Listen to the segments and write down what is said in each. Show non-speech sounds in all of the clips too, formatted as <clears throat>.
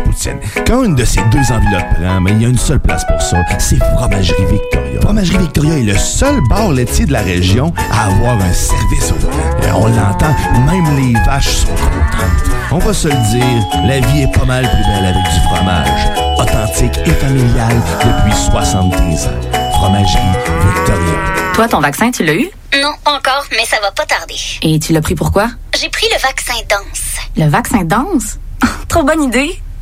Poutine. Quand une de ces deux enveloppes prend, mais il y a une seule place pour ça, c'est Fromagerie Victoria. Fromagerie Victoria est le seul bar laitier de la région à avoir un service au volant. Et on l'entend, même les vaches sont contentes. On va se le dire, la vie est pas mal plus belle avec du fromage. Authentique et familial depuis 73 ans. Fromagerie Victoria. Toi, ton vaccin, tu l'as eu? Non, encore, mais ça va pas tarder. Et tu l'as pris pourquoi? J'ai pris le vaccin danse. Le vaccin danse? <laughs> Trop bonne idée!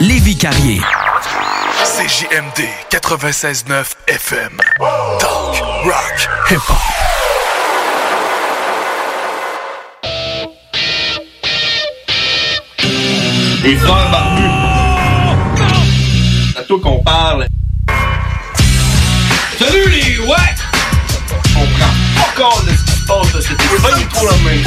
Lévi Carrier. CJMD 96.9 FM. Talk, rock, hip-hop. Les frères barbus. C'est à toi qu'on parle. Salut les ouais! On prend pas compte de ce qui se passe là. C'était pas du tout la même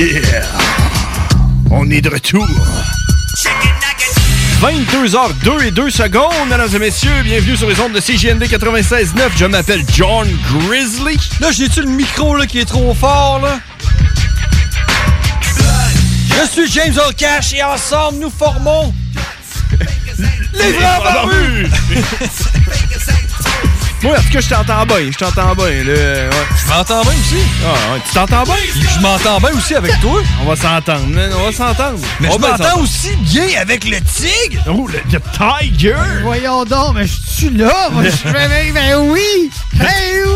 Yeah! On est de retour. 22h02 et 2 secondes, mesdames et messieurs. Bienvenue sur les ondes de CJND 96.9. Je m'appelle John Grizzly. Là, j'ai-tu le micro là, qui est trop fort, là? Je suis James O'Cash et ensemble, nous formons... Les frères barbus! <laughs> Moi, en tout cas, je t'entends bien. Je t'entends bien. là. Ouais. Je m'entends bien aussi. Ah, ouais. Tu t'entends bien? Je m'entends bien aussi avec toi. On va s'entendre, man. On va s'entendre. Mais On je m'entends aussi bien avec le tigre. Oh, le, le Tiger! Voyons donc, mais je suis là, moi, je suis ben, ben oui! Ben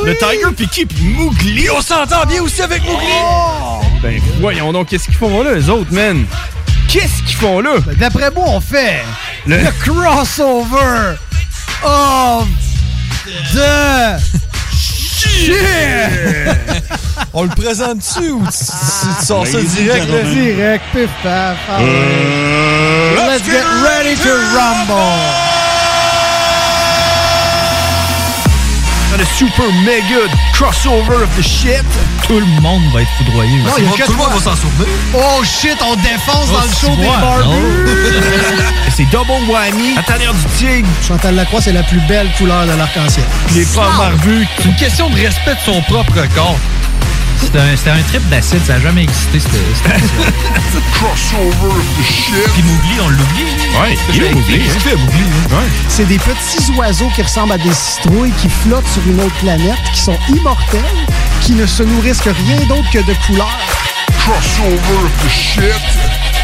oui! Le Tiger, puis qui? Puis Mougli. On s'entend bien aussi avec Mougli. Ben, voyons donc, qu'est-ce qu'ils font là, les autres, man? Qu'est-ce qu'ils font là? Ben, D'après moi, on fait Le- le, crossover of the shit! On le présente-tu ou tu, tu- tu sors ça direct, là? Direct, pif paf. ah ouais. Euh, Let's get ready to rumble! Le super mega crossover of the shit. Tout le monde va être foudroyé. Non, il y a que Tout le monde va s'en souvenir. Oh shit, on défonce dans le Oh, show des barbus! <laughs> C'est double whammy. À travers du tigre. Chantal Lacroix, c'est la plus belle couleur de l'arc-en-ciel. Les frères barbus. C'est une question de respect de son propre corps. C'était un, c'était un trip d'acide, ça n'a jamais existé, émission. <laughs> Crossover of the shit. Puis Mougli, on l'oublie. Ouais, il est Mougli, hein. Ouais. C'est des petits oiseaux qui ressemblent à des citrouilles qui flottent sur une autre planète, qui sont immortels, qui ne se nourrissent que rien d'autre que de couleurs. Crossover of the shit.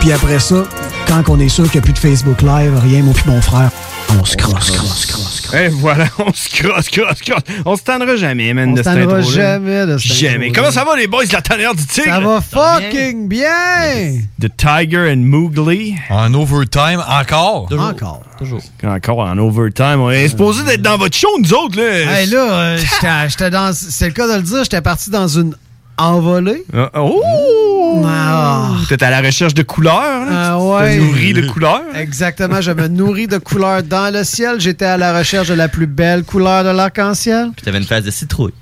Puis après ça, quand on est sûr qu'il n'y a plus de Facebook Live, rien, moi puis mon frère, on se crosse, crosse, crosse, crosse. Et voilà, <laughs> on se crosse, crosse, crosse. On se tannera jamais, man, On de se cette tannera jamais de cette Jamais. Comment ça va, les boys de la tanière du tigre? Ça va fucking bien! The Tiger and Moogly. En overtime, encore. Encore. Toujours. Encore en overtime. On est supposé d'être dans votre show, nous autres, là. Hey, là, euh, j'étais dans. C'est le cas de le dire, j'étais parti dans une envolée. Ah, Oh! Ah. T'es à la recherche de couleurs, là? Ah Tu ouais. te nourris de couleurs? Exactement, je me nourris de couleurs dans le ciel. J'étais à la recherche de la plus belle couleur de l'arc-en-ciel. Puis t'avais une phase de citrouille.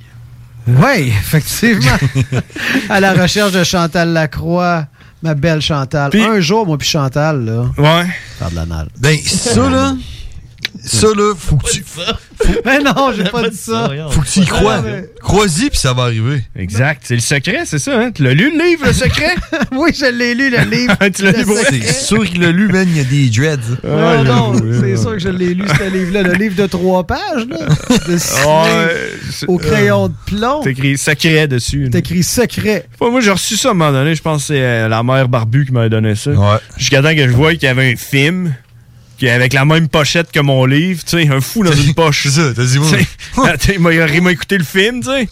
Oui, effectivement. <laughs> à la recherche de Chantal Lacroix, ma belle Chantal. Un jour, moi puis Chantal, là. Ouais. Faire de l'anal. Ben, ça, là. Ça, là, faut que tu. Mais non, j'ai pas dit ça. Faut que tu y crois. Crois-y, puis ça va arriver. Exact. C'est le secret, c'est ça, hein? Tu l'as lu, le livre, le secret? <laughs> oui, je l'ai lu, le livre. <laughs> tu l'as lu. C'est sûr qu'il l'a lu, man, il y a des dreads. Non, non, c'est sûr que je l'ai lu, ce livre-là. Le livre de trois pages, là. C'est- au crayon de plomb. T'as écrit secret dessus. T'as écrit secret. Moi, j'ai reçu ça à un moment donné. Je pense que c'est euh, la mère Barbu qui m'avait donné ça. Ouais. Jusqu'à temps que je voie qu'il y avait un film qui est avec la même pochette que mon livre. Tu sais, un fou dans une <laughs> poche. C'est ça, t'as dit, moi. <laughs> Il m'a- écouté le film, tu sais.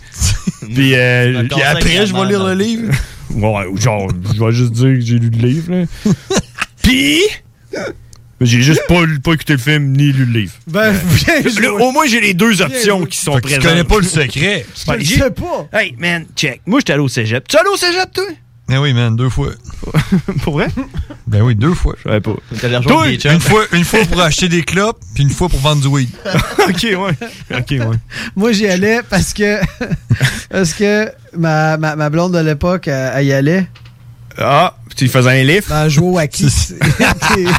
Puis, euh, <laughs> puis après, je vais lire le livre. Ouais, ou genre, je vais juste dire que j'ai lu le livre, là. Puis, j'ai juste pas, pas écouté le film ni lu le livre. Ben, bien Le- joué. au moins, j'ai les deux options qui sont présentes. connais pas le secret. Je sais pas. Hey, man, check. Moi, j'étais allé au cégep. Tu es allé au cégep, toi? Ben oui, man, deux fois. <laughs> Pour vrai? Ben oui, deux fois. Je savais pas. T'as l'argent Toi, des chums. une fois, une fois pour acheter des clopes, puis une fois pour vendre du weed. <laughs> ok, ouais. Ok, ouais. Moi, j'y allais parce que <laughs> parce que ma, ma, ma blonde de l'époque, elle, elle y allait. Ah, tu faisais un livre? Ben, jouait au hockey.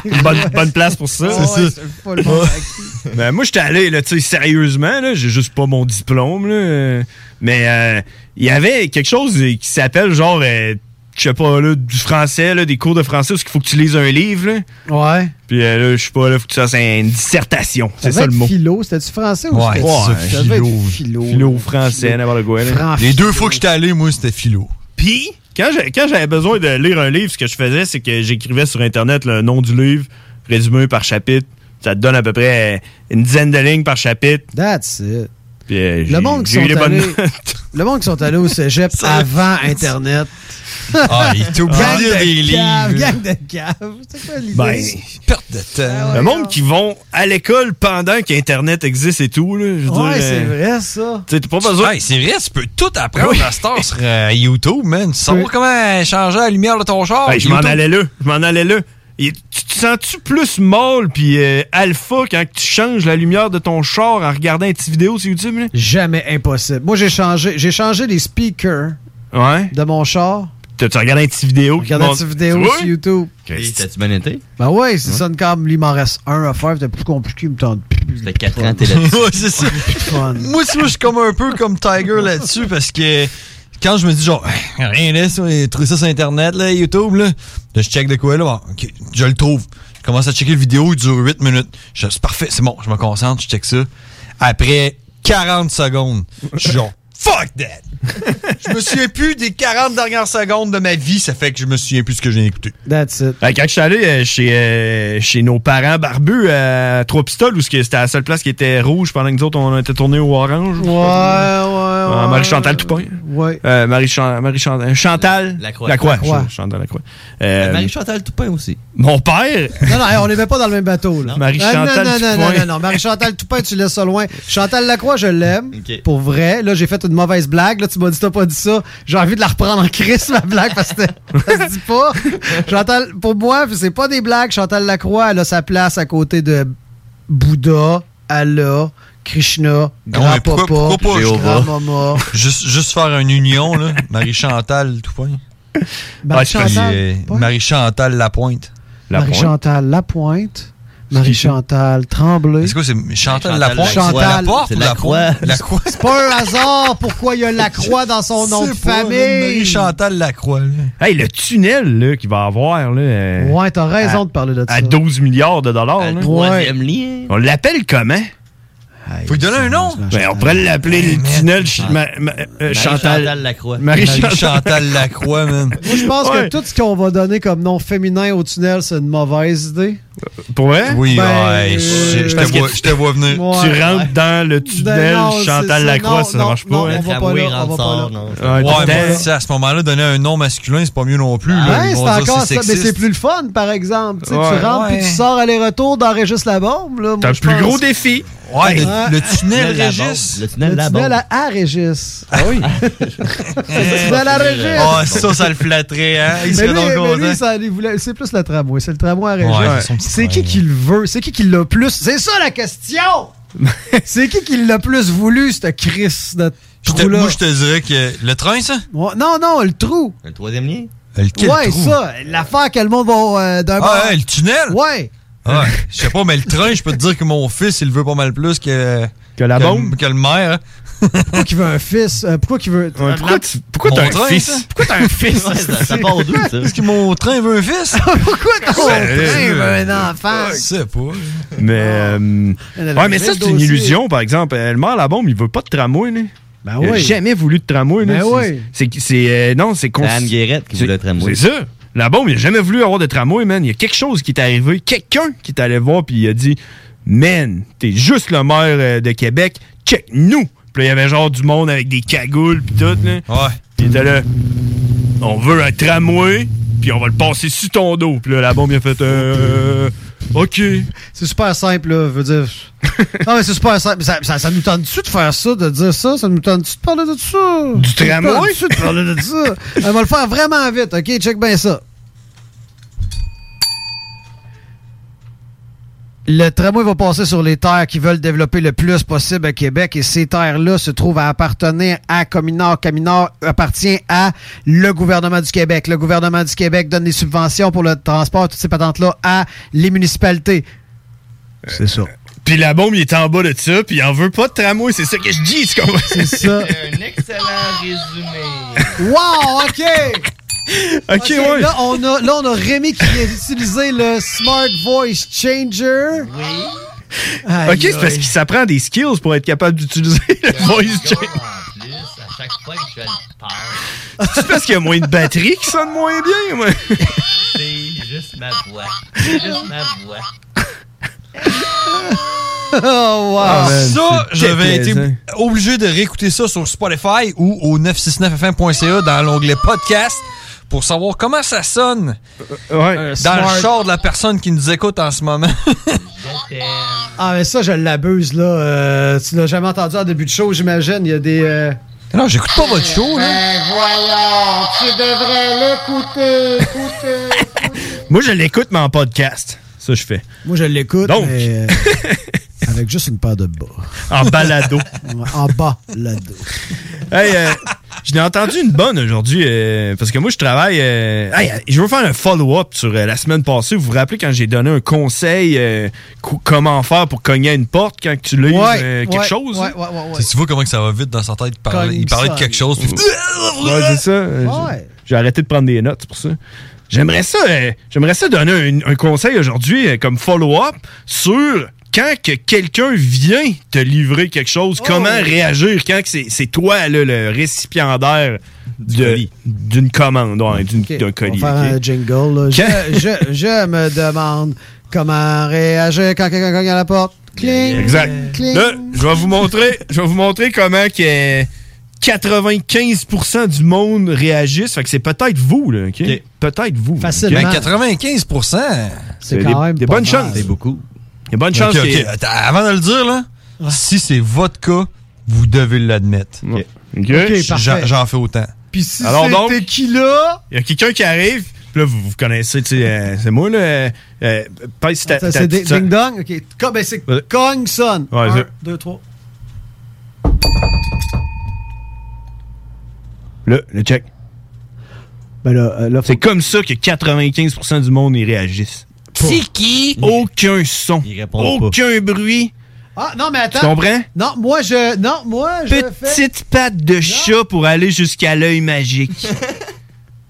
Une bonne, bonne place pour ça. Ouais, c'est pas le bon hockey. Ben, moi, j'étais allé, là, tu sais, sérieusement, là, j'ai juste pas mon diplôme, là. Mais euh, il y avait quelque chose qui s'appelle, genre, euh, je sais pas, là, du français, là, des cours de français, où il faut que tu lises un livre, là. Ouais. Puis euh, là, je sais pas, là, faut que tu fasses une dissertation. C'est ça le mot. philo. C'était-tu français ou Ouais, c'était philo. philo. Philo, français, n'importe quoi, Les deux fois que j'étais allé, moi, c'était philo. Puis, quand j'avais besoin de lire un livre, ce que je faisais, c'est que j'écrivais sur Internet le nom du livre, résumé par chapitre. Ça te donne à peu près une dizaine de lignes par chapitre. That's it. Euh, Le monde qui sont allés, le monde qui sont allés au cégep avant Internet. Ah, il obligé Gang de des livres. Gang de cave. C'est quoi l'idée? Ben, Perte de temps. le monde qui vont à l'école pendant qu'Internet existe et tout, là. Je veux ouais, c'est euh, vrai, ça. Tu sais, t'as pas besoin. Hey, c'est vrai, tu peux tout apprendre Oui. à heure sur euh, YouTube, man. Tu savoir comment changer la lumière de ton char. Hey, je m'en allais là. Je m'en allais là. Et tu te sens-tu plus mâle puis euh, alpha quand tu changes la lumière de ton char en regardant une petite vidéo sur YouTube? Là? Jamais impossible. Moi, j'ai changé, j'ai changé les speakers Ouais. de mon char. T'as-tu regardé une petite vidéo? qui Regardez montre- cette vidéo Tu sur YouTube. Et T'as-tu bien été? Ben ouais, c'est ça, comme il m'en reste un à faire, c'était plus compliqué, il me tente plus. C'était 4 ans, t'es là-dessus. ouais, c'est ça. Moi, tu je suis comme un peu comme Tiger là-dessus parce que quand je me dis genre, rien là, trouver ça sur Internet, là, YouTube, là, je check de quoi, là, bon, ok, je le trouve. Je commence à checker le vidéo, il dure 8 minutes. C'est parfait, c'est bon, je me concentre, je check ça. Après 40 secondes, je suis genre, fuck that! Je me souviens plus des 40 dernières secondes de ma vie, ça fait que je me souviens plus ce que j'ai écouté. That's it. Ben, quand je suis allé euh, chez, euh, chez nos parents barbus à Trois-Pistoles, où ce que c'était la seule place qui était rouge pendant que nous autres, on était tournés au orange. Ouais, ouais, ouais. Ah, Marie-Chantal Toupin. Ouais. Euh, Marie-Chan- Marie-Chan- Chantal Lacroix. Lacroix. Lacroix. Ch- Chantal Lacroix. Euh, Marie-Chantal Toupin aussi. mon père, Non, non, hey, on n'était pas dans le même bateau. Là. Marie-Chantal Ah, non, non, non, non, non, non, Marie-Chantal Toupin, tu laisses ça loin. Chantal Lacroix, je l'aime. Pour vrai. Là, j'ai fait une mauvaise blague. Là, tu m'as dit, t'as pas dit ça. J'ai envie de la reprendre en crise, ma blague, parce que ça se dit pas. Chantal, pour moi, c'est pas des blagues. Chantal Lacroix, elle a sa place à côté de Bouddha, Allah, Krishna, Ah ouais, Grand pourquoi- Papa, pourquoi pas? Grand Mama. Juste, juste faire une union, là. Marie-Chantal, tout point. Marie-Chantal. Marie-Chantal Lapointe? La pointe. Marie-Chantal Lapointe. Marie-Chantal Tremblay. C'est quoi, c'est Chantal Chantal Lapointe? Lacroix. La porte C'est ou la Lacroix. croix. C'est pas un hasard pourquoi il y a la <laughs> croix dans son nom de famille. Marie-Chantal Lacroix. là. Hey, le tunnel là, qu'il va avoir, là, euh, Ouais, t'as raison à- de parler de ça. à 12 milliards de dollars. Le là. troisième lien. On l'appelle comment? Faut lui donner un nom. Ben, on pourrait l'appeler le tunnel Ch- ma- ma- euh, Chantal. Chantal Lacroix. Marie-Chantal. Lacroix, man. Moi, je pense Ouais. que tout ce qu'on va donner comme nom féminin au tunnel, c'est une mauvaise idée. Pour vrai? Oui, Ben, ouais, je, je te vois, tu- je te vois venir. Ouais, tu rentres ouais. dans le tunnel Ben non, Chantal ça. Lacroix, Non, ça non, marche pas. non, hein? on va pas là, on va pas là. Ouais, mais le à ce moment-là, donner un nom masculin, c'est pas mieux non plus. Ouais, c'est encore ça, mais c'est plus le fun, par exemple. Tu sais, Ouais. tu rentres Ouais. puis tu sors aller-retour dans Régis la bombe. là. Moi, T'as un je plus gros défi. Ouais, le, le tunnel Régis. Le Le tunnel à, à Régis. Ah oui? <laughs> Le tunnel à <laughs> Régis. Oh, ça, ça le flatterait, hein? Il Mais serait lui, donc mais content. lui, ça, il voulait- c'est plus le tramway. C'est le tramway à Régis. C'est qui qui le veut? C'est qui qui l'a plus? C'est ça la question! <laughs> c'est qui qui l'a plus voulu, cette Chris de Je te- trou-là? Moi, je te dirais que le train, ça? Ouais, Non, non, le trou. Le troisième lien? Le quel ouais, trou? ça. L'affaire que le monde va euh, d'un bord. Ah, ouais, le tunnel? Ouais. Ouais, je sais pas, mais le train, je peux te dire que mon fils, il le veut pas mal plus que, Que la que le- bombe? que le maire. Pourquoi qu'il veut un fils? Euh, pourquoi qu'il veut... Ouais, pourquoi tu- pourquoi t'as un train, fils? ça? Pourquoi t'as un <laughs> fils? Ouais, ça, ça part d'où, ça? Est-ce que mon train veut un fils? <laughs> pourquoi ton train veut un enfant? Je sais pas. Mais, euh, Elle a ouais, mais ça, c'est une illusion, par exemple. Euh, Le maire la bombe, il veut pas de tramway, là. Ben Il a oui. jamais voulu de tramway. Ben C'est- oui. C'est, c'est, euh, non, c'est cons- C'est Anne Guérette qui voulait le tramway. C'est ça. La bombe, il a jamais voulu avoir de tramway, man. Il y a quelque chose qui est arrivé. Quelqu'un qui est allé voir, puis il a dit, man, t'es juste le maire euh, de Québec, check nous. Puis il y avait genre du monde avec des cagoules, puis tout, là. Ouais. Puis il était là, on veut un tramway, puis on va le passer sur ton dos. Puis là, la bombe, il a fait, euh, OK. C'est super simple, là. Veux dire. non, mais c'est super simple. Ça, ça, ça nous tente-tu de faire ça, de dire ça? Ça nous tente-tu de parler de ça? Du tramway? Ça nous tente-tu de parler de ça? <laughs> On va le faire vraiment vite, OK? Check bien ça. Le tramway va passer sur les terres qui veulent développer le plus possible à Québec et ces terres-là se trouvent à appartenir à Cominor. Cominor appartient à le gouvernement du Québec. Le gouvernement du Québec donne des subventions pour le transport, toutes ces patentes-là, à les municipalités. C'est ça. Puis la bombe, il est en bas de ça, puis il en veut pas de tramway. C'est ça que je dis, tu comprends? C'est ça. <laughs> Un excellent résumé. Wow, OK! <laughs> OK, ouais. Là, on a, là, on a Rémi qui vient d'utiliser le Smart Voice Changer. Oui. Aïe, OK, c'est parce qu'il s'apprend des skills pour être capable d'utiliser le voice changer. En plus, à chaque fois que je fais le peur, C'est parce qu'il y a moins de batterie qui sonne moins bien, moi. c'est juste ma voix. C'est juste ma voix. Oh, wow. Ah, man, ça, je vais être obligé de réécouter ça sur Spotify ou au 969fm.ca dans l'onglet podcast pour savoir comment ça sonne Ouais. dans Smart. le char de la personne qui nous écoute en ce moment. <laughs> Ah, mais ça, je l'abuse, là. Euh, tu l'as jamais entendu en début de show, j'imagine. Il y a des. euh, non, j'écoute pas votre show, là. Ben voyons, tu devrais l'écouter, <laughs> écouter. Moi, je l'écoute, mais en podcast. Ça, je fais. Moi, je l'écoute, Donc. mais euh, <laughs> avec juste une paire de bas. En balado. Ouais, En bas, là-dedans. hey, euh, je n'ai entendu une bonne aujourd'hui, euh, parce que moi, je travaille... euh, hey, je veux faire un follow-up sur euh, la semaine passée. Vous vous rappelez quand j'ai donné un conseil euh, co- comment faire pour cogner à une porte quand tu lis euh, quelque ouais, chose? Ouais, hein? ouais, ouais, ouais. Tu vois comment que ça va vite dans sa tête. Il parlait, il parlait de quelque chose. puis- Ouais, c'est ça. Euh, j'ai- Ouais. Arrêté de prendre des notes c'est pour ça. J'aimerais ça, euh, j'aimerais ça donner un, un conseil aujourd'hui euh, comme follow-up sur quand que quelqu'un vient te livrer quelque chose, comment réagir quand que c'est, c'est toi là, le récipiendaire d'une commande, ouais, d'un colis. On va faire un jingle. là. Je, je, je me demande comment réagir quand quelqu'un cogne à la porte. Cling. Exact. Cling. Là, je vais vous montrer, je vais vous montrer comment que 95% du monde réagissent. Fait que c'est peut-être vous, là. Peut-être vous. Facilement. ok? Ben, 95% C'est des- quand même des pas bonnes mal. chances. C'est beaucoup. Il y a bonne chance Ok, ok. qu'il y ait- Attends, avant de le dire, là, si c'est votre cas, vous devez l'admettre. Ok. J'en fais autant. Puis si Alors donc- c'était qui là? Il y a quelqu'un qui arrive, puis là, vous, vous connaissez, tu sais, euh, c'est moi, là. Euh, euh, C'est ding petite- ding dong? Ok. Co- ben, c'est Ouais. cogne sonne. Ouais, Un, deux, trois. Là, le check. Ben là, euh, là faut- C'est comme ça que 95% du monde y réagissent. Qui? Aucun son. Aucun bruit. Ah, non, mais attends. Tu comprends? Non, moi, je. Non, moi, je fais. Petite patte de chat pour aller jusqu'à l'œil magique.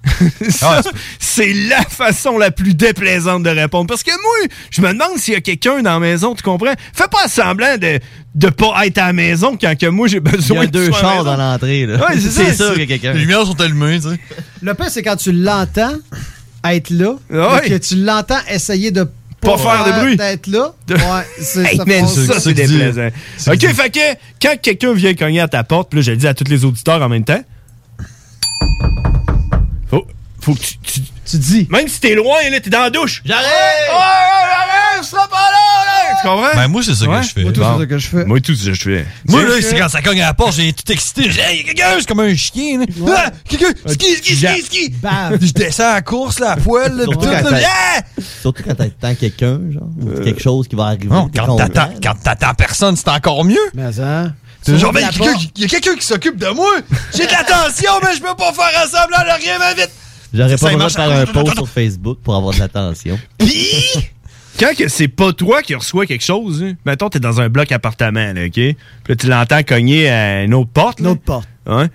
<laughs> Ça, c'est la façon la plus déplaisante de répondre. Parce que moi, je me demande s'il y a quelqu'un dans la maison, tu comprends? Fais pas semblant de de pas être à la maison quand que moi j'ai besoin Il y a deux chars dans l'entrée, là. Ouais, c'est <laughs> ça. C'est sûr qu'il y a quelqu'un. Les lumières sont allumées, tu sais. Le pire, c'est quand tu l'entends être là, Ah que tu l'entends essayer de Pas faire de bruit. d'être là. <laughs> Ouais, c'est Hey, ça. man, ça, c'est déplaisant. OK, fait que quand quelqu'un vient cogner à ta porte, puis là, je le dis à tous les auditeurs en même temps, faut, faut que tu, tu, tu dis. Même si t'es loin, là, t'es dans la douche. J'arrive! Ouais, j'arrive, je serai pas là, là! Tu comprends? Ben, moi, c'est ça Ouais. que je fais. Moi, tout, Bon. c'est ça que je fais. Moi, tout, c'est ça que je fais. Moi, là, c'est quand ça cogne à la porte, j'ai tout excité. Dis, hey, y'a quelqu'un, c'est comme un chien, là. Ah, quelqu'un, ski, ski, ski, ski. Je descends à la course, là, à poil, là, Surtout tout, quand là. Surtout quand t'attends quelqu'un, genre, ou quelque chose qui va arriver. Non, quand t'attends, quand t'attends personne, c'est encore mieux. Mais hein? C'est genre, ben, il y a quelqu'un qui- il y a quelqu'un qui s'occupe de moi. J'ai de l'attention, mais je peux pas faire un semblant de rien, mais vite. J'aurais Ça pas le droit de faire un post sur Facebook pour avoir de l'attention. Pis, quand que c'est pas toi qui reçois quelque chose, hein, mettons, t'es dans un bloc appartement, là, OK? Puis là, tu l'entends cogner à une autre porte. Une autre porte. Ouais.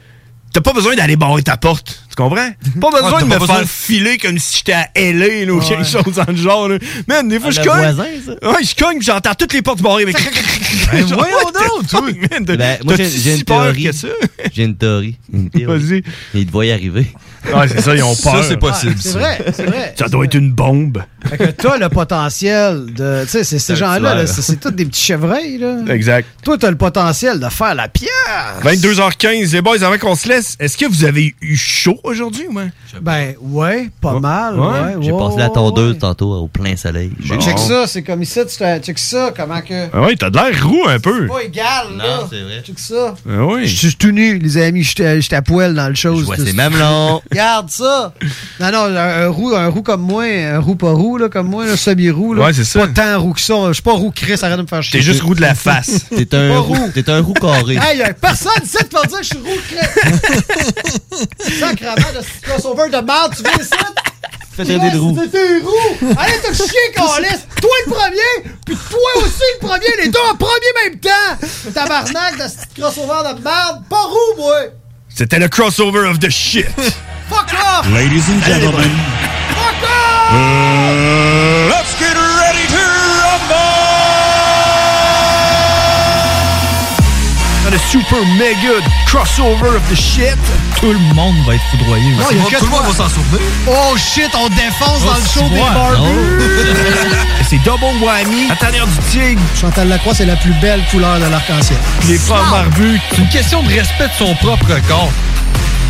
T'as pas besoin d'aller barrer ta porte. Tu comprends? Pas besoin Ah, de me besoin faire de- filer comme si j'étais à LA là, ou Ouais. quelque chose dans le genre. Là. Man, des fois, Ah, je cogne. voisin, ça? Ouais, je cogne, j'entends toutes les portes barrées. Mais... Ben, <laughs> Genre, voyons donc, toi. T'as- Ben, moi, j'ai si une peur théorie. que ça? <laughs> J'ai une théorie. Une <laughs> théorie. Vas-y. Il te voit y arriver. Ouais, c'est ça, ils ont peur. Ça, c'est possible. C'est vrai, c'est vrai. Ça doit être une bombe. Fait que t'as le potentiel de. Tu sais, c'est ces gens-là, tueur. là, c'est c'est tous des petits chevreuils, là. Exact. Toi, t'as le potentiel de faire la pierre. 22h15, les boys, avant qu'on se laisse, est-ce que vous avez eu chaud? Aujourd'hui ou ouais? Ben, ouais, pas mal. Ouais. Ouais, J'ai ouais, passé la ouais, tondeuse tantôt au plein soleil. ouais. Check ça, c'est comme ici, tu te- check ça, comment que. Ah ouais, t'as de l'air roux un peu. Pas égal, là. Non, c'est vrai. Check ça. Ah oui. Je suis tout nu, les amis, j'étais à poil dans le show. Je vois ses mamelons. <laughs> Regarde ça. Non, non, un, un roux, un roux comme moi, un roux pas roux, là, comme moi, un semi-roux. là. Ouais, c'est ça. Pas tant roux que ça. Je suis pas roux Chris, arrête de me faire chier. T'es juste roux de la face. <laughs> T'es Pas un, roux- roux. t'es un roux carré. Hey, personne ici pour dire que je suis roux Chris. <laughs> Sacrement de ce crossover de merde, tu viens ici? <laughs> Fais traiter de roux. C'était roux! Allez te chier, Calis! Toi le premier, puis toi aussi le premier, les deux en premier même temps! Tabarnak de ce crossover de merde! Pas roux, moi! C'était le crossover of the shit. Fuck off! Ladies and gentlemen, Fuck off! uh, let's get ready to rumble! Le super méga crossover of the shit. Tout le monde va être foudroyé. Non, aussi. y a que Tout le monde va s'en souvenir. Oh shit, on défonce dans le show des barbus! <laughs> C'est double whammy. La tanière du tigre. Chantal Lacroix, c'est la plus belle couleur de l'arc-en-ciel. Les frères barbus. C'est une question de respect de son propre corps.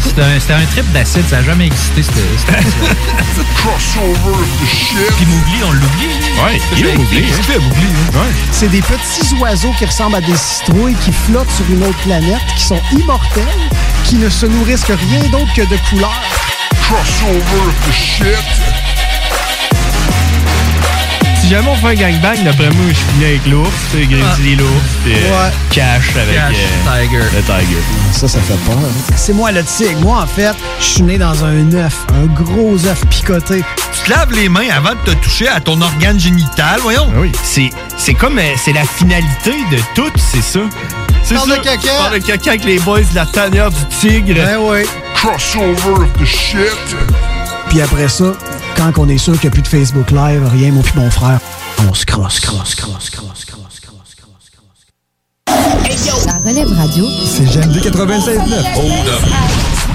C'était un, un trip d'acide, ça n'a jamais existé. C'était, <laughs> Crossover of the shit. Puis Mowgli, on l'oublie. Ouais, il est hein? Ouais. C'est des petits oiseaux qui ressemblent à des citrouilles qui flottent sur une autre planète, qui sont immortels, qui ne se nourrissent que rien d'autre que de couleurs. Crossover of the shit. Si jamais on fait un gangbang, d'après moi, je finis avec l'ours, tu sais, Grizzly l'ours, puis euh, Ouais. Cash avec Cash, euh, Tiger. le Tiger. Ça, ça fait peur. C'est moi le tigre. Moi, en fait, je suis né dans un œuf, un gros œuf picoté. Tu te laves les mains avant de te toucher à ton organe génital, voyons. Ah oui, c'est, c'est comme, euh, c'est la finalité de tout, c'est ça. C'est Parle ça. de caca. Tu parles de caca avec les boys de la tanière du tigre. Ben oui. Crossover of the shit. Puis après ça, quand on est sûr qu'il n'y a plus de Facebook Live, rien, moi puis mon frère, on se crosse, crosse, crosse, crosse, crosse, crosse, crosse. La relève radio. C'est GMD 96.9. Hold up.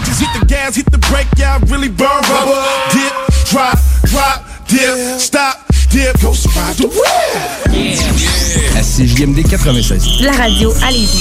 Just hit the gas, hit the brake, yeah, really burn rubber. Dip, drop, drop, dip, stop, dip, go spot the À CJMD 96. La radio, allez-y.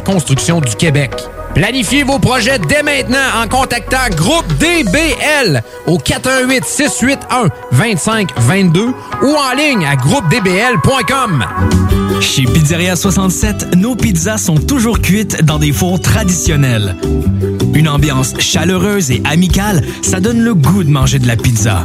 construction du Québec. Planifiez vos projets dès maintenant en contactant Groupe DBL au 418 681 2522 ou en ligne à groupedbl.com. Chez Pizzeria 67, nos pizzas sont toujours cuites dans des fours traditionnels. Une ambiance chaleureuse et amicale, ça donne le goût de manger de la pizza.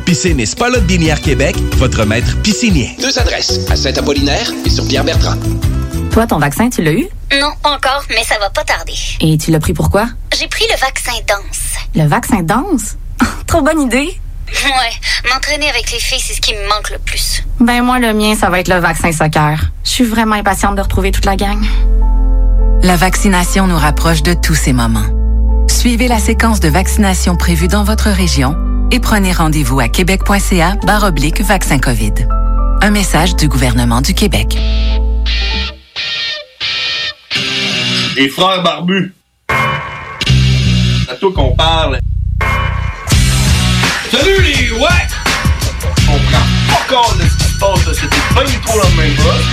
Piscine et Spa Binière Québec, votre maître piscinier. Deux adresses, à Saint-Apollinaire et sur Pierre-Bertrand. Toi, ton vaccin, tu l'as eu? Non, pas encore, mais ça va pas tarder. Et tu l'as pris pourquoi? J'ai pris le vaccin danse. Le vaccin danse? <laughs> Trop bonne idée! Ouais, m'entraîner avec les filles, c'est ce qui me manque le plus. Ben moi, le mien, ça va être le vaccin soccer. Je suis vraiment impatiente de retrouver toute la gang. La vaccination nous rapproche de tous ces moments. Suivez la séquence de vaccination prévue dans votre région et prenez rendez-vous à québec.ca oblique vaccin COVID. Un message du gouvernement du Québec. Les frères barbus. À toi qu'on parle. Salut les ouais! On prend pas compte de ce qui se passe, là. C'était pas du tout la même chose.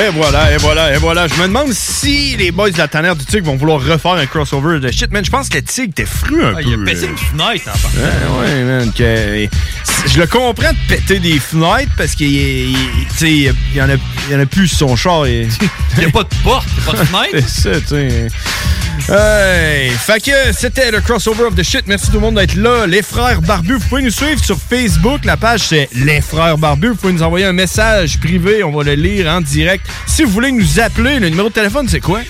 Et voilà, et voilà, et voilà. Je me demande si les boys de la tanière du Tigre vont vouloir refaire un crossover de shit, man. Je pense que le Tigre était fru un Ah, peu. il a pété une fenêtre en partant. Ouais, ouais, man. que- je le comprends de péter des fenêtres parce qu'il il- y en a, il y en a plus sur son char. <laughs> Il n'y a pas de porte, il y a pas de fenêtre. <laughs> C'est ça, tu sais. Hey, fait que c'était le crossover of the shit. Merci tout le monde d'être là. Les frères barbus, vous pouvez nous suivre sur Facebook. La page c'est Les frères barbus. Vous pouvez nous envoyer un message privé. On va le lire en direct. Si vous voulez nous appeler, le numéro de téléphone c'est quoi?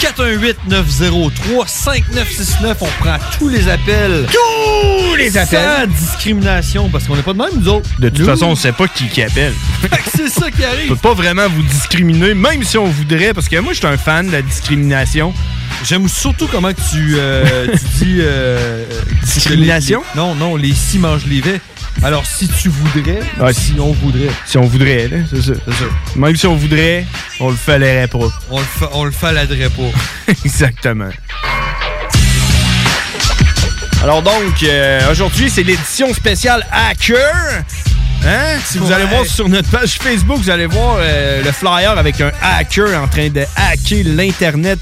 418-903-5969. On prend tous les appels. Tous les appels. Sans discrimination, parce qu'on n'est pas de même, nous autres. De toute Nous. façon, on sait pas qui, qui appelle. <laughs> c'est ça qui On arrive. peut pas vraiment vous discriminer, même si on voudrait, parce que moi, je suis un fan de la discrimination. J'aime surtout comment tu, euh, tu dis. euh, <laughs> Discrimination? les- non, non, les si mangent les vets. Alors, si tu voudrais, si on voudrait. Si on voudrait, là, c'est ça. Même si on voudrait, on le fallerait pas. On le, fa- on le faladerait pas. <laughs> Exactement. Alors donc, euh, aujourd'hui, c'est l'édition spéciale Hacker. Hein? Si vous Ouais. allez voir sur notre page Facebook, vous allez voir euh, le flyer avec un hacker en train de hacker l'Internet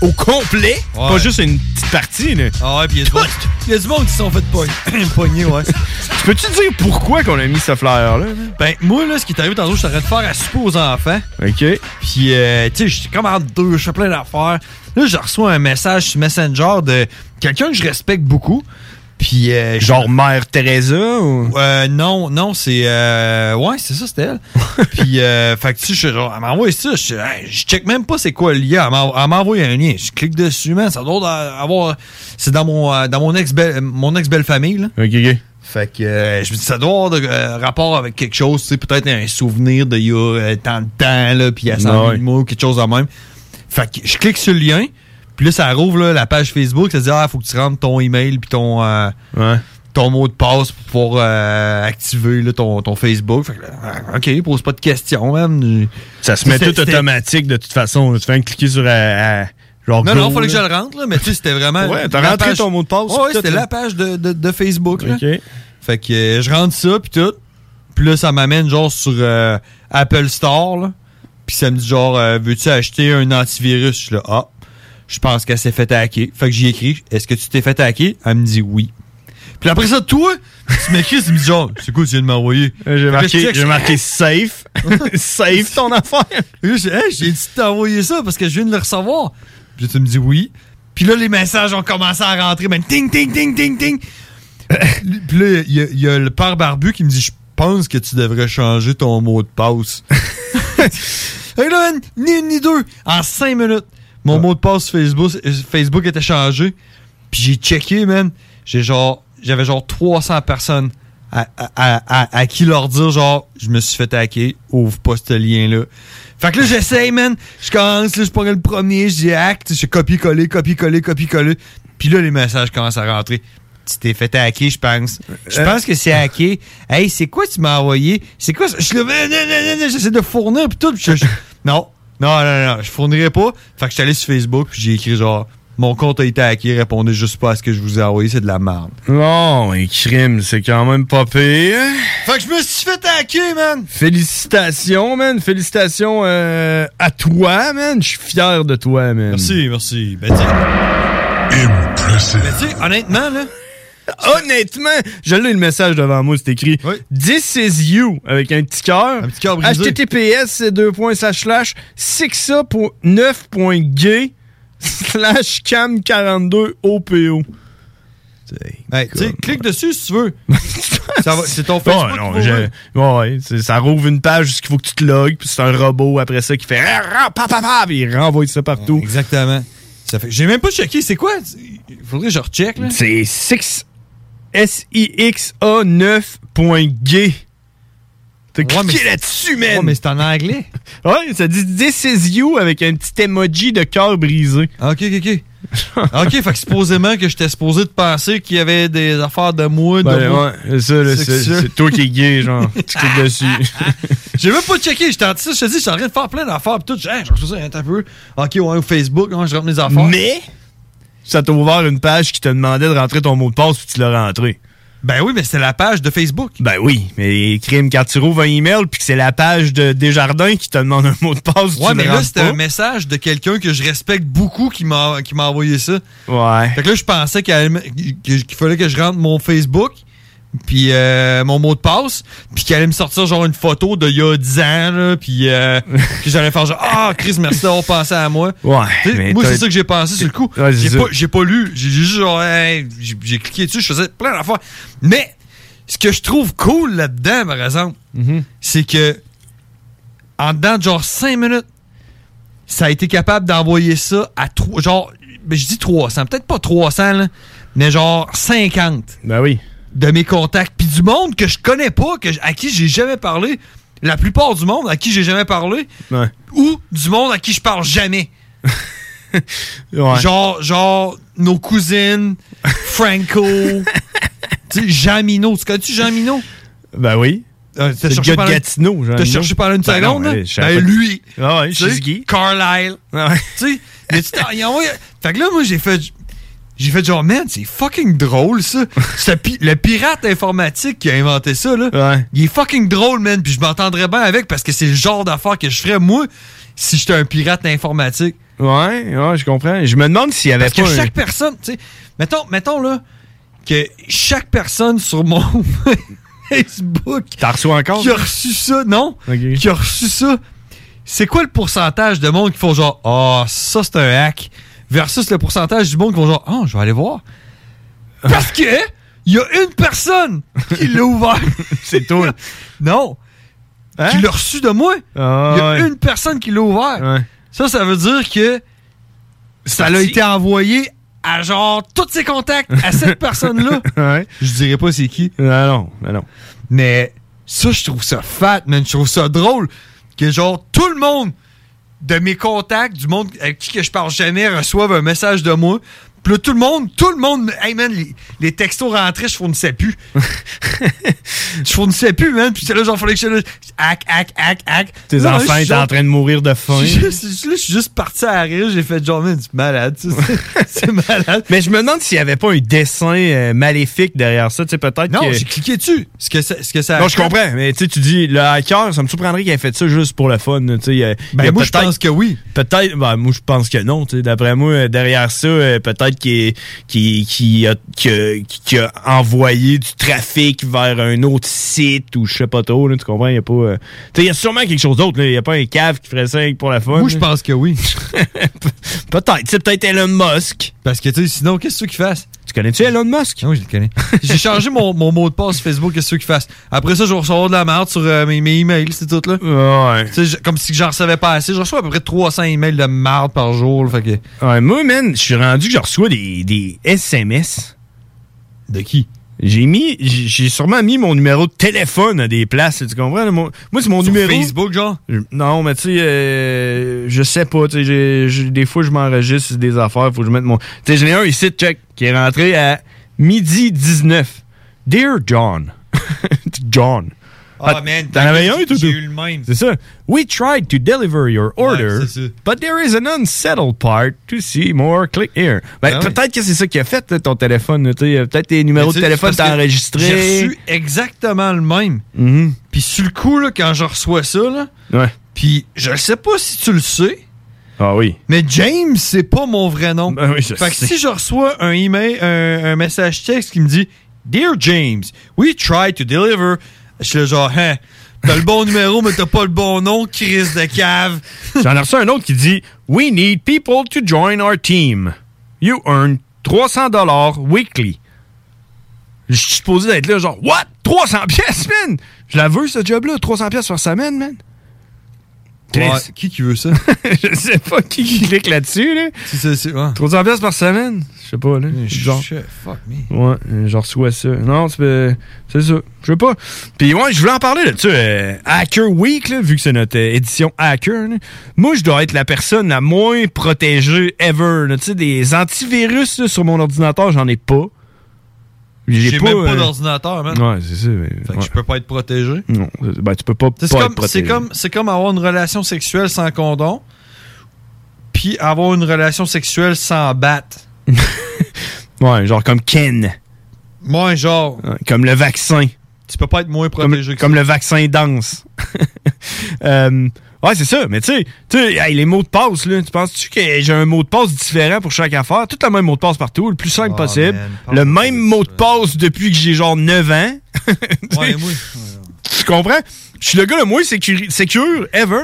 au complet. Pas juste une petite partie. Là. Ah ouais, puis il y a du monde- il y a du monde qui se sont fait pogner, <clears throat> pogner, ouais. Tu peux-tu dire pourquoi qu'on a mis ce flyer-là? Ben, moi, là, ce qui est arrivé tantôt, je train de faire à souper aux enfants. OK. Puis, euh, tu sais, j'étais comme en deux, je fais plein d'affaires. Là, je reçois un message sur Messenger de quelqu'un que je respecte beaucoup. Puis, euh, Genre Mère Teresa ou... Euh, non, non, c'est. Euh, ouais, c'est ça, c'était elle. <laughs> Puis, euh, fait que, tu sais, elle m'a envoyé ça. Je, hey, je check même pas c'est quoi le lien. Elle envoyé un lien. Je clique dessus, man. Ça doit avoir. C'est dans mon, euh, dans mon ex-belle mon ex belle famille, là. OK, OK. Fait que euh, je me dis, ça doit avoir de, euh, rapport avec quelque chose, tu sais, peut-être un souvenir d'il y a euh, tant de temps, là, puis il y a 100 000 Ouais. mots, quelque chose de même. Fait que je clique sur le lien, puis là, ça rouvre là, la page Facebook, ça dit, ah, faut que tu rentres ton email puis ton, euh, ton mot de passe pour pouvoir euh, activer là, ton, ton Facebook. Fait que OK, pose pas de questions, man. Ça se met tout automatique de toute façon. Tu fais un cliquer sur euh, euh, genre Non, go, non, fallait que je le rentre, là, mais tu sais, c'était vraiment. Ouais, t'as rentré page- ton mot de passe, Ouais, puis tout, c'était la page de, de, de Facebook, là. OK. Fait que euh, je rentre ça, puis tout. Puis là, ça m'amène genre sur euh, Apple Store, là. Puis ça me dit genre, veux-tu acheter un antivirus? Je suis là, ah, je pense qu'elle s'est fait hacker. Fait que j'y écris, est-ce que tu t'es fait hacker? Elle me dit oui. Puis après ça, toi, tu m'écris, tu me dis genre, c'est quoi tu viens de m'envoyer? Euh, J'ai marqué, j'ai marqué safe. <laughs> safe ton affaire. J'ai dit de t'envoyer ça parce que je viens de le recevoir. Puis là, tu me dis oui. Puis là, les messages ont commencé à rentrer. Ben, ting, ting, ting, ting, ting. <coughs> Puis là, il y, a- le père barbu qui me dit Je pense que tu devrais changer ton mot de passe. <laughs> Ni une ni deux. En cinq minutes, mon mot de passe Facebook, euh, Facebook était changé. Puis j'ai checké, man. J'ai genre, j'avais genre 300 personnes à, à- à- à- qui leur dire, genre, je me suis fait hacker, ouvre pas ce lien-là. Fait que là, j'essaye, man. Je commence, là, je prends le premier, je dis acte, je copier-coller, copier-coller, copier-coller. Puis là, les messages commencent à rentrer. Tu t'es fait hacker, je pense. Je pense que c'est hacké. Hey, c'est quoi tu m'as envoyé? C'est quoi ça? Je suis là, non, non, non, non, j'essaie de fournir, puis tout. puis je- je- non, non, non, non, je fournirai pas. Fait que je suis allé sur Facebook, puis j'ai écrit genre, mon compte a été hacké, répondez juste pas à ce que je vous ai envoyé, c'est de la merde. Non, et crime, c'est quand même pas pire. Fait que je me suis fait hacker, man! Félicitations, man. Félicitations euh, à toi, man. Je suis fier de toi, man. Merci, merci. Ben, tu Ben, tu sais, honnêtement, là. Honnêtement, je l'ai le message devant moi, c'est écrit This is you avec un petit cœur. Un petit cœur brisé. HTTPS deux points slash slash 6a.9.gay slash cam 42 OPO. Clique dessus si tu veux. <laughs> C'est ton Facebook. Ouais, non, ouvrir. ouais, ça rouvre une page où il faut que tu te logs, puis c'est un robot après ça qui fait Ah, ah, puis il renvoie ça partout. Exactement. J'ai même pas checké, c'est quoi? Il faudrait que je recheck. C'est 6 SIXA9.gay. T'as cliqué là-dessus, man! Ouais, mais c'est en anglais. <laughs> Ouais, ça dit This is you avec un petit emoji de cœur brisé. Ah, Ok, ok, ok. ok, fait que supposément que j'étais supposé de penser qu'il y avait des affaires de moi, de Ben, moi. ouais, c'est ça, là, c'est sexuel. c'est toi qui es gay, genre. <laughs> tu cliques dessus. <laughs> J'ai même pas checké, j'étais en ça, je te dis, j'étais en train de faire plein d'affaires pis tout. J'ai hey, je reçois ça un peu. Ok, ouais, au Facebook, hein, je rentre mes affaires. Mais, ça t'a ouvert une page qui te demandait de rentrer ton mot de passe, puis tu l'as rentré. Ben oui, mais c'était la page de Facebook. Ben oui, mais crime, quand tu rouvres un email, puis que c'est la page de Desjardins qui te demande un mot de passe, Ouais, tu mais là, c'était un message de quelqu'un que je respecte beaucoup qui m'a qui m'a envoyé ça. Ouais. Fait que là, je pensais qu'il fallait que je rentre mon Facebook, puis euh, mon mot de passe, puis qu'elle allait me sortir genre une photo de il y a 10 ans, là, puis euh, <laughs> que j'allais faire genre Ah, Chris, merci d'avoir pensé à moi. Ouais. Mais moi, c'est ça que j'ai pensé sur le coup. Ouais, j'ai pas, j'ai pas lu. J'ai juste genre, hey, j'ai j'ai cliqué dessus, je faisais plein d'affaires. Mais ce que je trouve cool là-dedans, par exemple, Mm-hmm. c'est que en dedans de genre 5 minutes, ça a été capable d'envoyer ça à trois, genre, ben, je dis 300, peut-être pas 300, là, mais genre 50. Ben oui. De mes contacts. Puis du monde que je connais pas, que, à qui j'ai jamais parlé. La plupart du monde à qui j'ai jamais parlé. Ouais. Ou du monde à qui je parle jamais. <laughs> Genre, genre, nos cousines, <laughs> Franco, Jean Minot. Tu connais-tu Jean Minot? Ben oui. Euh, t'as cherché pendant- Gatineau, Jean Minot. cherché pendant une Ben seconde, non, ouais, Ben, lui. Ah ouais. Carlisle. Ah ouais. Tu sais, mais tu Fait que là, moi, j'ai fait. J'ai fait genre, man, c'est fucking drôle, ça. <laughs> C'est le pi- le pirate informatique qui a inventé ça, là. Il est fucking drôle, man. Puis je m'entendrais bien avec parce que c'est le genre d'affaire que je ferais, moi, si j'étais un pirate informatique. Ouais, ouais, je comprends. Je me demande s'il y avait Parce que un- chaque personne, tu sais, mettons, mettons là, que chaque personne sur mon <laughs> Facebook T'as reçu encore? qui a reçu ça, non? Qui a reçu ça, c'est quoi le pourcentage de monde qui font genre, ah, ça c'est un hack, versus le pourcentage du monde qui font genre, ah, je vais aller voir. Parce que, il y a une personne qui l'a ouvert. <laughs> c'est toi. non. Hein? Qui l'a reçu de moi. Il y a une personne qui l'a ouvert. Ça, ça veut dire que ça a parti. été envoyé à genre tous ses contacts à cette <laughs> personne-là. Ouais. Je dirais pas c'est qui. Non, non, non, non. Mais ça, je trouve ça fat, man. Je trouve ça drôle que genre tout le monde de mes contacts, du monde avec qui que je parle jamais, reçoivent un message de moi. Puis là, tout le monde, tout le monde, hey man, les, les textos rentraient, je fournissais plus. <laughs> je fournissais plus, man. Puis c'est là, genre, fallait que je là, hack, hack, hack, hack. Tes Là, enfants étaient en train de mourir de faim. je suis juste- là, je suis juste parti à rire, j'ai fait genre, man, c'est malade. <laughs> C'est- malade. Mais je me demande s'il y avait pas un dessin euh, maléfique derrière ça. Tu sais, peut-être Non, que... j'ai cliqué dessus. Ce que ça, ce que ça Non, je comprends, mais tu sais, tu dis, le hacker, ça me surprendrait qu'il ait fait ça juste pour le fun. Tu sais, Ben, moi, je peut-être- pense que oui. Peut-être, ben, moi, je pense que non. tu sais. D'après moi, derrière ça, euh, peut-être qu'il a, envoyé du trafic vers un autre site ou je sais pas trop. là, tu comprends? Il y a pas. euh, il y a sûrement quelque chose d'autre. Il y a pas un cave qui ferait ça pour la fun. Moi, je pense que oui. <laughs> peut-être. C'est peut-être Elon Musk. Parce que, tu sais, sinon, qu'est-ce que tu qu'il fasse? Tu connais-tu Elon Musk? Oui, je le connais. <laughs> J'ai changé mon, mon mot de passe Facebook, qu'est-ce que tu veux qu'il fasse? Après ça, je vais recevoir de la merde sur euh, mes, mes emails, c'est tout, là. Ouais. Sais, je- comme si j'en recevais pas assez. Je reçois à peu près 300 emails de merde par jour, là, fait que... Ouais, moi, man, je suis rendu que je reçois des, des SMS. De qui? J'ai mis, j'ai sûrement mis mon numéro de téléphone à des places, tu comprends? moi, c'est mon Sur numéro. Facebook, genre? Non, mais tu sais, euh, je sais pas, tu sais, des fois, je m'enregistre des affaires, faut que je mette mon... Tu sais, j'en ai un ici, check, qui est rentré à midi 19. Dear John. <laughs> John. Ah, man, T'en avais un, tout J'ai eu le même. C'est ça. We tried to deliver your order, Ouais, but there is an unsettled part to see more. Click here. Ben, oui. peut-être que c'est ça qui a fait, là, ton téléphone. Peut-être tes numéros de téléphone que enregistré. J'ai reçu exactement le même. Mhm. Puis sur le coup, là, quand je reçois ça, là, Ouais. puis je sais pas si tu le sais, Ah oui. mais James, c'est pas mon vrai nom. Ben oui, je fait que si je reçois un email, un, un message texte qui me dit Dear James, we tried to deliver. Je suis genre, hein, t'as le bon numéro, mais t'as pas le bon nom, crise de cave. J'en ai reçu un autre qui dit We need people to join our team. You earn 300 dollars weekly. Je suis supposé d'être là, genre, what? 300 pièces, man? Je la veux, ce job-là, 300 pièces par semaine, man? Ouais, qui qui veut ça? <laughs> je sais pas qui qui clique là-dessus, là. C'est- c'est- ouais. 300 pièces par semaine? Je sais pas, là. Genre. Shit, fuck me. Ouais, je reçois ça. Non, c'est c'est ça. Je sais pas. Puis ouais, je voulais en parler là-dessus. euh, Hacker Week, là, vu que c'est notre euh, édition Hacker. là. Moi, je dois être la personne la moins protégée ever. là. Tu sais, des antivirus là, sur mon ordinateur, j'en ai pas. J'ai même pas euh, d'ordinateur, man. Ouais, c'est ça. mais- Fait que ouais. je peux pas être protégé. Non, c'est- ben, tu peux pas, être comme, protégé. c'est comme, c'est comme avoir une relation sexuelle sans condom, puis avoir une relation sexuelle sans batte. <laughs> Ouais, genre comme Ken. Moi, genre. Ouais, Comme le vaccin. Tu peux pas être moins Comme, protégé que comme le vaccin danse. <laughs> Euh, ouais, c'est ça. Mais tu sais, hey, les mots de passe, là, tu penses-tu que j'ai un mot de passe différent pour chaque affaire? Tout le même mot de passe partout, le plus simple Oh, possible. man, le même mot de passe depuis que j'ai genre 9 ans. <laughs> Ouais, moi. Tu comprends? Je suis le gars le moins sécure ever.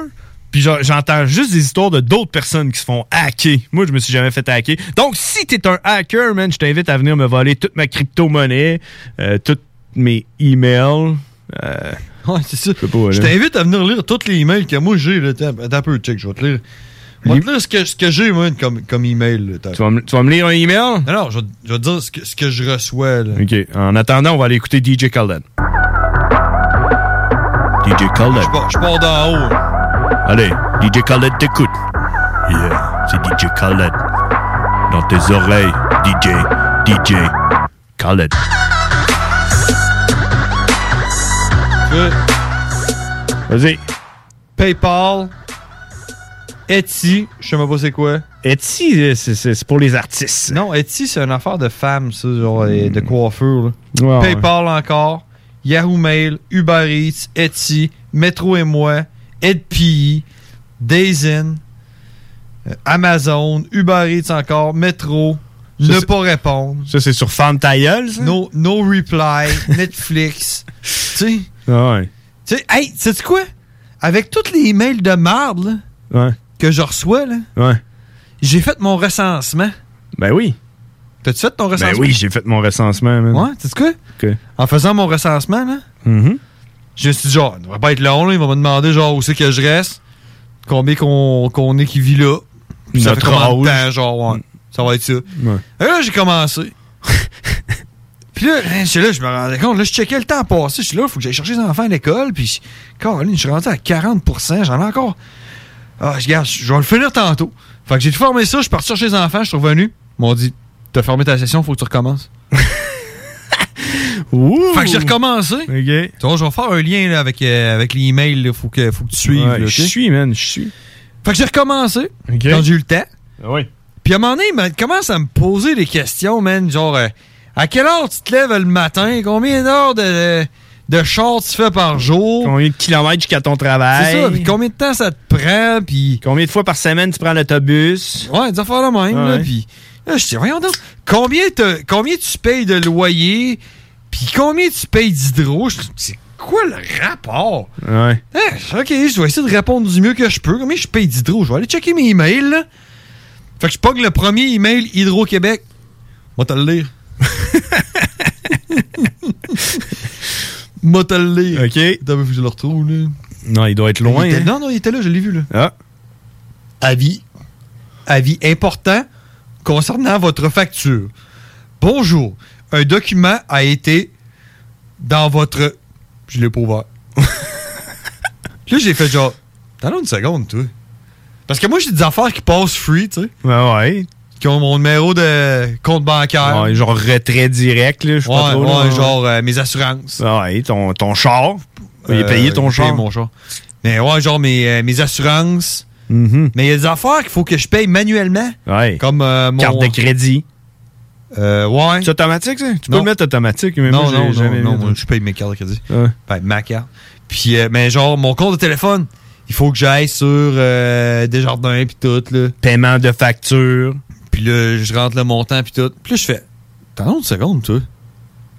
Puis j'entends juste des histoires de d'autres personnes qui se font hacker. Moi, je me suis jamais fait hacker. Donc, si t'es un hacker, man, je t'invite à venir me voler toute ma crypto-monnaie, euh, tous mes emails. Euh, <laughs> Ouais, c'est ça. je t'invite à venir lire tous les emails que moi j'ai. là. Attends un peu, check, je vais te lire. Je vais te lire ce que, ce que j'ai, moi, comme, comme email. là. Tu vas, me- tu vas me lire un email? Non, non, je vais, je vais te dire ce que, ce que je reçois. Là. OK. En attendant, on va aller écouter DJ Khaled. DJ Khaled. Je pars, je pars d'en haut. Allez, DJ Khaled t'écoute. Yeah. c'est DJ Khaled. Dans tes oreilles, DJ, DJ Khaled. Vas-y. PayPal, Etsy, je sais même pas c'est quoi. Etsy, euh, c'est- pour les artistes. Non, Etsy, c'est une affaire de femmes, ça, genre de coiffure. là. Ouais, PayPal encore, Yahoo Mail, Uber Eats, Etsy, Metro et moi, EdPI, Daysin, euh, Amazon, Uber Eats encore, Metro, Ça, ne pas répondre. Ça, c'est sur Femme ça? No, no reply, <laughs> Netflix. tu sais, ouais. tu sais, hey, sais-tu quoi? Avec tous les emails de marde là, Ouais. que je reçois, là, Ouais. j'ai fait mon recensement. Ben oui. T'as-tu fait ton recensement? Ben oui, j'ai fait mon recensement, man. Ouais, tu sais quoi? En faisant mon recensement, là, Mhm. je me suis dit, genre, ça devrait pas être long, là. Il va me demander, genre, où c'est que je reste, combien qu'on qu'on est qui vit là. Puis ça fait Notre combien de âge. temps, genre, ouais. Ça va être ça. Ouais. Et là, j'ai commencé. Puis là, j'étais là, je me rendais compte, là, je checkais le temps passé. Je suis là, il faut que j'aille chercher les enfants à l'école. Puis, Caroline, je suis rendu à 40% j'en ai encore. Ah, je garde, je vais le finir tantôt. Fait que j'ai tout formé ça, je suis parti chercher les enfants, je suis revenu. Ils m'ont dit, t'as fermé ta session, faut que tu recommences. <laughs> Fait que j'ai recommencé. OK. Tu vois, je vais faire un lien là, avec, euh, avec l'email. Il faut que, faut que tu suives. Ouais, là, je suis, man, je suis. Fait que j'ai recommencé OK. quand j'ai eu le temps. Ah oui. Puis à un moment donné, il me- commence à me poser des questions, man. Genre, euh, à quelle heure tu te lèves le matin? Combien d'heures de, de char tu fais par jour? Combien de kilomètres jusqu'à ton travail? C'est ça. Puis combien de temps ça te prend? Puis. Combien de fois par semaine tu prends l'autobus? Ouais, des affaires de même, là. Puis là, je dis, voyons donc, combien, combien tu payes de loyer? Puis combien tu payes d'hydro? C'est quoi le rapport? Ouais. Ah, ok, je vais essayer de répondre du mieux que je peux. Combien je paye d'hydro? Je vais aller checker mes emails, là. Fait que je pogne le premier email Hydro-Québec. Moi, te le lire. <laughs> Lire. OK. Attends, faut que je le retrouve, là. Non, il doit être loin. Était- hein. Non, non, il était là, je l'ai vu, là. Ah. Avis. Avis important concernant votre facture. Bonjour. Un document a été dans votre. Je l'ai pas ouvert. <laughs> là, j'ai fait genre. Attends une seconde, toi. Parce que moi, j'ai des affaires qui passent free, tu sais. Ouais, ouais. Qui ont mon numéro de compte bancaire. Ouais, genre retrait direct, là, je sais pas Ouais, trop. ouais, là. genre euh, mes assurances. Ouais, ton, ton char. Il est Euh, payé ton char. mon char. Mais ouais, genre mes, euh, mes assurances. Mhm. Mais il y a des affaires qu'il faut que je paye manuellement. Ouais. Comme mon. Carte de crédit. Euh, ouais. C'est automatique, ça? Tu peux le mettre automatique, mais non, moi, non, jamais non, mis non, ça. je paye mes cartes de crédit. Ouais. Ben, ma carte. Puis, euh, mais genre, mon compte de téléphone, il faut que j'aille sur euh, Desjardins puis tout, là. Paiement de facture. Puis là, je rentre le montant puis tout. Puis là, je fais, attends une seconde, toi.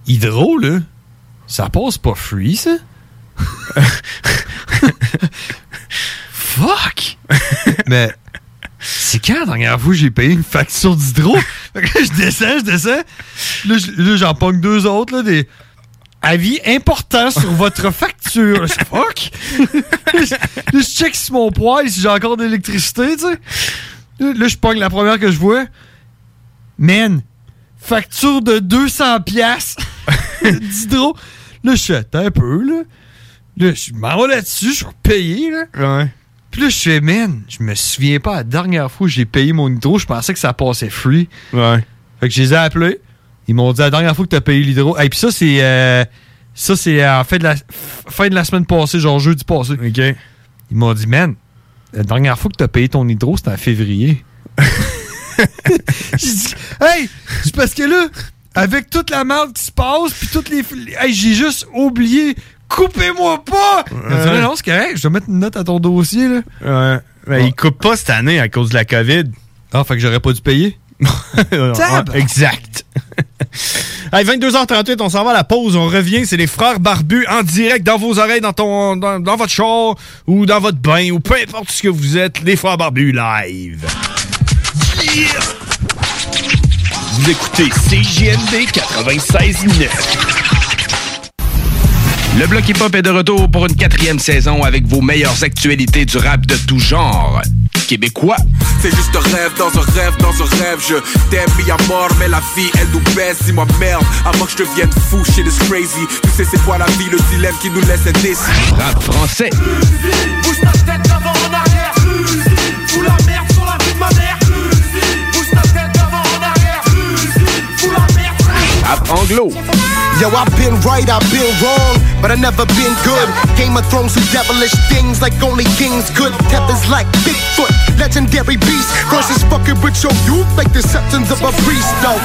Hydro, là, ça passe pas free, ça? <laughs> Fuck! <laughs> mais c'est quand la dernière fois que j'ai payé une facture d'hydro? <laughs> fait que là, je descends, je descends. Là, je- là, j'en pogne deux autres, là, des avis importants sur votre facture. Fuck! là, je- check sur mon poêle si j'ai encore de l'électricité, tu sais. Là, je pogne la première que je vois. Man, facture de 200 piastres <laughs> d'hydro. Là, je attends un peu, là. Là, je m'en vais là-dessus, je vais payer, là. Ouais. Puis là, je fais, man, je me souviens pas la dernière fois que j'ai payé mon hydro, je pensais que ça passait free. Ouais. Fait que je les ai appelés. Ils m'ont dit la dernière fois que t'as payé l'hydro. Et puis ça, c'est. euh, ça, c'est en fait de la fin de la semaine passée, genre jeudi passé. OK. Ils m'ont dit, man, la dernière fois que t'as payé ton hydro, c'était en février. <laughs> j'ai dit, hey, c'est parce que là, avec toute la merde qui se passe, puis toutes les. Hey, j'ai juste oublié. Coupez-moi pas! Ils ont dit, non, c'est correct, je vais mettre une note à ton dossier, là. Ouais. Ben, il coupe pas cette année à cause de la COVID. Ah, fait que j'aurais pas dû payer? <laughs> Exact. <laughs> Hey, 22h38, on s'en va à la pause, on revient, c'est les frères barbus en direct dans vos oreilles, dans ton dans, dans votre char ou dans votre bain ou peu importe ce que vous êtes, les frères barbus live. Yeah! Vous écoutez CJMD 96.9. Le bloc hip-hop est de retour pour une quatrième saison avec vos meilleures actualités du rap de tout genre. Québécois. C'est juste un rêve dans un rêve dans un rêve. Je t'aime mis à mort, mais la vie elle nous baisse. Dis-moi merde, avant que je devienne fou, shit is crazy. Tu sais, c'est quoi la vie, le dilemme qui nous laisse indécis. Rap français. Bouge la merde. Rap anglo. Yo, I've been right, I've been wrong, but I never been good. Game of Thrones do devilish things like only kings could. Peppers like Bigfoot, legendary beast. Versus fucking with your youth like the septons of a priest, though.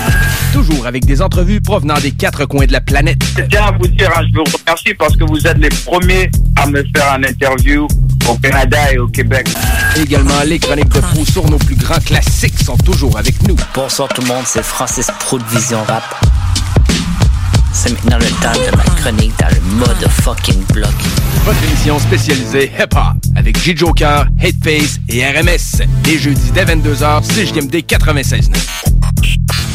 Toujours avec des entrevues provenant des quatre coins de la planète. Je tiens à vous dire, hein, je vous remercie parce que vous êtes les premiers à me faire un interview au Canada et au Québec. Également, les chroniques de fou sur nos plus grands classiques sont toujours avec nous. Bonsoir tout le monde, c'est Francis Pro de Vision Rap. C'est maintenant le temps de ma chronique dans le mode fucking block. Votre émission spécialisée hip-hop avec J-Joker, Hateface et RMS. Les jeudis dès 22h, CJMD 96.9.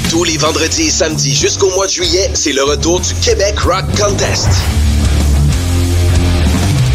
Tous les vendredis et samedis jusqu'au mois de juillet, c'est le retour du Québec Rock Contest.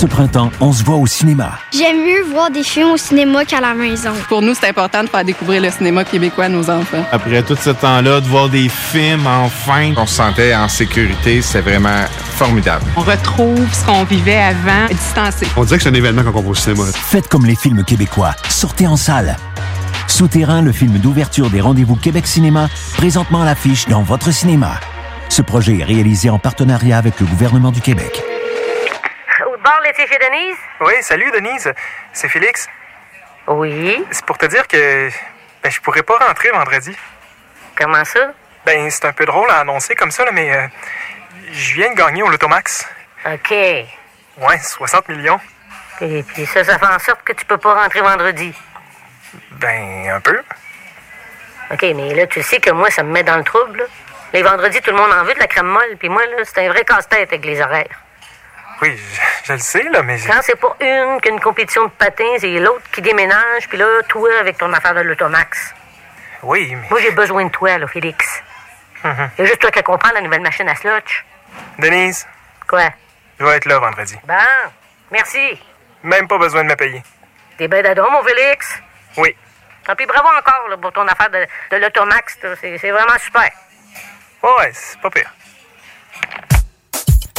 Ce printemps, on se voit au cinéma. J'aime mieux voir des films au cinéma qu'à la maison. Pour nous, c'est important de faire découvrir le cinéma québécois à nos enfants. Après tout ce temps-là, de voir des films, enfin, on se sentait en sécurité, c'est vraiment formidable. On retrouve ce qu'on vivait avant, distancé. On dirait que c'est un événement quand on va au cinéma. Faites comme les films québécois. Sortez en salle. Souterrain, le film d'ouverture des rendez-vous Québec Cinéma, présentement à l'affiche dans votre cinéma. Ce projet est réalisé en partenariat avec le gouvernement du Québec. Bon, l'été chez Denise? Oui, salut Denise. C'est Félix. Oui. C'est pour te dire que ben, je pourrais pas rentrer vendredi. Comment ça? Ben, c'est un peu drôle à annoncer comme ça, là, mais euh, je viens de gagner au Lotomax. OK. Ouais, 60 millions. Et puis ça, ça fait en sorte que tu peux pas rentrer vendredi. Ben, un peu. OK, mais là, tu sais que moi, ça me met dans le trouble. là. Les vendredis, tout le monde en veut de la crème molle, puis moi, là, c'est un vrai casse-tête avec les horaires. Oui, je, je le sais, là, mais... Quand c'est pas une qu'une compétition de patins et l'autre qui déménage, puis là, toi avec ton affaire de l'automax. Oui, mais... Moi, j'ai besoin de toi, là, Félix. Mhm. Il y a juste toi qui comprends la nouvelle machine à slotch. Denise, Quoi? je vais être là vendredi. Bon, merci. Même pas besoin de me payer. T'es d'adon, mon Félix? Oui. Ah, puis bravo encore là, pour ton affaire de, de l'automax. c'est vraiment super. Ouais, c'est pas pire.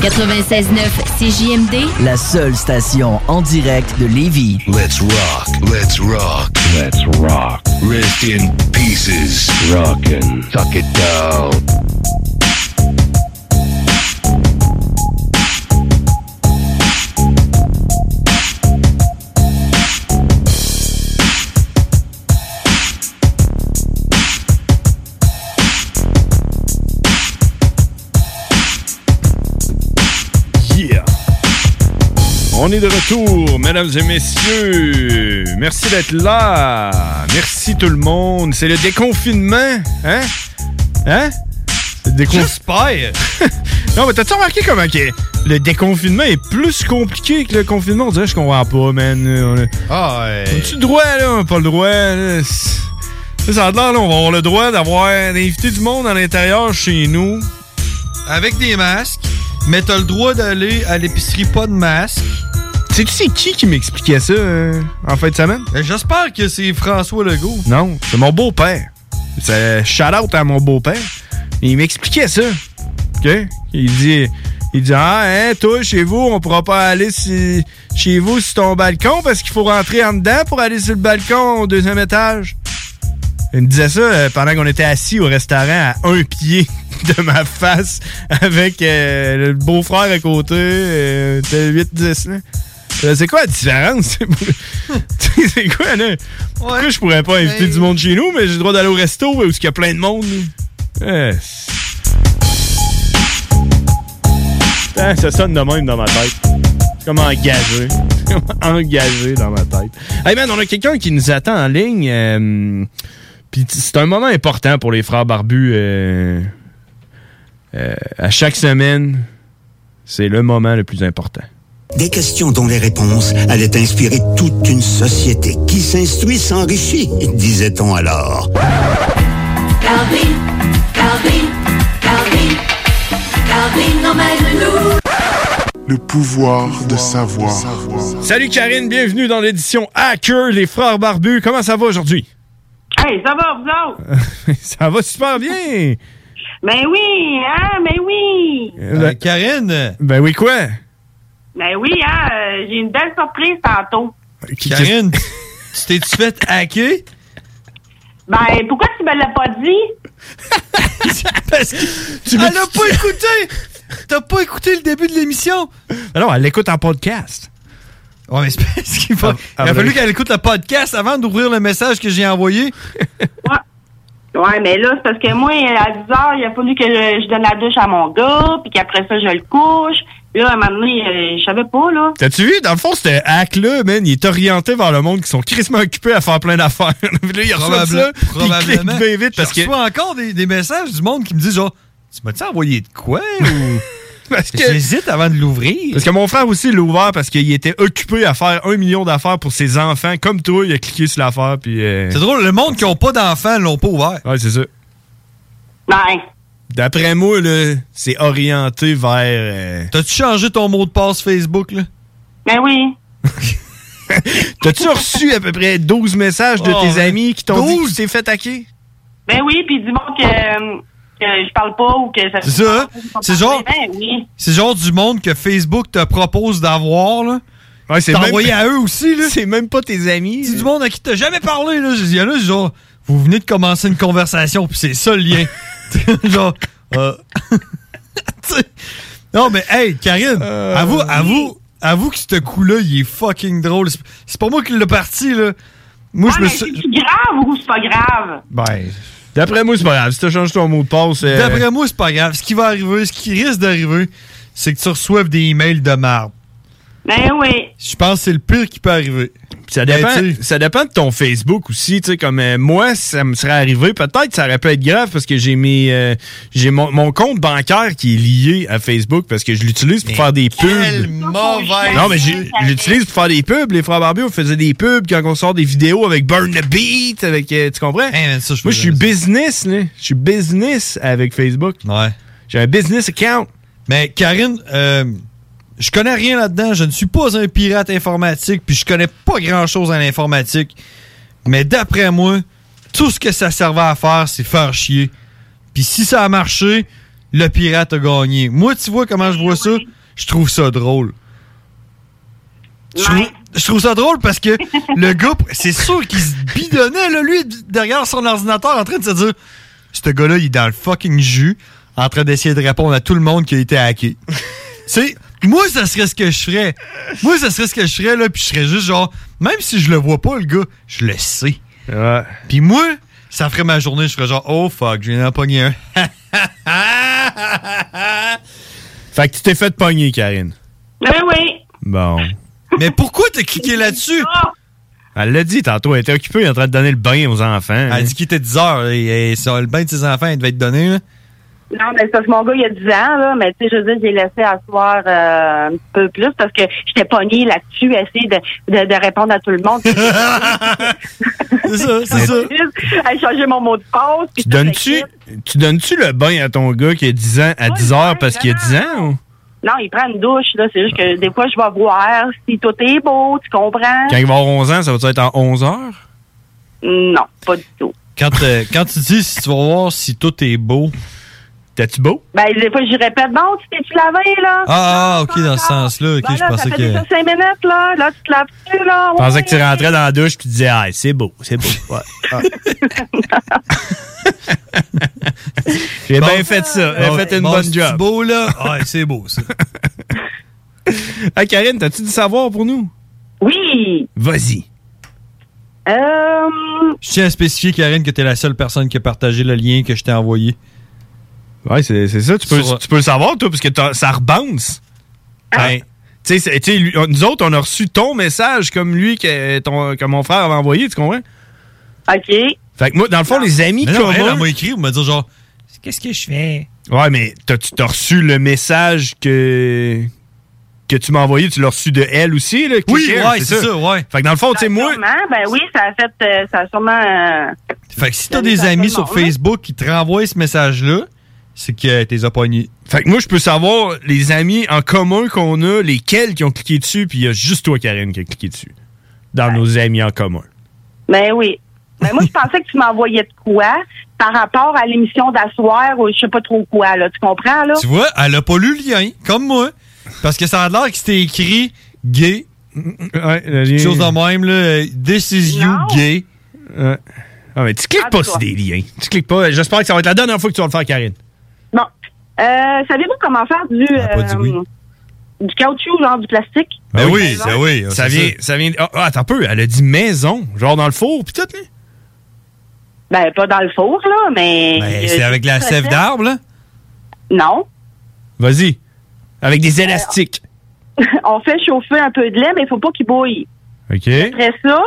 96.9 CJMD, La seule station en direct de Lévis. Let's rock, let's rock, let's rock. Rest in pieces. Rockin', tuck it down. On est de retour, mesdames et messieurs. Merci d'être là. Merci tout le monde. C'est le déconfinement, hein? Hein? Le décon- J'espère. <laughs> non, mais t'as-tu remarqué comment que le déconfinement est plus compliqué que le confinement? On dirait que je comprends pas, man. Ah, ouais. A-tu le droit, là? Pas le droit, là? Ça a l'air, là, on va avoir le droit d'avoir d'inviter du monde à l'intérieur chez nous. Avec des masques, mais t'as le droit d'aller à l'épicerie pas de masque. Sais-tu c'est qui qui m'expliquait ça euh, en fin de semaine? Ben, J'espère que c'est François Legault. Non, c'est mon beau-père. C'est shout-out à mon beau-père. Il m'expliquait ça. OK? Il dit, il dit Ah, hein, toi, chez vous, on pourra pas aller si- chez vous sur ton balcon parce qu'il faut rentrer en dedans pour aller sur le balcon au deuxième étage. Il me disait ça euh, pendant qu'on était assis au restaurant à un pied <laughs> de ma face avec euh, le beau-frère à côté. Euh, T'es 8-10, là. Euh, C'est quoi la différence? <laughs> C'est quoi, là? Pourquoi je pourrais pas inviter du monde chez nous, mais j'ai le droit d'aller au resto où il y a plein de monde? là? Euh, c'est- Putain, ça sonne de même dans ma tête. C'est comme engagé. <laughs> Engagé dans ma tête. Hey man, on a quelqu'un qui nous attend en ligne. euh, Puis c'est un moment important pour les frères barbus. euh, euh, à chaque semaine, c'est le moment le plus important. Des questions dont les réponses allaient inspirer toute une société qui s'instruit s'enrichit, disait-on alors. Calvin emmène-nous. Le pouvoir de savoir. Salut Karine, bienvenue dans l'édition Hacker, les frères barbus. Comment ça va aujourd'hui? Hey, ça va, vous autres? <laughs> ça va super bien! Ben oui, hein, ben oui. Euh, Karine! Ben oui, quoi? Ben oui, hein, euh, j'ai une belle surprise tantôt. Karine, <laughs> tu t'es-tu fait hacker? Ben, pourquoi tu me l'as pas dit? <laughs> Parce que tu Elle a pas écouté! T'as pas écouté le début de l'émission? Alors, elle l'écoute en podcast. Ouais, mais c'est parce qu'il faut- Ah, il a ah, fallu qu'elle écoute le podcast avant d'ouvrir le message que j'ai envoyé. <laughs> Ouais, mais là, c'est parce que moi, à 10 heures, il a fallu que je, je donne la douche à mon gars, puis qu'après ça, je le couche. Là, à un moment donné, euh, je savais pas, là. T'as-tu vu? Dans le fond, ce hack-là, man, il est orienté vers le monde qui sont crissement occupés à faire plein d'affaires. Là, <laughs> il reçoit ça, probablement. bien vite parce Je que... reçois encore des, des messages du monde qui me disent genre, tu m'as-tu envoyé de quoi? Ou... <laughs> Parce que- J'hésite avant de l'ouvrir. Parce que mon frère aussi l'a ouvert parce qu'il était occupé à faire un million d'affaires pour ses enfants. Comme toi, il a cliqué sur l'affaire, puis... euh, C'est drôle, le monde qui n'a pas d'enfants l'ont pas ouvert. Ouais, c'est ça. Ben. D'après moi, là, c'est orienté vers... euh, T'as-tu changé ton mot de passe Facebook, là? Ben oui. <laughs> T'as-tu reçu à peu près 12 messages de Oh, tes ouais. amis qui t'ont dit que 12? tu t'es fait hacker? Ben oui, puis dis-moi que, euh, que je parle pas ou que ça... C'est ça, hein? C'est genre- Ben oui. C'est genre du monde que Facebook te propose d'avoir, là. Ouais, c'est T'as même- envoyé à eux aussi, là. <laughs> C'est même pas tes amis. C'est du monde à qui t'as jamais parlé, là. Il y en a, genre, vous venez de commencer une conversation, puis c'est ça le lien. <laughs> <laughs> genre, euh, <laughs> tu sais. non, mais hey, Karine, avoue, avoue, avoue que ce coup-là, il est fucking drôle. C'est- pas moi qui l'ai parti, là. Moi, Ouais, je me mais suis. c'est grave ou c'est pas grave? Ben, d'après moi, c'est pas grave. Si t'as changé ton mot de passe... euh, D'après moi, c'est pas grave. Ce qui va arriver, ce qui risque d'arriver, c'est que tu reçoives des emails de marde. Ben oui. Je pense que c'est le pire qui peut arriver. Ça Ben, dépend, ça dépend de ton Facebook aussi. Tu sais, comme euh, moi, ça me serait arrivé. Peut-être ça aurait pu être grave parce que j'ai mes, euh, j'ai mon, mon compte bancaire qui est lié à Facebook parce que je l'utilise pour faire des pubs. mauvaise. Non, mais l'utilise pour faire des pubs. Les frères Barbie, on faisait des pubs quand on sort des vidéos avec Burn the Beat, avec, euh, tu comprends? Moi, je suis business, là. Je suis business avec Facebook. Ouais. J'ai un business account. Mais Karine, euh, je connais rien là-dedans. Je ne suis pas un pirate informatique, puis je connais pas grand-chose en informatique. Mais d'après moi, tout ce que ça servait à faire, c'est faire chier. Puis si ça a marché, le pirate a gagné. Moi, tu vois comment je vois ça? Je trouve ça drôle. Je trouve, je trouve ça drôle parce que le gars, c'est sûr qu'il se bidonnait, là, lui, derrière son ordinateur, en train de se dire Ce gars-là, il est dans le fucking jus, en train d'essayer de répondre à tout le monde qui a été hacké. c'est. Moi, ça serait ce que je ferais. Moi, ça serait ce que je ferais, là, puis je serais juste genre, même si je le vois pas, le gars, je le sais. Puis moi, ça ferait ma journée, je ferais genre, oh fuck, je viens d'en pogner un. <laughs> Fait que tu t'es fait pogner, Karine. Ben oui. Bon. Mais pourquoi t'as cliqué là-dessus? Elle l'a dit tantôt, elle était occupée en train de donner le bain aux enfants. Elle a dit qu'il était 10 heures. Et, et ça, le bain de ses enfants, il devait être donné. Là. Non, mais c'est parce que mon gars, il a 10 ans, là, mais tu sais, je veux dire, j'ai laissé asseoir euh, un peu plus parce que j'étais pognée là-dessus, à essayer de, de, de répondre à tout le monde. <laughs> c'est ça, c'est ça. À changer mon mot de passe. Tu donnes-tu, tu donnes-tu le bain à ton gars qui a 10 ans à 10 heures parce qu'il a 10 ans? ou? Non, il prend une douche, là. C'est juste que des fois, je vais voir si tout est beau, tu comprends? Quand il va avoir 11 ans, ça va être en 11 heures? Non, pas du tout. Quand, euh, quand tu dis si tu vas voir si tout est beau, t'es-tu beau? Ben, des fois, j'y répète, bon, tu t'es-tu lavé, là? Ah, ah, ok, dans ce sens-là. Ok, Ben je ça pensais fait que. déjà cinq minutes, là. Là, tu te laves-tu, là? Je pensais que tu rentrais dans la douche et tu disais, ah, c'est beau, c'est beau. Ouais. Ah. <laughs> J'ai bien fait ça. J'ai Bon, fait une bon, bonne job. beau, là? Ouais, c'est beau, ça. <laughs> Ah, Karine, t'as-tu du savoir pour nous? Oui. Vas-y. Euh, Je tiens à spécifier, Karine, que t'es la seule personne qui a partagé le lien que je t'ai envoyé. Ouais, c'est c'est ça. Tu peux, Sur- tu peux le savoir, toi, parce que ça rebounce. Ben, tu sais, c'est- tu sais, lui- nous autres, on a reçu ton message comme lui que, ton, que mon frère avait envoyé, tu comprends? OK. Fait que moi, dans le fond, les amis non, elle, communs- elle m'a écrit, elle m'a dit genre, qu'est-ce que je fais? Ouais, mais t'as- tu t'as reçu le message que que tu m'as envoyé, tu l'as reçu de elle aussi, là? Oui, ouais, c'est ça, ouais. Fait que dans le fond, tu sais, moi... Sûrement, ben oui, ça a fait, euh, ça a sûrement... euh, Fait que si t'as des ça amis sur monde. Facebook qui te renvoient ce message-là, c'est que t'es as pognés. Fait que moi, je peux savoir les amis en commun qu'on a, lesquels qui ont cliqué dessus, puis il y a juste toi, Karine, qui a cliqué dessus. Dans nos amis en commun. Ben oui. Ben moi, je pensais que tu m'envoyais de quoi par rapport à l'émission d'asseoir ou je sais pas trop quoi, là. Tu comprends, là? Tu vois, elle a pas lu le lien, comme moi. Parce que ça a l'air que c'était écrit gay. Quelque chose de même, là. This is you gay. Ah, mais tu cliques En pas sur des liens. Tu cliques pas. J'espère que ça va être la dernière fois que tu vas le faire, Karine. Euh, savez-vous comment faire du, euh, du caoutchouc, genre du plastique? Ben oui, ben oui, Ça c'est vient, ça. ça vient. Ah, ah, attends un peu. Elle a dit maison, genre dans le four, pis tout, là? Ben, pas dans le four, là, mais... Ben, c'est avec la sève d'arbre, là? Non. Vas-y. Avec des élastiques. on fait chauffer un peu de lait, mais il faut pas qu'il bouille. OK. Après ça,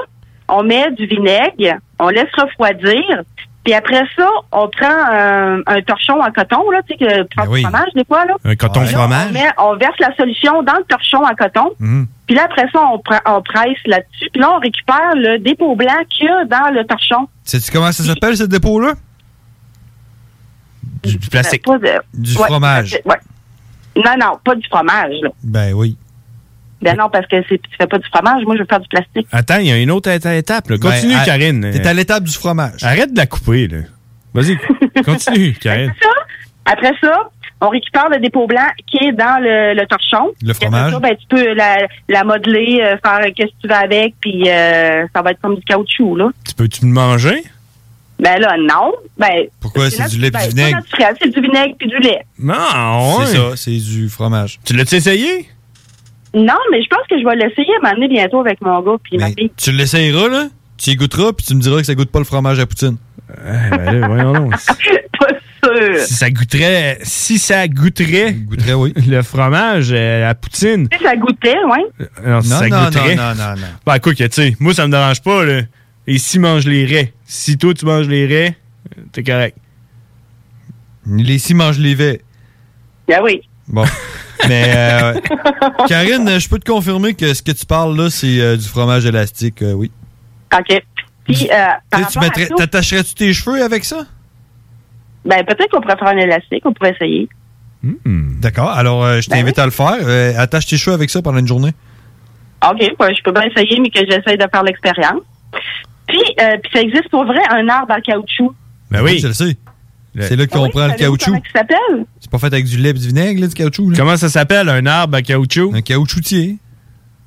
on met du vinaigre, on laisse refroidir, puis après ça, on prend un, un torchon en coton, là, tu sais, que tu fais du fromage, des fois, là. Un coton fromage. On, met- on verse la solution dans le torchon en coton, Mhm. puis là, après ça, on, pre- on presse là-dessus, puis là, on récupère le dépôt blanc qu'il y a dans le torchon. Sais-tu comment ça s'appelle, ce dépôt-là? Du, plastique. Pas de- Du ouais, fromage. ouais. Non, non, pas du fromage, là. Ben oui. Ben non, parce que tu fais pas du fromage, moi, je veux faire du plastique. Attends, il y a une autre éta- étape, là. Continue, Ben, à- Karine. T'es à l'étape du fromage. Arrête de la couper, là. Vas-y. <laughs> Continue, Karine. ça, après ça, on récupère le dépôt blanc qui est dans le, le torchon. Le après fromage. ça, ben, tu peux la, la modeler, euh, faire qu'est-ce que tu veux avec, puis euh, ça va être comme du caoutchouc, là. Tu peux-tu le manger? Ben là, non. Ben, Pourquoi? c'est du lait puis ben, du vinaigre? c'est du vinaigre puis du lait. Non, ouais. C'est ça, c'est du fromage. Tu l'as-tu essayé? Non, mais je pense que je vais l'essayer à m'amener bientôt avec mon gars puis ma fille. Tu l'essayeras, là? Tu y goûteras, puis tu me diras que ça goûte pas le fromage à poutine. ben là, voyons donc. <laughs> pas sûr. Si ça goûterait, si ça goûterait, le fromage euh, à poutine. Sais, ça goûtait, ouais. Alors, si Non, ça non, goûterait. non, non, non, non. Ben, écoute, tu sais, moi, ça me dérange pas, là. Et si mange les raies? Si toi, tu manges les raies, t'es correct. Les six mangent les vets. Ben oui. Bon. <laughs> Mais, euh, Karine, je peux te confirmer que ce que tu parles là, c'est euh, du fromage élastique, euh, oui. OK. Puis, euh, par Tu à ça, T'attacherais-tu tes cheveux avec ça? ben peut-être qu'on pourrait faire un élastique, on pourrait essayer. D'accord. Alors, euh, je Ben t'invite à le faire. Euh, attache tes cheveux avec ça pendant une journée. OK, ben, je peux bien essayer, mais que j'essaye de faire l'expérience. Puis, euh, puis ça existe pour vrai un arbre en caoutchouc. Ben oui. Je le sais. C'est là Ah qu'on oui, prend le caoutchouc. S'appelle? C'est pas fait avec du lait et du vinaigre, là, du caoutchouc. Là? Comment ça s'appelle, un arbre à caoutchouc? Un caoutchoutier.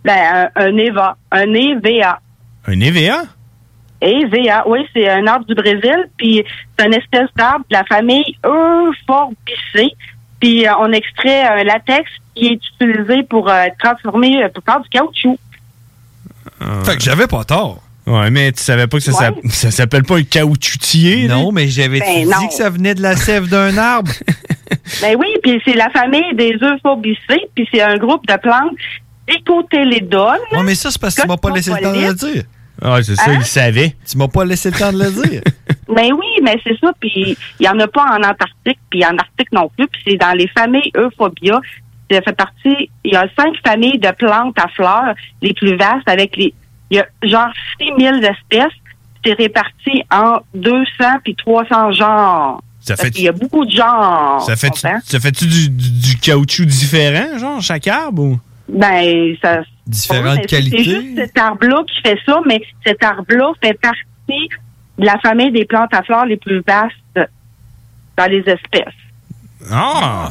Ben, un, un EVA. Un EVA. Un EVA? EVA, oui, c'est un arbre du Brésil, puis c'est une espèce d'arbre de la famille Euphorbicées. Puis euh, on extrait un latex qui est utilisé pour euh, transformer, euh, pour faire du caoutchouc. Fait que j'avais pas tort. Ouais, mais tu savais pas que ça, Ouais. ça s'appelle pas un caoutchoutier? Non, mais j'avais Ben, dit non. que ça venait de la sève d'un arbre. <laughs> Ben oui, puis c'est la famille des Euphorbicées, puis c'est un groupe de plantes dicotylédones. Ouais, mais ça, c'est parce que tu m'as pas laissé le temps de le dire. Ah, c'est ça, Hein? il savait. Tu m'as pas laissé le temps de le dire. <laughs> Ben oui, mais c'est ça, puis il y en a pas en Antarctique, puis en Arctique non plus, puis c'est dans les familles Euphorbia. Ça fait partie, il y a cinq familles de plantes à fleurs les plus vastes avec les, il y a genre 6000 espèces, c'est réparti en 200 puis 300 genres. Ça fait- qu'il y a beaucoup de genres. Ça fait, comprends? ça fait-tu du, du- du caoutchouc différent, genre, chaque arbre? Ou? Ben, ça. Différentes Ouais, qualités. C'est juste cet arbre-là qui fait ça, mais cet arbre-là fait partie de la famille des plantes à fleurs les plus vastes dans les espèces. Ah!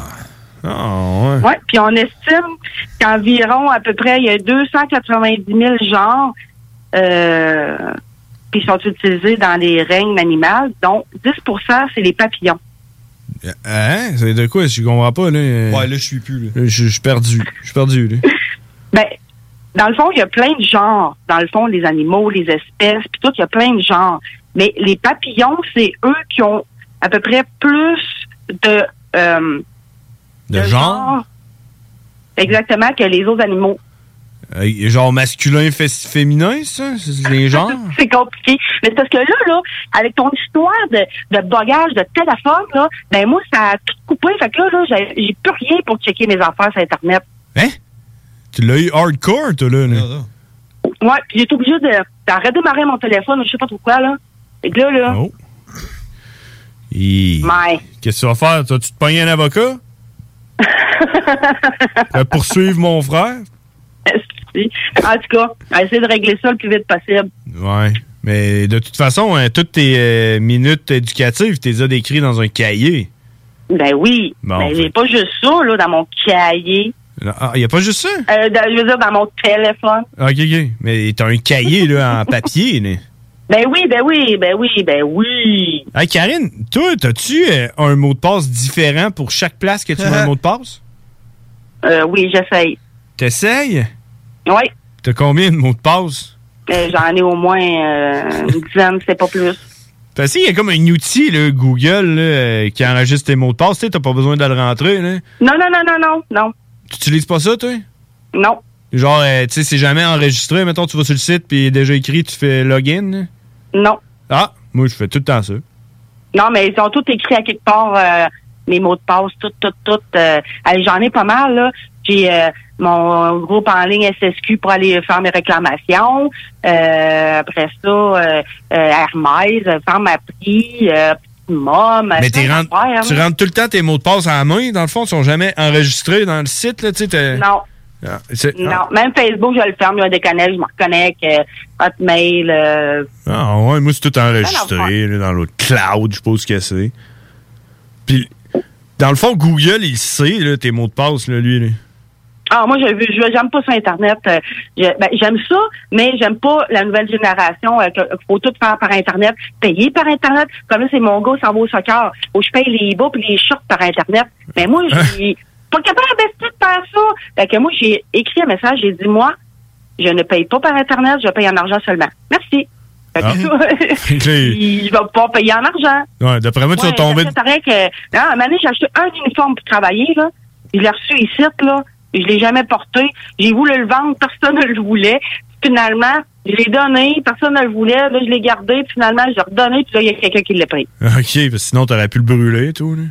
Ah, ouais. Ouais, puis on estime qu'environ à peu près il y a 290 000 genres euh, qui sont utilisés dans les règnes animales, dont 10% c'est les papillons. Hein? C'est de quoi? Je comprends pas, là. Ouais, là, je suis plus, là. Je je suis perdu. Je suis perdu, là. <laughs> Ben, dans le fond, il y a plein de genres. Dans le fond, les animaux, les espèces, puis tout, il y a plein de genres. Mais les papillons, c'est eux qui ont à peu près plus de... euh, De genre? Exactement, que les autres animaux. Euh, genre masculin, fé- féminin, ça? C'est les <laughs> genres? c'est compliqué. Mais c'est parce que là, là, avec ton histoire de, de bagage de téléphone, là, ben moi, ça a tout coupé. Fait que là, là, j'ai plus rien pour checker mes affaires sur Internet. Hein? Tu l'as eu hardcore, toi, là. là. Ouais, puis j'ai été obligé de, de redémarrer mon téléphone, je sais pas trop quoi, là. Fait que là, là, Oh. Ouais. Qu'est-ce que tu vas faire? toi? Tu te pognes un avocat? Vas poursuivre mon frère? en tout cas, essayer de régler ça le plus vite possible. Ouais. Mais de toute façon, hein, toutes tes euh, minutes éducatives, tu les as décrites dans un cahier. Ben oui. Bon, mais fait- j'ai pas juste ça, là, dans mon cahier. Ah, il n'y a pas juste ça? Euh, dans- je veux dire, dans mon téléphone. Ok, ok. Mais t'as un cahier là, en papier. Là. Ben oui, ben oui, ben oui, ben oui. Hey, Karine, toi, as-tu euh, un mot de passe différent pour chaque place que tu mets un <laughs> mot de passe? Euh, oui, j'essaye. T'essayes? Oui. T'as combien de mots de passe? Euh, J'en ai au moins euh, une dizaine, c'est pas plus. Parce qu'il y a comme un outil, là, Google, là, qui enregistre tes mots de passe. Tu sais, t'as pas besoin de le rentrer. Là. Non, non, non, non, non, non. Tu utilises pas ça, toi? Non. Genre, euh, tu sais, c'est jamais enregistré. Mettons, tu vas sur le site, puis déjà écrit, tu fais login? Non. Ah, moi, je fais tout le temps ça. Non, mais ils ont tous écrits à quelque part, euh, mes mots de passe, tout, tout, tout. euh, J'en ai pas mal, là. J'ai euh, mon groupe en ligne SSQ pour aller faire mes réclamations. Euh, après ça, euh, euh, Hermès, euh, Pharmaprix, euh, Mom. Mais t'es rentre- tu rentres tout le temps tes mots de passe à la main, dans le fond, ils sont jamais enregistrés dans le site, là, tu sais. Non. Ah, Non, ah. même Facebook, je le ferme, il y a des canaux, je me reconnecte, euh, Hotmail, euh, Ah ouais, moi c'est tout enregistré là, dans l'autre cloud, je suppose que c'est. Puis dans le fond, Google, il sait là, tes mots de passe, là, lui. là. Ah, moi, je je- j'aime pas sur Internet. Euh, je- ben, j'aime ça, mais j'aime pas la nouvelle génération. Euh, que- faut tout faire par Internet, payer par Internet. Comme là, c'est mon gars, ça va au soccer. Que je paye les bas puis les shorts par Internet. Mais moi, <laughs> je suis pas capable de faire ça. Fait que moi, j'ai écrit un message, j'ai dit, moi, je ne paye pas par Internet, je paye en argent seulement. Merci. Ah. Là, <laughs> il va pas payer en argent. Ouais, d'après moi, tu vas Ouais, tomber. rien que. À un moment donné, j'ai acheté un uniforme pour travailler, là. Je l'ai reçu ici, là. Je l'ai jamais porté. J'ai voulu le vendre, personne ne le voulait. Finalement, je l'ai donné, personne ne le voulait. Là, je l'ai gardé, puis finalement, je l'ai redonné, puis là, il y a quelqu'un qui l'a pris. <laughs> Ok, parce que sinon, t'aurais pu le brûler et tout. Là.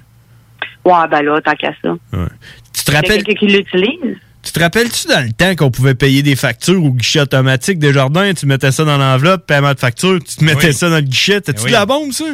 Ouais, ben là, tant qu'à ça. Ouais. Tu te Il y a rappelles, quelqu'un qui l'utilise. tu te rappelles-tu dans le temps qu'on pouvait payer des factures au guichet automatique des jardins? Tu mettais ça dans l'enveloppe, paiement de facture, tu te mettais Oui. ça dans le guichet. T'as-tu Oui. de la bombe, ça?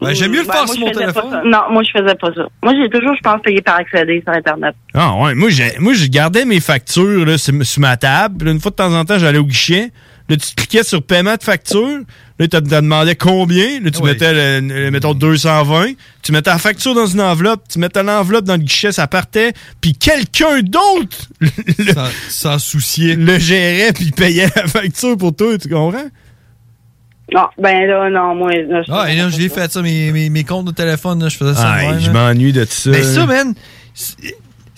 Ben, j'aime mieux le Ben, faire moi, sur mon faisais pas téléphone. ça. Non, moi, je faisais pas ça. Moi, j'ai toujours, je pense, payé par accéder sur Internet. Ah ouais, moi j'ai moi je gardais mes factures là, sur, sur ma table. Puis là, une fois de temps en temps, j'allais au guichet. Là, tu cliquais sur paiement de facture. Là, tu te demandais combien? Là, tu mettais, le- le- mettons, 220. Tu mettais la facture dans une enveloppe. Tu mettais l'enveloppe dans le guichet, ça partait. Puis quelqu'un d'autre <laughs> le, sans soucier le gérait puis payait la facture pour toi. Tu comprends? Non, ben là, non, moi. là, je Ah, faisais et là, j'ai ça. fait ça, mes, mes, mes comptes de téléphone, là, je faisais ça. de Ah, je m'ennuie de ça. Mais ça, man,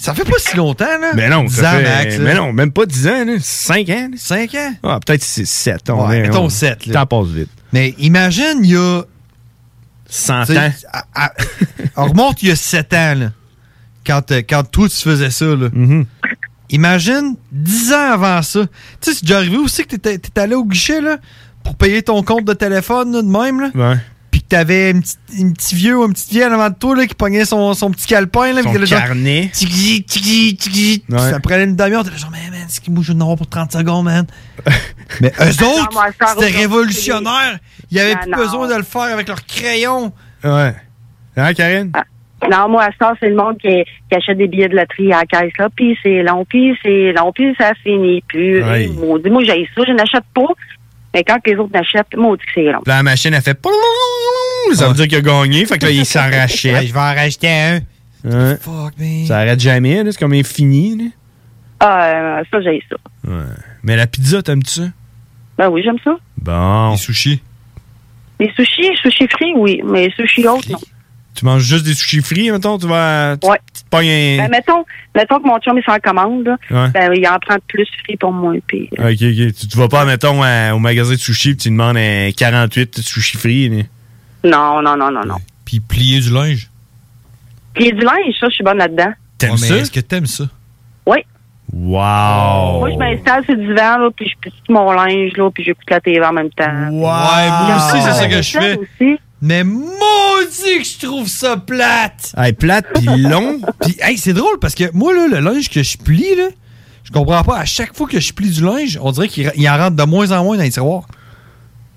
ça fait pas si longtemps, là. Mais non, 10 ça ans fait- max, là. mais non, même pas 10 ans, 5 ans. 5 ans? Ah, peut-être c'est 7. On Ouais, est- mettons on- 7, là. Le temps passe vite. Mais imagine, il y a. 100 t'sais, ans. à- à- <laughs> on remonte il y a 7 ans, là. Quand, euh, quand toi, tu faisais ça, là. Mm-hmm. Imagine 10 ans avant ça. Tu sais, c'est déjà arrivé aussi que t'étais t'étais allé au guichet, là, pour payer ton compte de téléphone, là, de même, là. Ouais. Puis que t'avais un petit, un petit vieux ou un petit vieille en avant de toi, là, qui pognait son, son petit calepin, là. Son genre, carnet. Tigui. Puis Ouais. Ça prenait une demi-heure. T'es genre, man, man, c'est qui vais en avoir pour 30 secondes, man? <laughs> Mais eux autres, c'était révolutionnaire. Ils avaient plus non. besoin de le faire avec leur crayon. Ouais. Hein, Karine? Non, moi, à ça, c'est le monde qui, qui achète des billets de loterie à la caisse, là. Puis c'est long, puis c'est long, puis ça finit. Puis, Ouais. moi, j'ai ça, je n'achète pas. Mais quand les autres n'achètent, moi, dit que c'est long. Là, la machine, a fait. Ça veut dire qu'il a gagné. Fait que là, il s'en <laughs> rachète. Ouais, je vais en racheter un. Ouais. Fuck, man? Ça arrête jamais, là. C'est comme infini, là. Ah, euh, ça, j'ai ça. Ouais. Mais la pizza, t'aimes-tu ça? Ben oui, j'aime ça. Bon. Les sushis. Les sushis, sushis frits, oui. Mais sushis autres, non. Tu manges juste des sushis frits, mettons? Tu vas. Tu, Ouais. tu te pognes un. Ben, mettons, mettons que mon chum, il s'en commande, là. Ouais. Ben, il en prend plus frits pour moi. Puis, Ok, ok. Tu, tu vas pas, mettons, à- au magasin de sushis puis tu demandes un 48 sushis frits. là. non, non, non, non, non. Puis plier du linge. Puis du linge, ça, je suis bonne là-dedans. T'aimes Ouais, mais ça? Est-ce que t'aimes ça? Oui. Wow! Moi, je m'installe sur le divan, là, puis je plie mon linge, là, puis j'écoute la TV en même temps. Ouais, moi aussi, c'est ça que je fais. aussi. Mais maudit que je trouve ça plate! Hey, plate pis <laughs> long. Puis, hey, c'est drôle parce que moi, là, le linge que je plie, là, je comprends pas. À chaque fois que je plie du linge, on dirait qu'il il en rentre de moins en moins dans les tiroirs.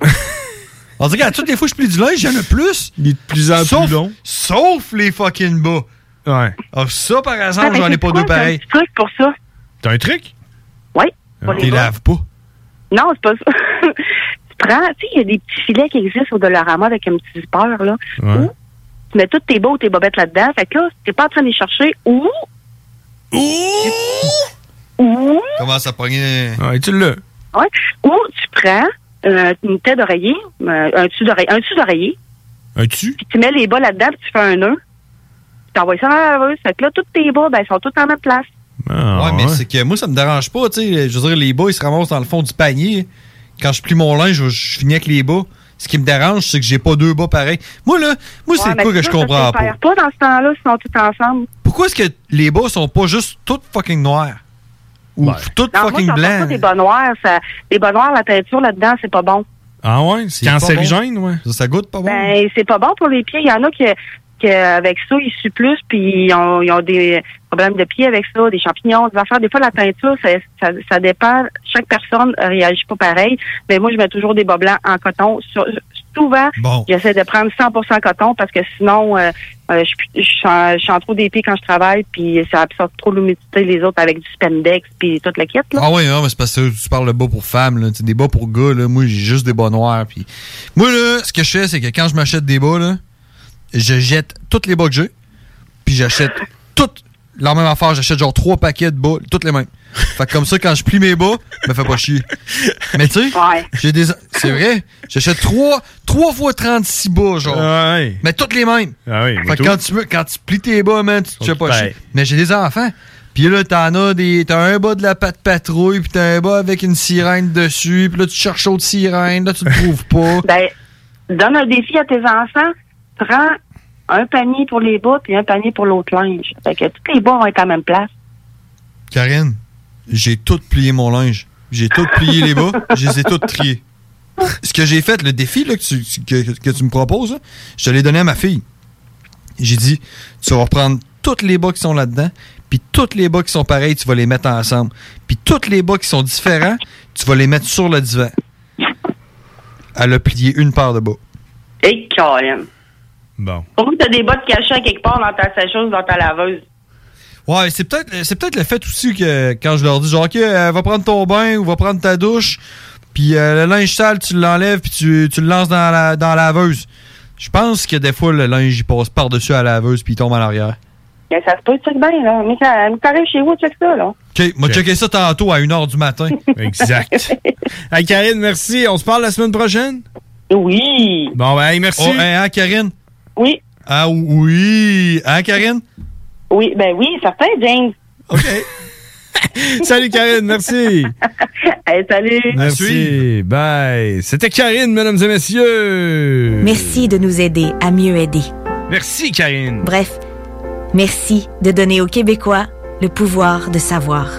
<laughs> on dirait qu'à toutes les fois que je plie du linge, il y en a plus. Il est de plus en sauf, plus long. Sauf les fucking bas. Ouais. Ah, ça, par exemple, Ah, j'en ai pas quoi, deux t'as un pareils. truc pour ça. T'as un truc? Oui. pour les T'es bas. laves pas. Non, c'est pas ça. Tu prends, tu sais, il y a des petits filets qui existent au Dollarama avec un petit zipper, là. Ouais. Ou tu mets toutes tes bas ou tes bobettes là-dedans. Fait que là, t'es pas en train de les chercher. Ou. Ou. Comment ça pogner? Ouais, tu l'as. Ouais. Ou tu prends euh, une tête d'oreiller, euh, un dessus d'oreiller, un dessus d'oreiller, Un tu? puis tu mets les bas là-dedans, puis tu fais un nœud. Puis t'envoies ça dans la laveuse. Fait que là, tous tes bas, ben, ils sont tous en même place. Ah, ouais, mais c'est que moi, ça me dérange pas, tu sais. Je veux dire, les bas, ils se ramassent dans le fond du panier. Quand je plie mon linge, je, je finis avec les bas. Ce qui me dérange, c'est que j'ai pas deux bas pareils. Moi, là, moi, c'est Ouais, quoi que je comprends pas? pas dans ce temps-là, ils sont tous ensemble. Pourquoi est-ce que les bas sont pas juste toutes fucking noirs? Ou toutes Non, fucking moi, fais pas blancs? des bas noirs. Ça, les bas noirs, la teinture là-dedans, c'est pas bon. Ah ouais? C'est cancérigène, ouais. Ça, ça goûte pas bon? Ben, c'est pas bon pour les pieds. Il y en a qui, qui avec ça, ils suent plus, puis ils ont, ils ont des problèmes de pieds avec ça, des champignons, des affaires. Des fois, la teinture, ça, ça, ça dépend. Chaque personne réagit pas pareil. Mais moi, je mets toujours des bas blancs en coton. Sur- souvent, Bon. j'essaie de prendre 100% coton parce que sinon, euh, euh, je, je, suis en- je suis en trop d'épée quand je travaille, puis ça absorbe trop l'humidité les autres avec du spandex, puis toute la kit. Là. Ah oui, non, mais c'est parce que tu parles de bas pour femmes, là. Des bas pour gars, là. Moi, j'ai juste des bas noirs. Puis... Moi, là, ce que je fais, c'est que quand je m'achète des bas, là, je jette toutes les bas que j'ai. Puis j'achète toutes la même affaire. J'achète genre trois paquets de bas, toutes les mêmes. Fait que comme ça, quand je plie mes bas, me fais pas chier. Mais tu sais, j'ai des. C'est vrai. J'achète trois, trois fois 36 bas, genre. Ouais. Mais toutes les mêmes. Ah oui, Fait que quand tu, me- quand tu plies tes bas, man, tu te fais pas chier. Mais j'ai des enfants. Puis là, t'en as des. T'as un bas de la patte patrouille, puis t'as un bas avec une sirène dessus, puis là, tu cherches autre sirène, là, tu le trouves pas. <laughs> Ben, donne un défi à tes enfants. Prends un panier pour les bas puis un panier pour l'autre linge. Fait que tous les bas vont être à la même place. Karine, j'ai tout plié mon linge. J'ai tout plié les bas, je les ai tous triés. Ce que j'ai fait, le défi là, que, tu, que, que tu me proposes, là, je te l'ai donné à ma fille. J'ai dit, tu vas reprendre tous les bas qui sont là-dedans, puis tous les bas qui sont pareils, tu vas les mettre ensemble. Puis tous les bas qui sont différents, tu vas les mettre sur le divan. Elle a plié une paire de bas. Et Colin. Bon. Pourquoi t'as des bottes cachées à quelque part dans ta sécheuse, dans ta laveuse? Ouais, c'est peut-être c'est peut-être le fait aussi que quand je leur dis genre OK, euh, va prendre ton bain ou va prendre ta douche, puis euh, le linge sale, tu l'enlèves puis tu, tu le lances dans la dans la laveuse. Je pense que des fois le linge il passe par-dessus à la laveuse puis il tombe en arrière. Ben, ça se peut, check bien, là. Mais quand mais t'arrives chez vous, check ça, là. OK, m'a checké ça tantôt à 1h du matin. <laughs> Exact. <laughs> hey, Karine, merci. On se parle la semaine prochaine? Oui. Bon, ben, hey, merci. Oh, hein, Karine? Oui. Ah oui. Hein, Karine? Oui, ben oui, certain, James. OK. <laughs> Salut, Karine. Merci. <laughs> Hey, salut. Merci. Bye. C'était Karine, mesdames et messieurs. Merci de nous aider à mieux aider. Merci, Karine. Bref, merci de donner aux Québécois le pouvoir de savoir.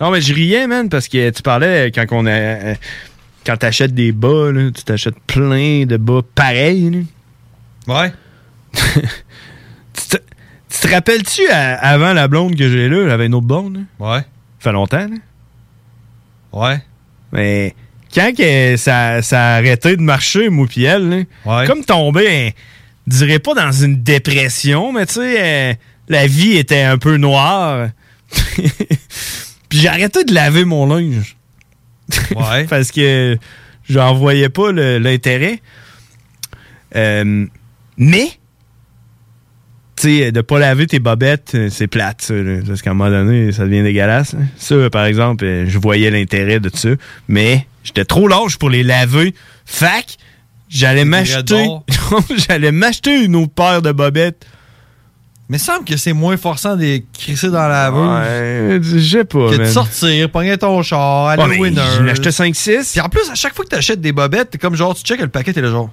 Non, mais je riais, man, parce que tu parlais quand on a. euh, Quand t'achètes des bas, là, tu t'achètes plein de bas pareils. là. Ouais. <laughs> tu, te, tu te rappelles-tu, avant la blonde que j'ai là, j'avais une autre blonde? là? Ouais. Ça fait longtemps, là. Ouais. Mais quand que ça, ça a arrêté de marcher, moi pis elle, là, comme tombé dirais pas dans une dépression, mais tu sais, euh, la vie était un peu noire. <laughs> Puis j'ai arrêté de laver mon linge. Ouais. <laughs> Parce que j'en voyais pas l'intérêt. Euh, mais, tu sais, de pas laver tes bobettes, euh, c'est plate, ça. là. Parce qu'à un moment donné, ça devient dégueulasse. hein. Ça, par exemple, euh, je voyais l'intérêt de ça. Mais j'étais trop large pour les laver. Fac, j'allais m'acheter. <laughs> j'allais m'acheter une autre paire de bobettes. Mais il semble que c'est moins forçant de crisser dans la. Ouais, je sais pas. Que de man. sortir, pogner ton char, aller Ouais, au winner. j'en achetais 5-6. Puis en plus, à chaque fois que tu achètes des bobettes, t'es comme genre, tu checkes le paquet, t'es là genre,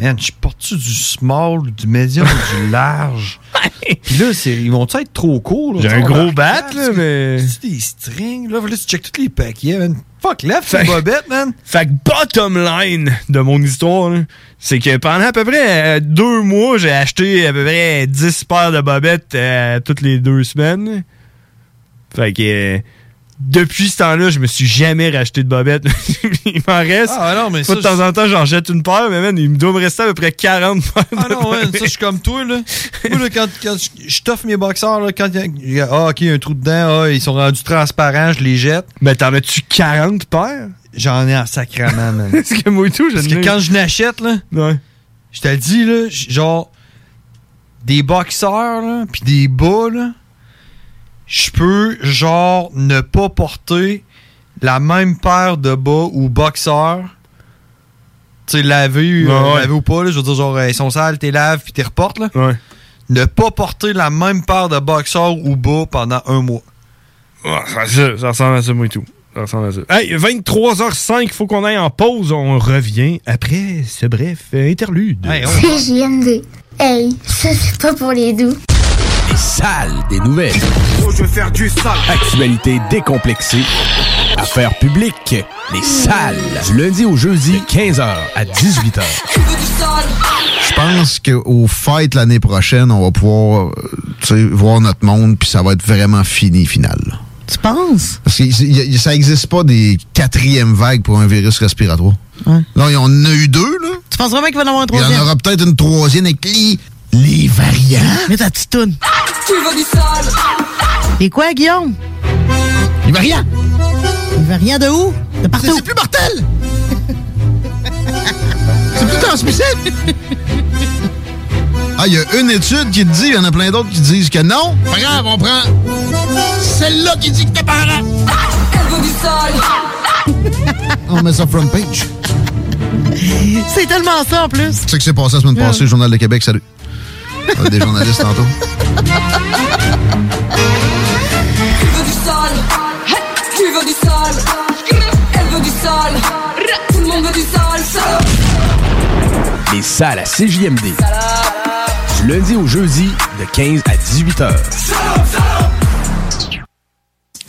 man, je porte-tu du small, du médium ou du large? <laughs> Puis là, c'est- ils vont-tu être trop courts? là? J'ai Tu un gros bat, là, mais. C'est des strings, là, là, tu checkes tous les paquets, man. Fuck, lève Fait- tes bobettes, man. Fait que bottom line de mon histoire, c'est que pendant à peu près euh, deux mois, j'ai acheté à peu près 10 paires de bobettes euh, toutes les deux semaines. Fait que euh, depuis ce temps-là, je me suis jamais racheté de bobettes. <laughs> il m'en reste. Ah, non, mais ça, de temps en temps, j'en jette une paire, mais man, il me doit me rester à peu près 40 paires Ah non, man, ça, je suis comme toi, là. Moi, là, quand, quand je- t'offre mes boxeurs, là, quand il y a- ah, ok, il y a un trou dedans, ah, ils sont rendus transparents, je les jette. Mais t'en as-tu 40 paires? J'en ai en sacrament, man. <laughs> Parce que moi et tout, je Parce que quand je n'achète, là, je te le dis, là, genre, des boxeurs, là, pis des bas, là, je peux, genre, ne pas porter la même paire de bas ou boxeurs. Tu sais, laver, euh, Ouais, laver ou pas, là, je veux dire, genre, euh, ils sont sales, t'es laves, puis t'es reportes, là. Ouais. Ne pas porter la même paire de boxeurs ou bas pendant un mois. Ça, ça, ça ressemble à ça, moi et tout. Ça ressemble à ça. Hey, 23h05, faut qu'on aille en pause. On revient après ce bref euh, interlude. CJMD. Hey, ça c'est pas pour les doux. Les salles des nouvelles. Oh, je veux faire du sale. Actualité décomplexée. Affaires publiques. Les salles. Du lundi au jeudi, de 15h à 18h. Je pense qu'au fêtes l'année prochaine, on va pouvoir euh, tu sais, voir notre monde, puis ça va être vraiment fini, final. Tu penses? Parce que y- y- ça n'existe pas des quatrièmes vagues pour un virus respiratoire. Ouais. Là, il y en a eu deux, là. Tu penses vraiment qu'il va y en avoir un Il y troisième? en aura peut-être une troisième avec les, les variants. Mets ta petite toune. Tu veux du sale Et quoi, Guillaume? Les variants. Les variants de où? De partout. C'est plus mortel! <laughs> C'est plus transmissible! <laughs> Ah, il y a une étude qui te dit, il y en a plein d'autres qui disent que non. Pas grave, on prend celle-là qui dit que t'es parent. <laughs> Elle veut du sale On met ça front page. C'est tellement ça en plus. C'est ce qui s'est passé la semaine passée, le Journal de Québec, salut. On a des journalistes tantôt. Tu veux du sale Tu veux du sale Elle veut du sale Tout le monde veut du sale sale Les salles à CJMD. Du lundi au jeudi, de 15 à 18h.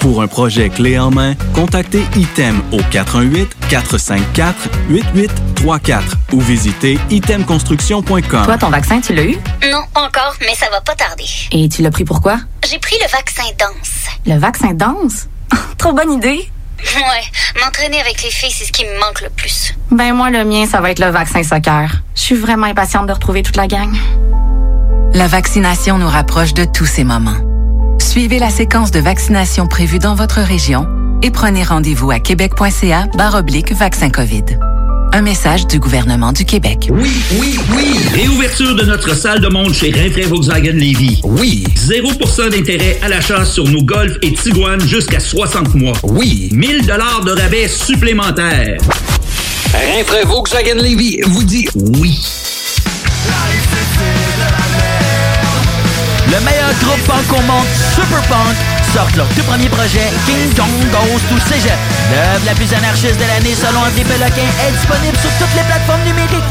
Pour un projet clé en main, contactez ITEM au 418-454-8833 834 ou visitez itemconstruction.com. Toi, ton vaccin, tu l'as eu? Non, pas encore, mais ça va pas tarder. Et tu l'as pris pourquoi? J'ai pris le vaccin danse. Le vaccin danse? <laughs> Trop bonne idée! Ouais, m'entraîner avec les filles, c'est ce qui me manque le plus. Ben moi, le mien, ça va être le vaccin soccer. Je suis vraiment impatiente de retrouver toute la gang. La vaccination nous rapproche de tous ces moments. Suivez la séquence de vaccination prévue dans votre région et prenez rendez-vous à québec.ca oblique vaccin COVID. Un message du gouvernement du Québec. Oui, oui, oui! Réouverture de notre salle de monde chez Rinfraie Volkswagen Lévy. Oui! 0% d'intérêt à l'achat sur nos Golf et Tiguan jusqu'à 60 mois. Oui! 1000 dollars de rabais supplémentaires. Rinfraie Volkswagen Lévy vous dit oui. Le meilleur groupe punk au monde, Super Punk, sortent leur tout premier projet, King Kong Goes to Cégep. L'œuvre la plus anarchiste de l'année selon André Péloquin est disponible sur toutes les plateformes numériques.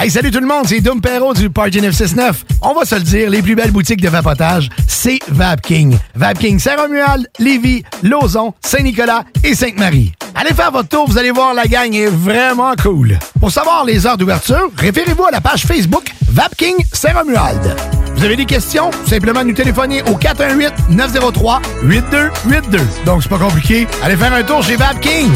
Hey, salut tout le monde, c'est Dom Perrault du Party 969. On va se le dire, les plus belles boutiques de vapotage, c'est Vapking. Vapking Saint-Romuald, Lévis, Lauson, Saint-Nicolas et Sainte-Marie. Allez faire votre tour, vous allez voir, la gang est vraiment cool. Pour savoir les heures d'ouverture, référez-vous à la page Facebook Vapking Saint-Romuald. Vous avez des questions? Simplement nous téléphoner au 418-903-8282. Donc, c'est pas compliqué. Allez faire un tour chez Vapking.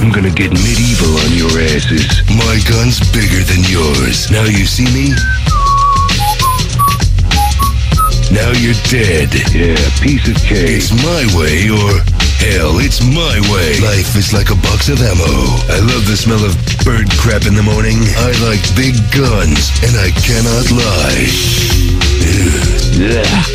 I'm gonna get medieval on your asses. My gun's bigger than yours. Now you see me? Now you're dead. Yeah, piece of cake. It's my way or hell, it's my way. Life is like a box of ammo. I love the smell of bird crap in the morning. I like big guns, and I cannot lie.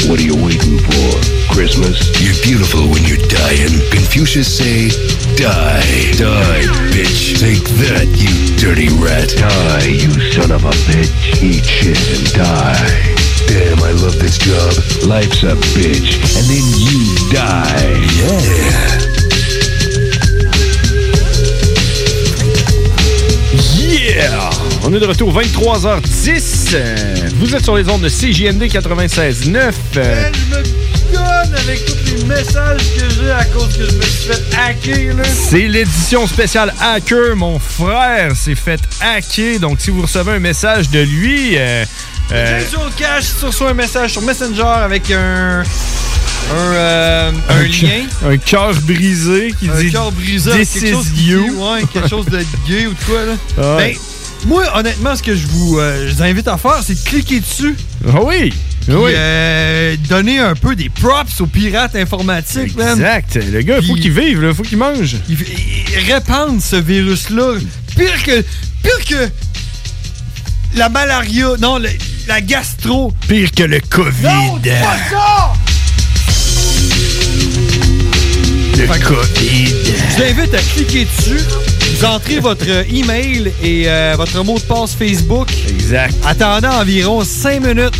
What are you waiting for? Christmas? You're beautiful when you're dying. Confucius say, die. Die, bitch. Take that, you dirty rat. Die, you son of a bitch. Eat shit and die. Damn, I love this job. Life's a bitch. And then you die. Yeah. Yeah! On est de retour 23h10. Euh, Vous êtes sur les ondes de CJMD 96.9. Euh, Je me donne avec tous les messages que j'ai à cause que je me suis fait hacker, là. C'est l'édition spéciale Hacker. Mon frère s'est fait hacker. Donc, si vous recevez un message de lui, euh, euh, Joe Cash tu reçois un message sur Messenger avec un. Un, euh, un Un lien. un cœur brisé qui un dit cœur brisé avec quelque chose qui you. ouais, quelque chose de gay ou de quoi là. Ouais. Ben, moi honnêtement ce que je vous, euh, je vous invite à faire c'est de cliquer dessus. Ah oui. Puis, oui. euh, donner un peu des props aux pirates informatiques, man. Exact. Le gars, il faut qu'il vive, il faut qu'il mange. Il, il répandre ce virus-là. Pire que. Pire que. La malaria. Non, le- la gastro. Pire que le COVID. Non, c'est pas ça! Le Fait COVID. Je vous invite à cliquer dessus. Vous entrez votre email et euh, votre mot de passe Facebook. Exact. Attendez environ 5 minutes,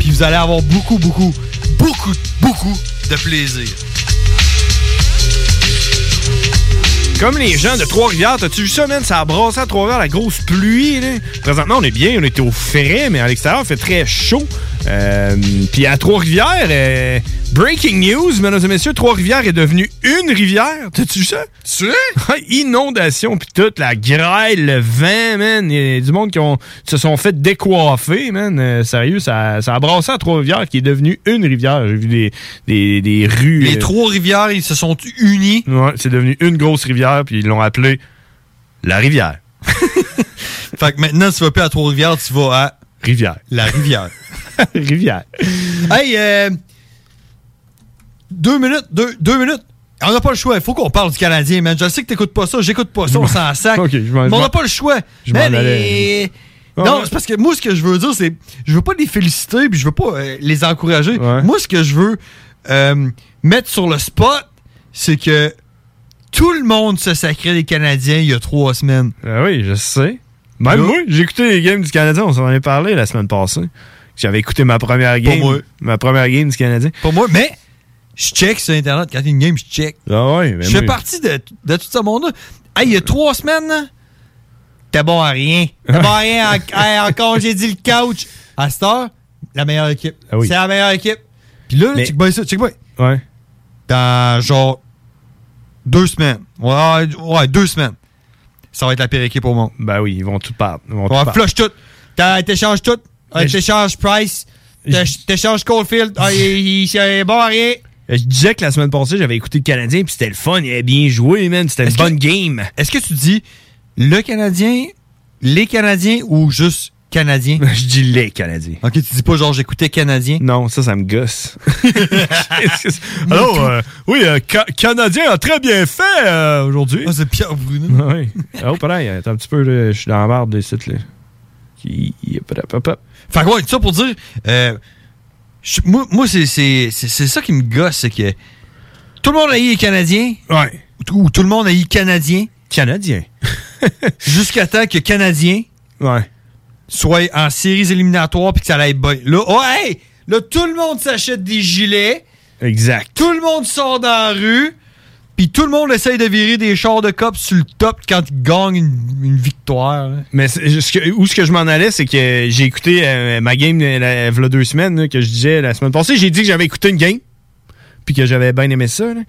puis vous allez avoir beaucoup, beaucoup, beaucoup, beaucoup de plaisir. Comme les gens de Trois-Rivières, t'as-tu vu ça, man? Ça a brassé à Trois-Rivières, la grosse pluie, là. Présentement, on est bien, on était au frais, mais à l'extérieur, il fait très chaud. Euh, Puis à Trois-Rivières, euh, breaking news, mesdames et messieurs, Trois-Rivières est devenue une rivière. T'as-tu vu ça? Tu <laughs> Inondation, puis toute la grêle, le vent, man. Il y a du monde qui ont, se sont fait décoiffer, man. Euh, sérieux, ça, ça a brassé à Trois-Rivières, qui est devenue une rivière. J'ai vu des, des, des rues. Les euh, trois rivières, ils se sont unis. Ouais, c'est devenu une grosse rivière, puis ils l'ont appelée la rivière. <laughs> Fait que maintenant, tu vas plus à Trois-Rivières, tu vas à Rivière. la rivière. <laughs> <laughs> rivière. hey, euh, deux minutes, deux, deux minutes. On n'a pas le choix. Il faut qu'on parle du Canadien, man. Je sais que t'écoutes pas ça. J'écoute pas ça. On s'en <laughs> sac. Mais on n'a pas le choix. je m'en Man, allais. et- Ouais. Non, c'est parce que moi, ce que je veux dire, c'est. Je veux pas les féliciter, puis je veux pas euh, les encourager. Moi, ce que je veux euh, mettre sur le spot, c'est que tout le monde se sacrait des Canadiens il y a trois semaines. Ah oui, je sais. Même moi, j'ai écouté les games du Canadien, on s'en est parlé la semaine passée. J'avais écouté ma première game. moi. Ma première game du Canadien. Pour moi, mais je check sur Internet. Quand il y a une game, je check. Ah ouais, mais Je fais moi- partie de, de tout ce monde-là. Hey, il y a trois semaines, t'es bon à rien. T'es bon à rien. en- <laughs> hey, encore, j'ai dit le coach. À cette heure, la meilleure équipe. Ah oui. C'est la meilleure équipe. Puis là, Mais- check bien ça, check bien. Ouais. Dans genre deux semaines. Ouais, ouais, deux semaines. ça va être la pire équipe au monde. Ben oui, ils vont tout perdre. Ils vont On tout va perdre. flush tout. T'échanges tout. T'échanges Price. T'éch- T'échanges Coldfield. Ah, il, est bon à rien. Je disais que la semaine passée, j'avais écouté le Canadien, puis c'était le fun, il avait bien joué, man. C'était une bonne game. Est-ce que tu dis le Canadien, les Canadiens ou juste Canadiens? <laughs> Je dis les Canadiens. Ok, tu dis pas genre j'écoutais Canadien? Non, ça, ça me gosse. <laughs> <laughs> Alors, euh, oui, euh, Ca- Canadien a très bien fait euh, aujourd'hui. Ah, c'est Pierre Bruno. oui. Oh, pareil, un petit peu, je suis dans la barre des sites, là. Qui- hop, hop. Fait que ouais, tout ça pour dire, euh, je- moi, moi c'est, c'est, c'est, c'est ça qui me gosse, c'est que tout le monde a eu les Canadiens. Ouais. Ou tout le monde a eu Canadien. Canadien. <laughs> Jusqu'à temps que Canadien ouais. soit en séries éliminatoires puis que ça aille bien. Là, oh, hey! Là, tout le monde s'achète des gilets. Exact. Tout le monde sort dans la rue. Puis tout le monde essaye de virer des chars de cop sur le top quand ils gagnent une, une victoire. là. Mais ce que- où ce que je m'en allais, c'est que j'ai écouté euh, ma game euh, la, v'là deux semaines, là, que je disais la semaine passée. J'ai dit que j'avais écouté une game, puis que j'avais bien aimé ça. là.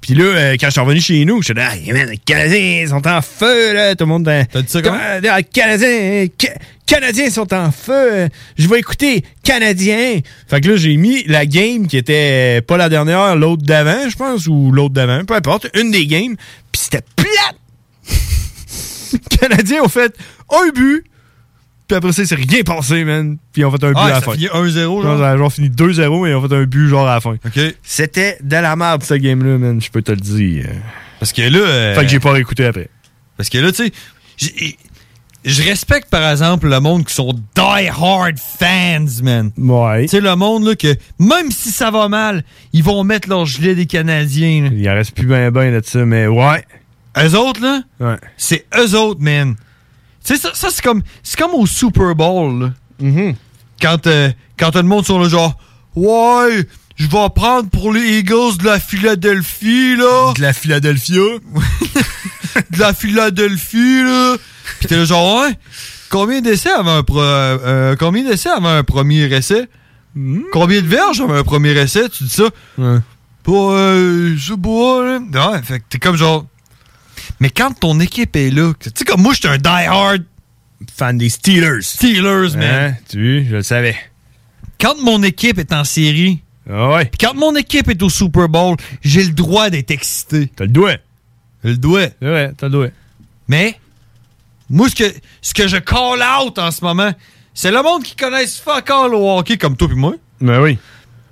Puis là, euh, quand je suis revenu chez nous, je suis hey, man, les Canadiens sont en feu, là. Tout le monde. T'as dit ça comment? Les Canadiens, Ca- Canadiens sont en feu. Je vais écouter Canadiens. Fait que là, j'ai mis la game qui était pas la dernière, l'autre d'avant, je pense, ou l'autre d'avant, peu importe, une des games. Puis c'était plate. <laughs> Canadiens ont fait un but. Puis après ça, c'est rien passé, man. Puis ils ont fait un but Ah, à la fin. finit 1-0, Genre, genre? fini 2-0, mais ils ont fait un but genre à la fin. C'était de la merde, ce game-là, man. Je peux te le dire. Parce que là. euh, Fait que j'ai pas réécouté après. Parce que là, tu sais, je respecte par exemple le monde qui sont die-hard fans, man. Ouais. Tu sais, le monde là, que même si ça va mal, ils vont mettre leur gilet des Canadiens. là. Il en reste plus ben ben de ça, mais ouais. Eux autres, là, Ouais. c'est eux autres, man. Tu sais, ça, ça, c'est comme, c'est comme au Super Bowl, là. Mm-hmm. Quand, euh, quand tout le monde sont là, genre, ouais, je vais prendre pour les Eagles de la Philadelphie, là. De la Philadelphia. <laughs> de la Philadelphie, là. Pis t'es là, genre, ouais, combien d'essais avant un, pro- euh, euh, combien d'essais avant un premier essai? Combien de verges avant un premier essai? Tu dis ça? Ouais. Pas, euh, je pas, là. Ouais, fait que t'es comme genre. Mais quand ton équipe est là, tu sais, comme moi, j'étais un die-hard Fan des Steelers. Steelers, man. Hein? Tu je le savais. Quand mon équipe est en série, Ah ouais. pis quand mon équipe est au Super Bowl, j'ai le droit d'être excité. T'as le doigt. Le doigt. Ouais, t'as le doigt. Mais, moi, ce que, ce que je call out en ce moment, c'est le monde qui connaissent fuck all au hockey comme toi et moi. Ben oui.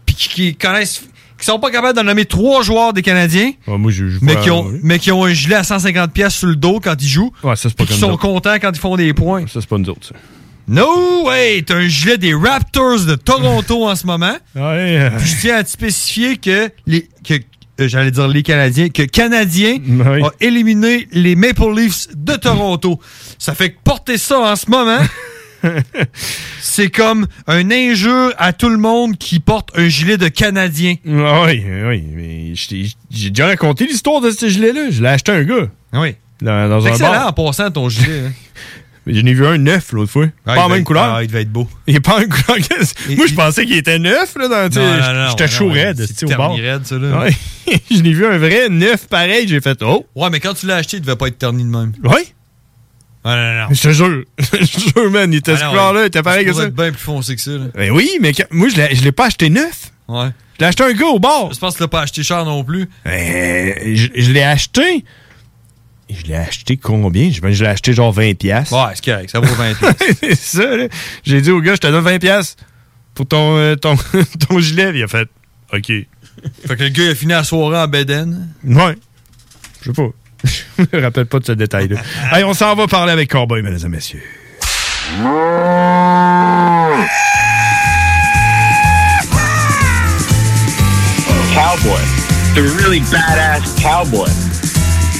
Puis qui, qui connaissent, qui sont pas capables de nommer trois joueurs des Canadiens, Ouais, moi, je mais qui, ont, mais qui ont un gilet à 150$ piastres sur le dos quand ils jouent. Ouais, ça, c'est pas qui sont autres. contents quand ils font des points. Ça, c'est pas nous autres, ça. No way! T'as un gilet des Raptors de Toronto en ce moment. Ouais. Puis je tiens à te spécifier que les. Que, J'allais dire les Canadiens, que Canadiens Oui. a éliminé les Maple Leafs de Toronto. Ça fait que porter ça en ce moment, <laughs> c'est comme un injure à tout le monde qui porte un gilet de Canadien. Ah oui, oui. Mais j'ai déjà raconté l'histoire de ce gilet-là. Je l'ai acheté à un gars. Oui. Dans, dans un excellent bar. en passant ton gilet. hein. <laughs> J'en ai vu un neuf l'autre fois. Ah, pas il en même être- couleur. ah, il devait être beau. Il est pas en même couleur. Moi, je pensais qu'il était neuf. Là, dans, Non, non, non, J'étais chaud raide C'est au terni raide, ça, là. Ouais. <laughs> je l'ai vu un vrai neuf pareil. J'ai fait Oh, Ouais, mais quand tu l'as acheté, il devait pas être terni de même. oui. Ah, non, non, non. Je te jure. <laughs> je te jure, man. Il était Ah, ce couleur-là. Il était pareil que ça. être bien plus foncé que ça. Là. Ben oui, mais quand- moi, je l'ai je l'ai pas acheté neuf. Ouais. Je l'ai acheté un gars au bar. Je pense que tu l'as pas acheté cher non plus. Euh, je je l'ai acheté. Je l'ai acheté combien? Je, je l'ai acheté genre 20$. piastres. Ouais, c'est correct, ça vaut 20 <laughs> piastres. c'est ça, là. J'ai dit au gars, je te donne 20$ piastres pour ton, euh, ton, <laughs> ton gilet. Il a fait, OK. Fait que le gars, il a fini la soirée en Beden. Ouais. Je sais pas. <laughs> Je me rappelle pas de ce détail-là. Allez, on s'en va parler avec Cowboy, mesdames et messieurs. Cowboy. The really badass cowboy.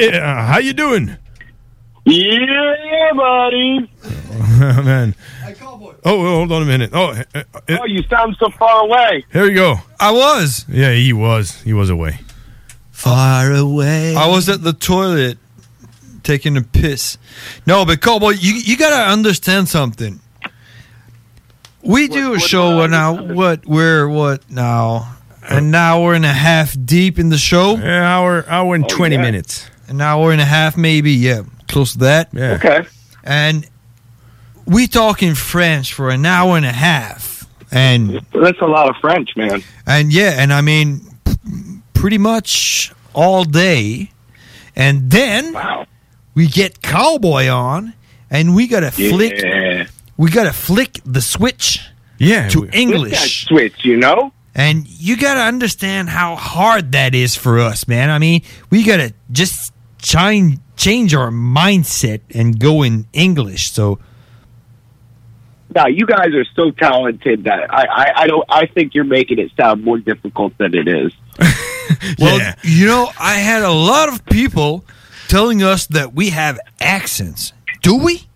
Yeah, how you doing? Yeah, buddy. <laughs> Oh, man. Oh, oh, hold on a minute. Oh, uh, uh, Oh, you sound so far away. here you go. I was. Yeah, he was. He was away. Far away. I was at the toilet taking a piss. No, but Cowboy, you you gotta understand something. We do a show now. What we're what now? An hour and a half deep in the show. An hour, hour and Oh, twenty yeah. minutes. An hour and a half, maybe. Yeah, close to that. Yeah. Okay. And we talk in French for an hour and a half, and That's a lot of French, man. and yeah, and I mean, p- pretty much all day. And then wow. we get Cowboy on, and we gotta flick. We gotta flick the switch. Yeah, to Flip that English. switch, you know. And you gotta understand how hard that is for us, man. I mean, we gotta just change change our mindset and go in English. So No, you guys are so talented that I, I, I don't. I think you're making it sound more difficult than it is. <laughs> Well, you know, I had a lot of people telling us that we have accents. Do we?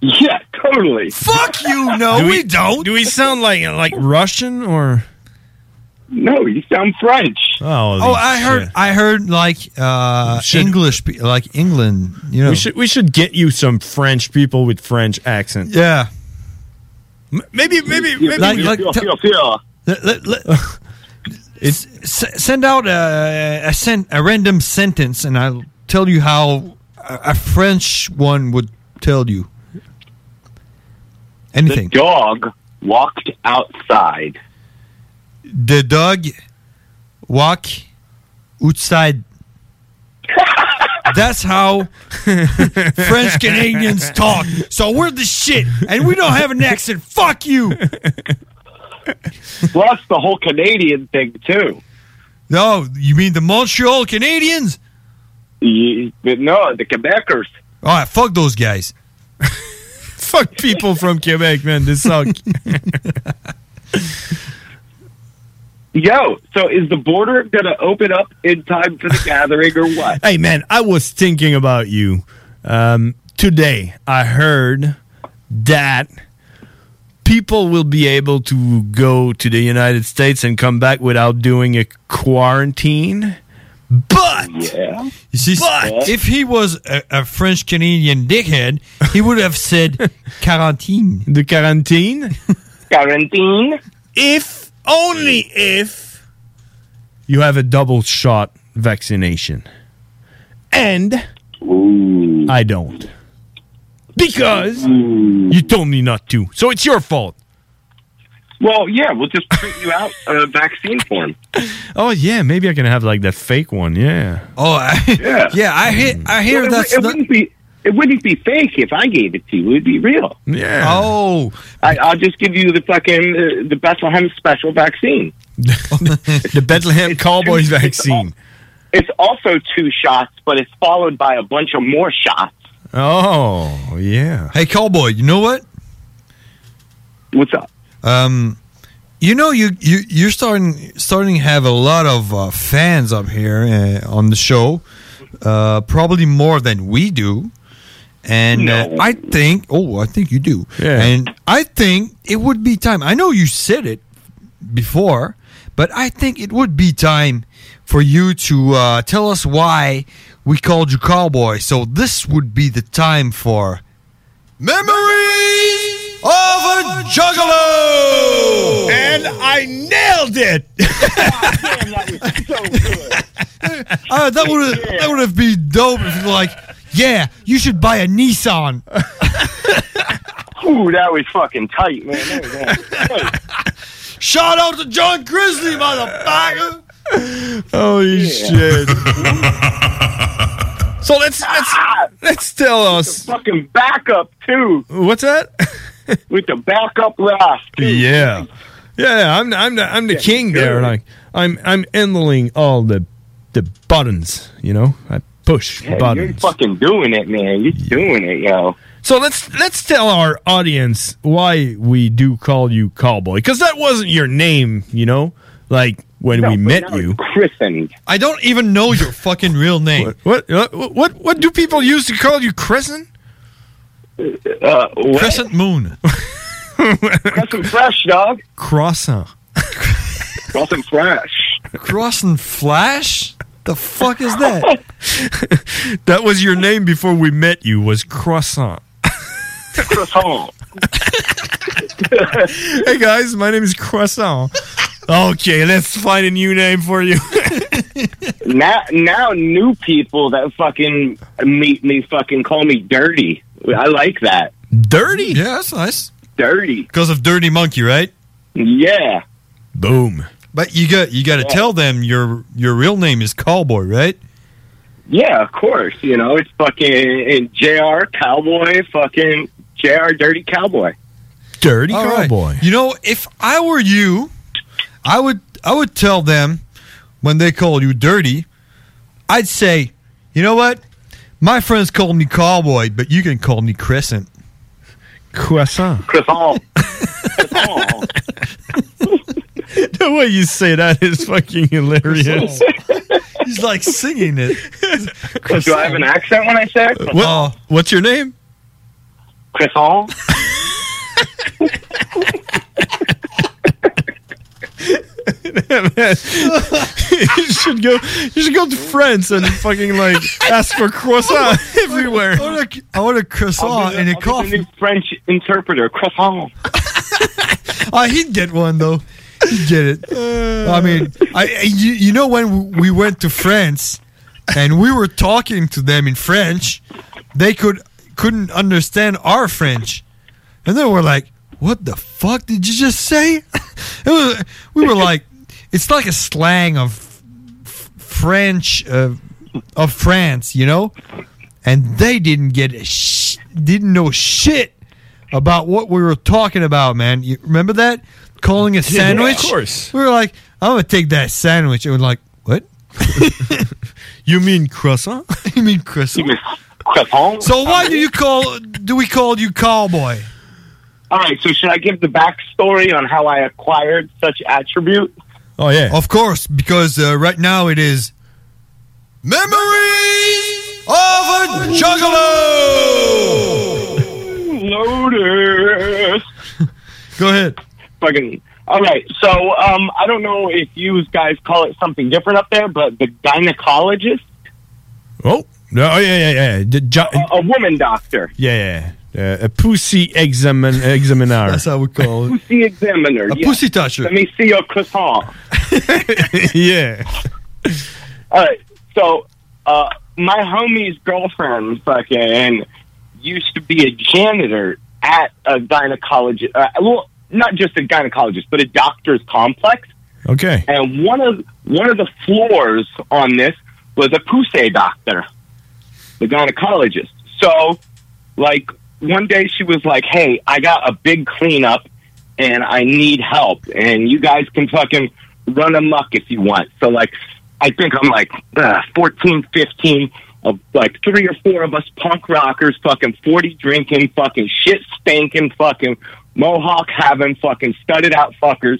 Yeah, totally. Fuck you! No, Do we, don't. Do we sound like like Russian or? No, you sound French. Oh, Oh, I heard. I heard like uh, English, pe- like England. You know, We should we should get you some French people with French accent. yeah. M- Maybe maybe maybe. Like- we- like- Let- let- let- <laughs> S- s- send out a a, sen- a random sentence, and I'll tell you how a, a French one would tell you. Anything. The dog walked outside. The dog walk outside. That's how <laughs> French Canadians talk. So we're the shit, and we don't have an accent. Fuck you. Plus the whole Canadian thing too. No, you mean the Montreal Canadians? You- but no, the Quebecers. All right, fuck those guys. <laughs> Fuck people from Quebec, man. They suck. <laughs> Yo, so is the border going to open up in time for the gathering or what? <laughs> hey, man, I was thinking about you um, today. I heard that people will be able to go to the United States and come back without doing a quarantine. But yeah, You see, But- if he was a, a French Canadian dickhead, he would have said <laughs> quarantine. The quarantine? Quarantine? If, only if, you have a double shot vaccination. And I don't. Because you told me not to. So it's your fault. Well, yeah, we'll just print you out a vaccine form. <laughs> Oh yeah, maybe I can have like that fake one. Yeah. Oh, I, Yeah. <laughs> yeah. I hear. I hear Well, it, it not. wouldn't be. It wouldn't be fake if I gave it to you. It would be real. Yeah. Oh, I, I'll just give you the fucking uh, the Bethlehem special vaccine. <laughs> the Bethlehem Cowboys vaccine. It's also two shots, but it's followed by a bunch of more shots. Oh yeah. Hey, cowboy. You know what? What's up? Um, you know you you you're starting starting to have a lot of uh, fans up here uh, on the show. Uh, probably more than we do. And uh, I think, oh, I think you do. Yeah. And I think it would be time. I know you said it before, but I think it would be time for you to uh, tell us why we called you cowboy. So this would be the time for memories of a juggalo. And I nailed it. <laughs> <laughs> Uh, that would have that would have been dope if you like, yeah, you should buy a Nissan. <laughs> Ooh, that was fucking tight, man. That was tight. <laughs> Shout out to John Grizzly, motherfucker. Holy shit. <laughs> so let's let's ah! let's tell us fucking backup too. what's that? With the backup laugh. too. Yeah. Yeah, I'm I'm the, I'm the king there. good. Like I'm I'm handling all the the buttons. You know, I push Yeah, you're fucking doing it, man. You're doing it, yo. So let's let's tell our audience why we do call you cowboy because that wasn't your name. You know, like when No, we but met now you. it's Christened. I don't even know your fucking real name. What what what what, what do people use to call you Crescent? Uh, what? Crescent Moon. Crescent Fresh, dog. Croissant. Crescent Fresh. Crossing Flash? The fuck is that? <laughs> That was your name before we met you. Was Croissant. Croissant. <laughs> hey guys, my name is Croissant. Okay, let's find a new name for you. <laughs> now, now new people that fucking meet me fucking call me dirty. I like that. Dirty? Yeah, that's nice. Dirty. Because of Dirty Monkey, right? Yeah. Boom. But you got you got to Yeah. tell them your your real name is Cowboy, right? Yeah, of course. You know, it's fucking JR Cowboy, fucking JR Dirty Cowboy. Dirty All right. cowboy. You know, if I were you, I would I would tell them when they call you dirty, I'd say, you know what? My friends call me cowboy, but you can call me crescent. Croissant. Croissant. <laughs> <laughs> the way you say that is fucking hilarious. <laughs> He's like singing it. Do I have an accent when I say it? What, what's your name? Croissant. <laughs> you should go. You should go to France and fucking like ask for croissant everywhere. I want a, I want a croissant and a coffee. French interpreter, croissant. Oh, he'd get one though. Get it. I mean, I you, you know when we went to France and we were talking to them in French, they could couldn't understand our French, and they were like, "What the fuck did you just say?" <laughs> It was, we were like, "It's like a slang of French uh, of France," you know, and they didn't get a sh- didn't know shit about what we were talking about, man. You remember that? Calling a <laughs> Yeah, sandwich? of course. We were like, I'm gonna take that sandwich. And we're like, what? <laughs> <laughs> you mean croissant? you mean croissant? Croissant. So why do you call do we call you cowboy? All right, so should I give the backstory on how I acquired such attribute? Oh yeah, Of course, because uh, right now it is memories of a juggalo. Lotus. Go ahead. Fucking. All right, so um, I don't know if you guys call it something different up there, but the gynecologist, Oh no! Oh yeah, yeah, yeah. The jo- a woman doctor, yeah, yeah. Uh, a pussy examin examiner. That's how we call it. pussy examiner, A yeah. pussy toucher. Let me see your croissant. <laughs> yeah. All right, so uh, my homie's girlfriend fucking used to be a janitor at a gynecologist. Uh, well, not just a gynecologist, but a doctor's complex. Okay. And one of one of the floors on this was a pussy doctor, the gynecologist. So, like one day she was like, "Hey, I got a big cleanup, and I need help, and you guys can fucking run amok if you want." So, like, I think I'm like uh, 14, 15, of like three or four of us punk rockers, fucking 40 drinking, fucking shit stinking, fucking mohawk having, fucking studded out fuckers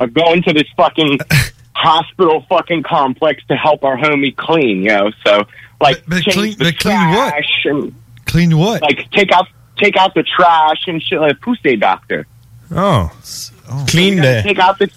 are going to this fucking <laughs> hospital fucking complex to help our homie clean, you know. So like But- but change clean- the but clean what? trash and Clean what? like take out take out the trash and shit like pussy doctor. Oh, oh. clean You the. take out the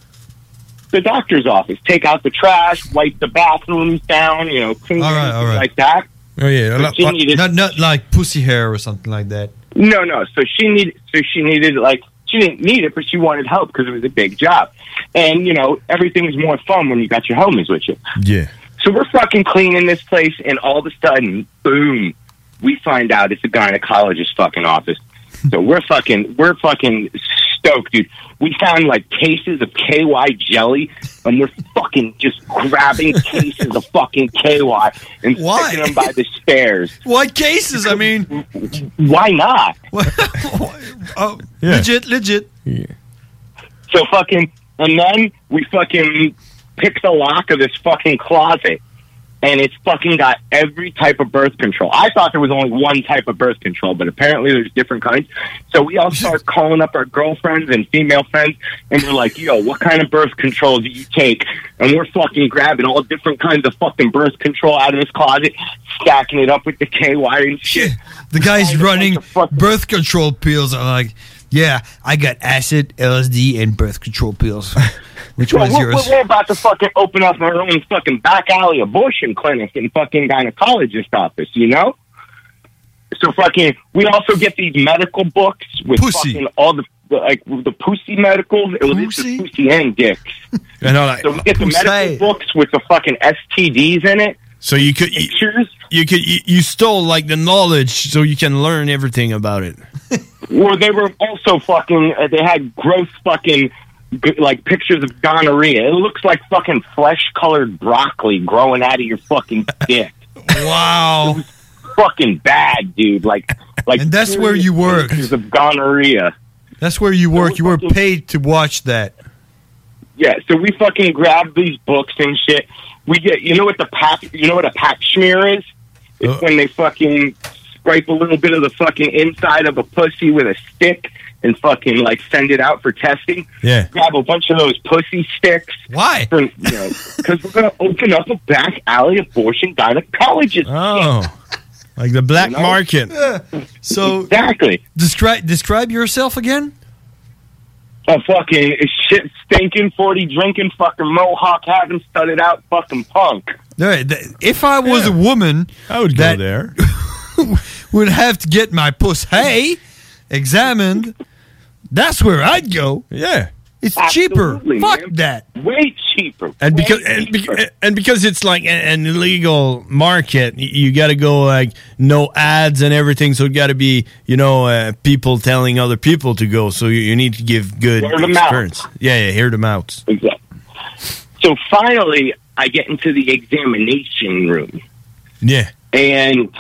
the doctor's office, take out the trash, wipe the bathrooms down, you know, clean All right, all right. like that. Oh yeah. But she needed- Not not like pussy hair or something like that. No, no. So she needed. So she needed like she didn't need it, but she wanted help because it was a big job, and you know everything was more fun when you got your homies with you. Yeah. So we're fucking cleaning this place, and all of a sudden, boom, we find out it's a gynecologist fucking office. So we're fucking, we're fucking stoked, dude. We found like cases of KY jelly, and we're fucking just grabbing <laughs> cases of fucking KY and Why? sticking them by the stairs. <laughs> What cases? I mean, Why not? <laughs> oh, Yeah. legit, legit. So fucking, and then we fucking pick the lock of this fucking closet. And it's fucking got every type of birth control. I thought there was only one type of birth control, but apparently there's different kinds. So we all <laughs> start calling up our girlfriends and female friends, and we're like, "Yo, what kind of birth control do you take?" And we're fucking grabbing all different kinds of fucking birth control out of this closet, stacking it up with the KY and shit. The guys running birth control pills are like, yeah, I got acid, LSD, and birth control pills. <laughs> Which Well, one's we're, yours? we're about to fucking open up our own fucking back alley abortion clinic and fucking gynecologist office, you know? So fucking, we also get these medical books with fucking all the like the pussy medicals. It was the pussy and dicks. <laughs> I know, like, So we get the medical books with the fucking STDs in it. So you could you, you could you, you stole like the knowledge so you can learn everything about it. <laughs> Or they were also fucking. Uh, they had gross fucking like pictures of gonorrhea. It looks like fucking flesh colored broccoli growing out of your fucking <laughs> dick. wow. fucking bad, dude. Like, like, And that's where you work. Pictures of gonorrhea. That's where you work. You were paid to watch that. Yeah, so we fucking grab these books and shit. We get, you know what the pap, you know what a pap smear is? It's when they fucking scrape a little bit of the fucking inside of a pussy with a stick and fucking like send it out for testing. Yeah. Grab a bunch of those pussy sticks. Why? you know, because we're gonna open up a back alley abortion gynecologist. Oh, like the black market. So exactly. Describe describe yourself again. a fucking shit stinking forty drinking fucking mohawk having studded out fucking punk. If I was a woman, I would go there. <laughs> would have to get my puss hay examined. That's where I'd go. Yeah, it's cheaper. Absolutely, Fuck that. Way cheaper. And Way because and, cheaper. beca- and because it's like a- an illegal market, y- you got to go like no ads and everything. So it got to be you know uh, people telling other people to go. So you, you need to give good Word of mouth. experience. Yeah, yeah, hear them out. Exactly. So finally, I get into the examination room, Yeah, and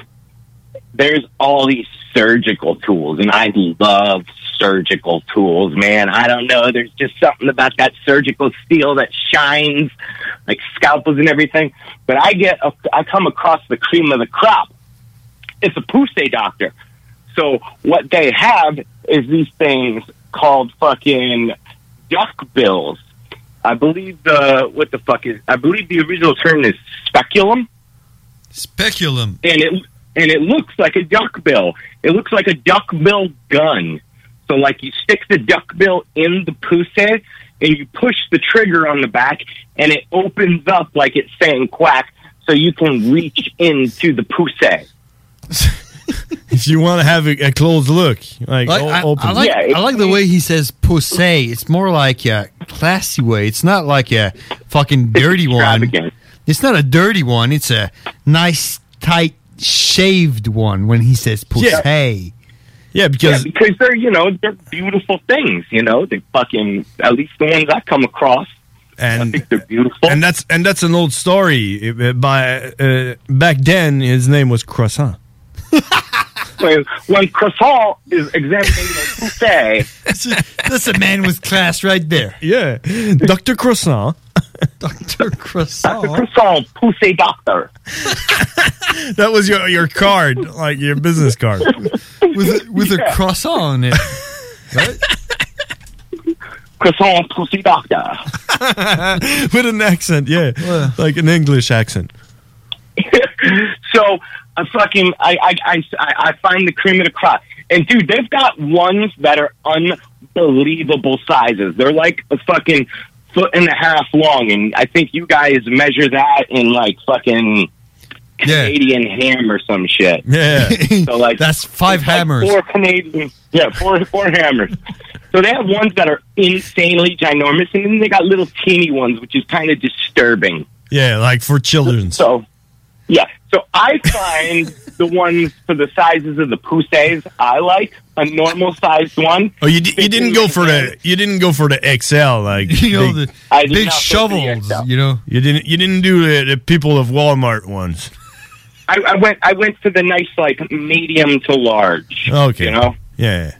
there's all these surgical tools, and I love surgical tools, man. I don't know. There's just something about that surgical steel that shines, like scalpels and everything. But I get, a, I come across the cream of the crop. It's a Pusey doctor. So what they have is these things called fucking duck bills. I believe the what the fuck is? I believe the original term is speculum Speculum. and it and it looks like a duck bill. It looks like a duck bill gun. So like you stick the duck bill in the pussy and you push the trigger on the back and it opens up like it's saying quack so you can reach into the pussy. <laughs> if you want to have a, a closed look, like, Like, o- I, open. I like, I like the way he says pussy. It's more like a classy way. It's not like a fucking dirty one. It's not a dirty one. It's a nice, tight, shaved one when he says pussy. Yeah. Yeah, because yeah, because they're you know they're beautiful things. You know they fucking at least the ones I come across. and I think they're beautiful. and that's and that's an old story. By uh, back then, his name was Croissant. <laughs> when, when Croissant is examining the pussy, That's a man with class right there. <laughs> Yeah, Doctor Croissant. Doctor <laughs> Croissant. Dr. Croissant, pussy doctor. <laughs> That was your your card, like your business card, with a, with a croissant on it. Croissant, pussy doctor. <laughs> with an accent. Yeah, like an English accent. so I fucking I, I I I find the cream of the crop, and dude, they've got ones that are unbelievable sizes. They're like a fucking foot and a half long, and I think you guys measure that in like fucking Canadian ham or some shit. Yeah, <laughs> so like that's five hammers. Four Canadian, yeah, four four hammers. So they have ones that are insanely ginormous, and then they got little teeny ones, which is kind of disturbing. Yeah, like for children. So, yeah. So I find the ones for the sizes of the pussies I like a normal sized one. Oh, you, di- you didn't go for the you didn't go for the XL like <laughs> You know, big- the I did big not go for the shovels, XL. you know. you didn't you didn't do the, the people of Walmart ones. I, I went. I went for the nice, like medium to large. Oh, okay, You know. Yeah.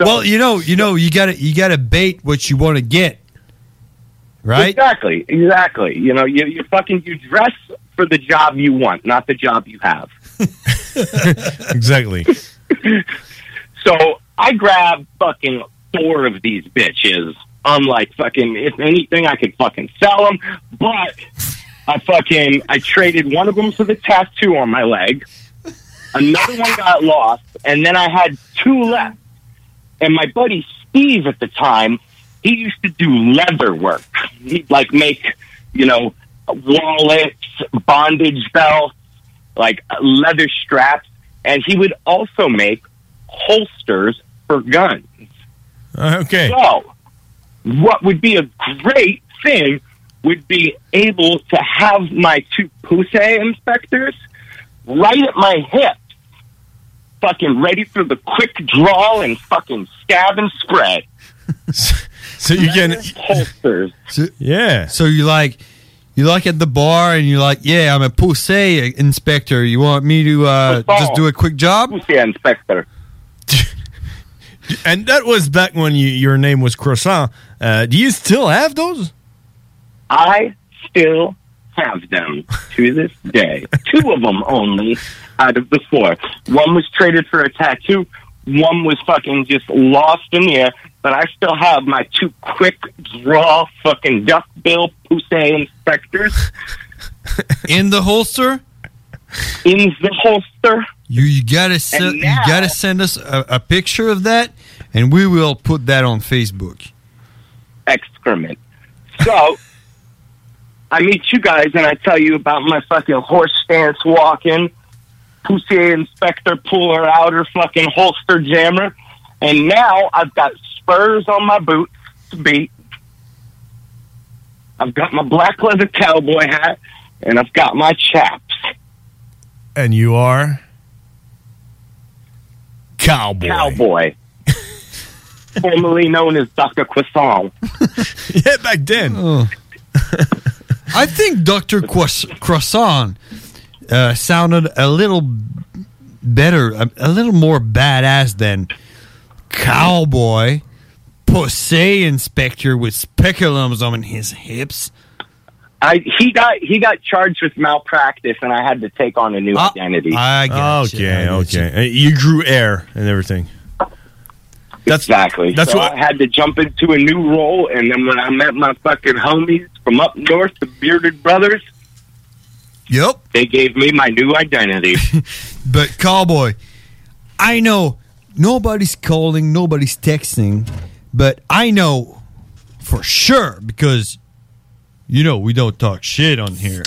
well, you know, you know, you gotta you gotta bait what you want to get, right? Exactly. Exactly. You know, you you fucking you dress for for the job you want, not the job you have. <laughs> exactly. <laughs> So I grabbed fucking four of these bitches. I'm like, fucking, if anything, I could fucking sell them. But I fucking, I traded one of them for the tattoo on my leg. Another one got lost. And then I had two left. And my buddy Steve at the time, he used to do leather work. He'd like make, you know, wallets, bondage belts, like uh, leather straps. And he would also make holsters for guns. Uh, okay. So, what would be a great thing would be able to have my two Poussey inspectors right at my hip, fucking ready for the quick draw and fucking stab and spread. <laughs> So you can holsters. yeah. So you like you like at the bar and you're like, yeah, I'm a Poussey inspector. You want me to uh, just do a quick job? Poussey inspector. <laughs> And that was back when you, your name was Croissant. Uh, do you still have those? I still have them to this day. Two of them only out of the four. One was traded for a tattoo. One was fucking just lost in the air. But I still have my two quick draw fucking duckbill Poussey inspectors <laughs> In the holster? in the holster. You, you gotta send you gotta send us a, a picture of that, and we will put that on Facebook. excrement. So I meet you guys and I tell you about my fucking horse stance walking, pussy inspector puller outer fucking holster jammer, and now I've got spurs on my boots to beat. I've got my black leather cowboy hat, and I've got my chaps. And you are cowboy. Cowboy. <laughs> Formerly known as Dr. Croissant. <laughs> yeah, back then. I think Doctor Croissant uh, sounded a little better, a, a little more badass than cowboy, pussy inspector with speculums on his hips. I he got he got charged with malpractice, and I had to take on a new identity. I okay, okay. Uh, You grew air and everything. That's exactly. That's so what. I had to jump into a new role, and then when I met my fucking homies from up north, the Bearded Brothers, Yep. they gave me my new identity. <laughs> But cowboy, I know nobody's calling, nobody's texting, but I know for sure because you know we don't talk shit on here.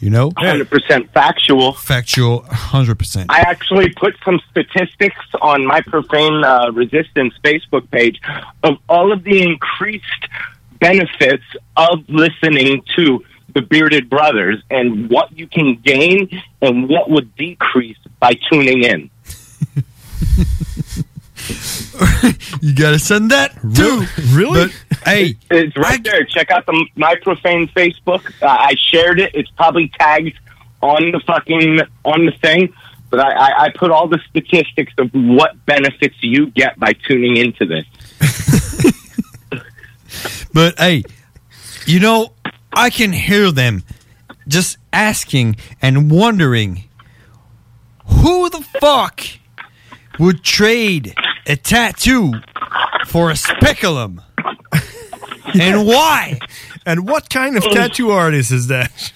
You know, Hundred percent factual. Factual, hundred percent. I actually put some statistics on my profane uh, resistance Facebook page of all of the increased benefits of listening to the Bearded Brothers and what you can gain and what would decrease by tuning in. <laughs> <laughs> You gotta send that too. Really? But hey, It's right there. Check out the My Profane Facebook. Uh, I shared it. It's probably tagged on the fucking on the thing. But I, I, I put all the statistics of what benefits you get by tuning into this. <laughs> But hey, you know, I can hear them just asking and wondering who the fuck would trade a tattoo for a speculum? and why? And what kind of tattoo artist is that?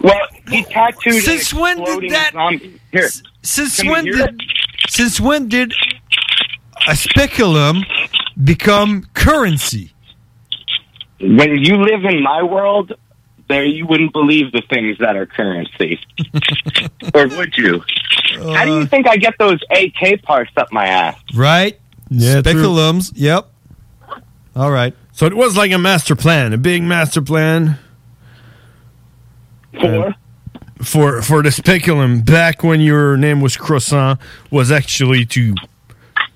Well, he tattooed an Since when did that- zombie. Here, Since when hear did since when did a speculum become currency? when you live in my world, there you wouldn't believe the things that are currency, <laughs> or would you? How do Uh. you think I get those AK parts up my ass? Right? Yeah, true. Speculums. Yep. All right. So it was like a master plan, a big master plan. For? for for the speculum back when your name was Croissant was actually to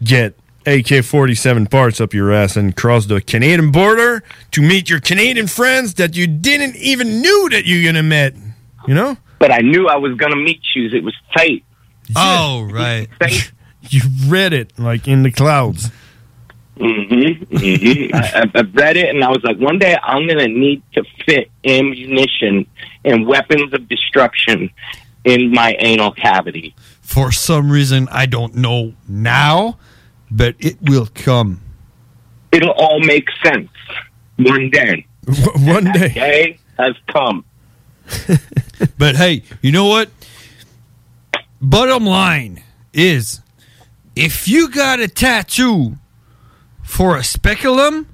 get AK 47 parts up your ass and cross the Canadian border to meet your Canadian friends that you didn't even knew that you're gonna meet. You know? But I knew I was gonna meet you. It was fate. Oh, right. <laughs> You read it like in the clouds. Mm-hmm. mm-hmm. <laughs> I, I- I read it and I was like, one day I'm gonna need to fit ammunition and weapons of destruction in my anal cavity. For some reason, I don't know now, but it will come. It'll all make sense one day. <laughs> One day. Day has come. <laughs> But hey, you know what? Bottom line is if you got a tattoo for a speculum,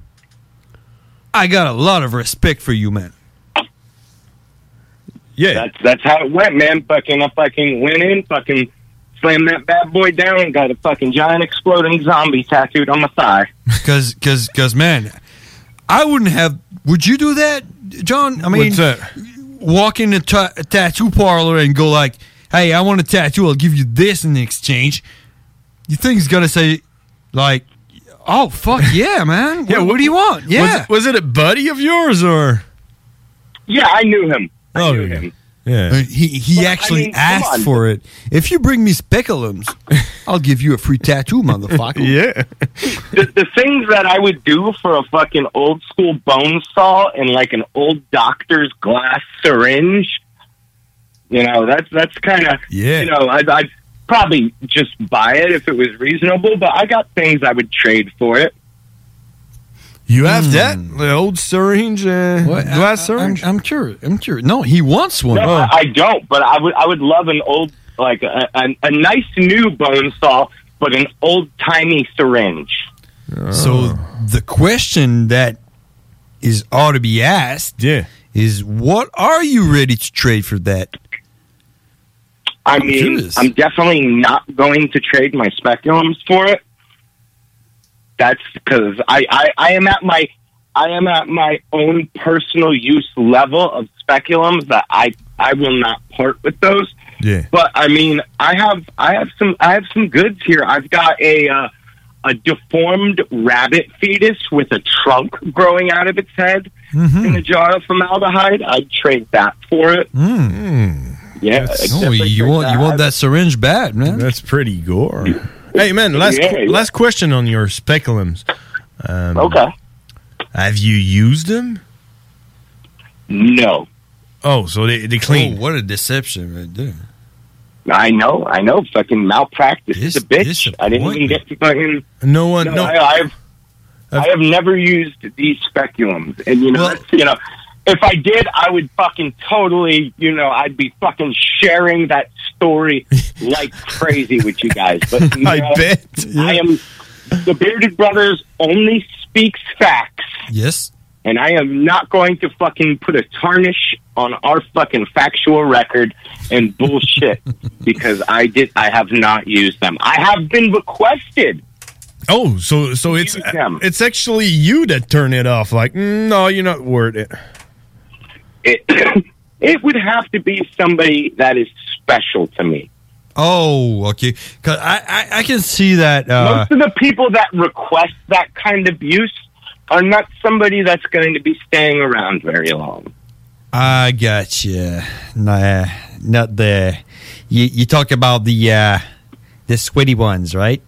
I got a lot of respect for you, man. Yeah. That's that's how it went, man. Fucking I fucking went in, fucking slammed that bad boy down and got a fucking giant exploding zombie tattooed on my thigh. Cause, cause, cause, man, I wouldn't have. Would you do that, John? I mean, What's that? walk in a, ta- a tattoo parlor and go like, "Hey, I want a tattoo. I'll give you this in exchange." You think he's gonna say, like, "Oh fuck <laughs> yeah, man! Yeah, what, what do you want?" Was Yeah, it, was it a buddy of yours or? Yeah, I knew him. I Oh, knew yeah. him. Yeah. Uh, he he Well, I actually mean, asked on. for it. If you bring me speculums, <laughs> I'll give you a free tattoo, motherfucker. <laughs> yeah. the, the things that I would do for a fucking old school bone saw and like an old doctor's glass syringe, you know, that's that's kind of Yeah. You know, I'd, I'd probably just buy it if it was reasonable, but I got things I would trade for it. You have that? The old syringe, uh, What? glass I- I- syringe? I'm, I'm curious. I'm curious. No, he wants one. No, I, I don't, but I would I would love an old like a, a, a nice new bone saw, but an old timey syringe. So the question that is ought to be asked yeah. is what are you ready to trade for that? I I'm mean, curious. I'm definitely not going to trade my speculums for it. That's because I, I, I am at my I am at my own personal use level of speculums that I I will not part with those. Yeah. But I mean, I have I have some I have some goods here. I've got a uh, a deformed rabbit fetus with a trunk growing out of its head in a jar of formaldehyde. I'd trade that for it. Yeah, I'd Oh, you trade want you want that syringe bad, man? That's pretty gore. Hey, man, last Yeah, yeah. last question on your speculums. Um, Okay. Have you used them? No. Oh, so they, they clean. Oh, what a deception right there. I know, I know. Fucking malpractice is a bitch. I didn't even get to fucking. No one. No, No. I, I've I have never used these speculums, and you know, <laughs> you know, if I did, I would fucking totally, you know, I'd be fucking sharing that story <laughs> like crazy with you guys. But <laughs> you I know, bet. I am the Bearded Brothers only speaks facts. Yes. And I am not going to fucking put a tarnish on our fucking factual record and bullshit <laughs> because I did I have not used them. I have been requested. Oh, so so it's it's actually you that turn it off. Like, mm, no, you're not worth it. It <coughs> it would have to be somebody that is special to me. Oh, okay. 'Cause I, I I can see that. Uh, Most of the people that request that kind of use are not somebody that's going to be staying around very long. I got you. Nah, not the. You you talk about the uh, the sweaty ones, right?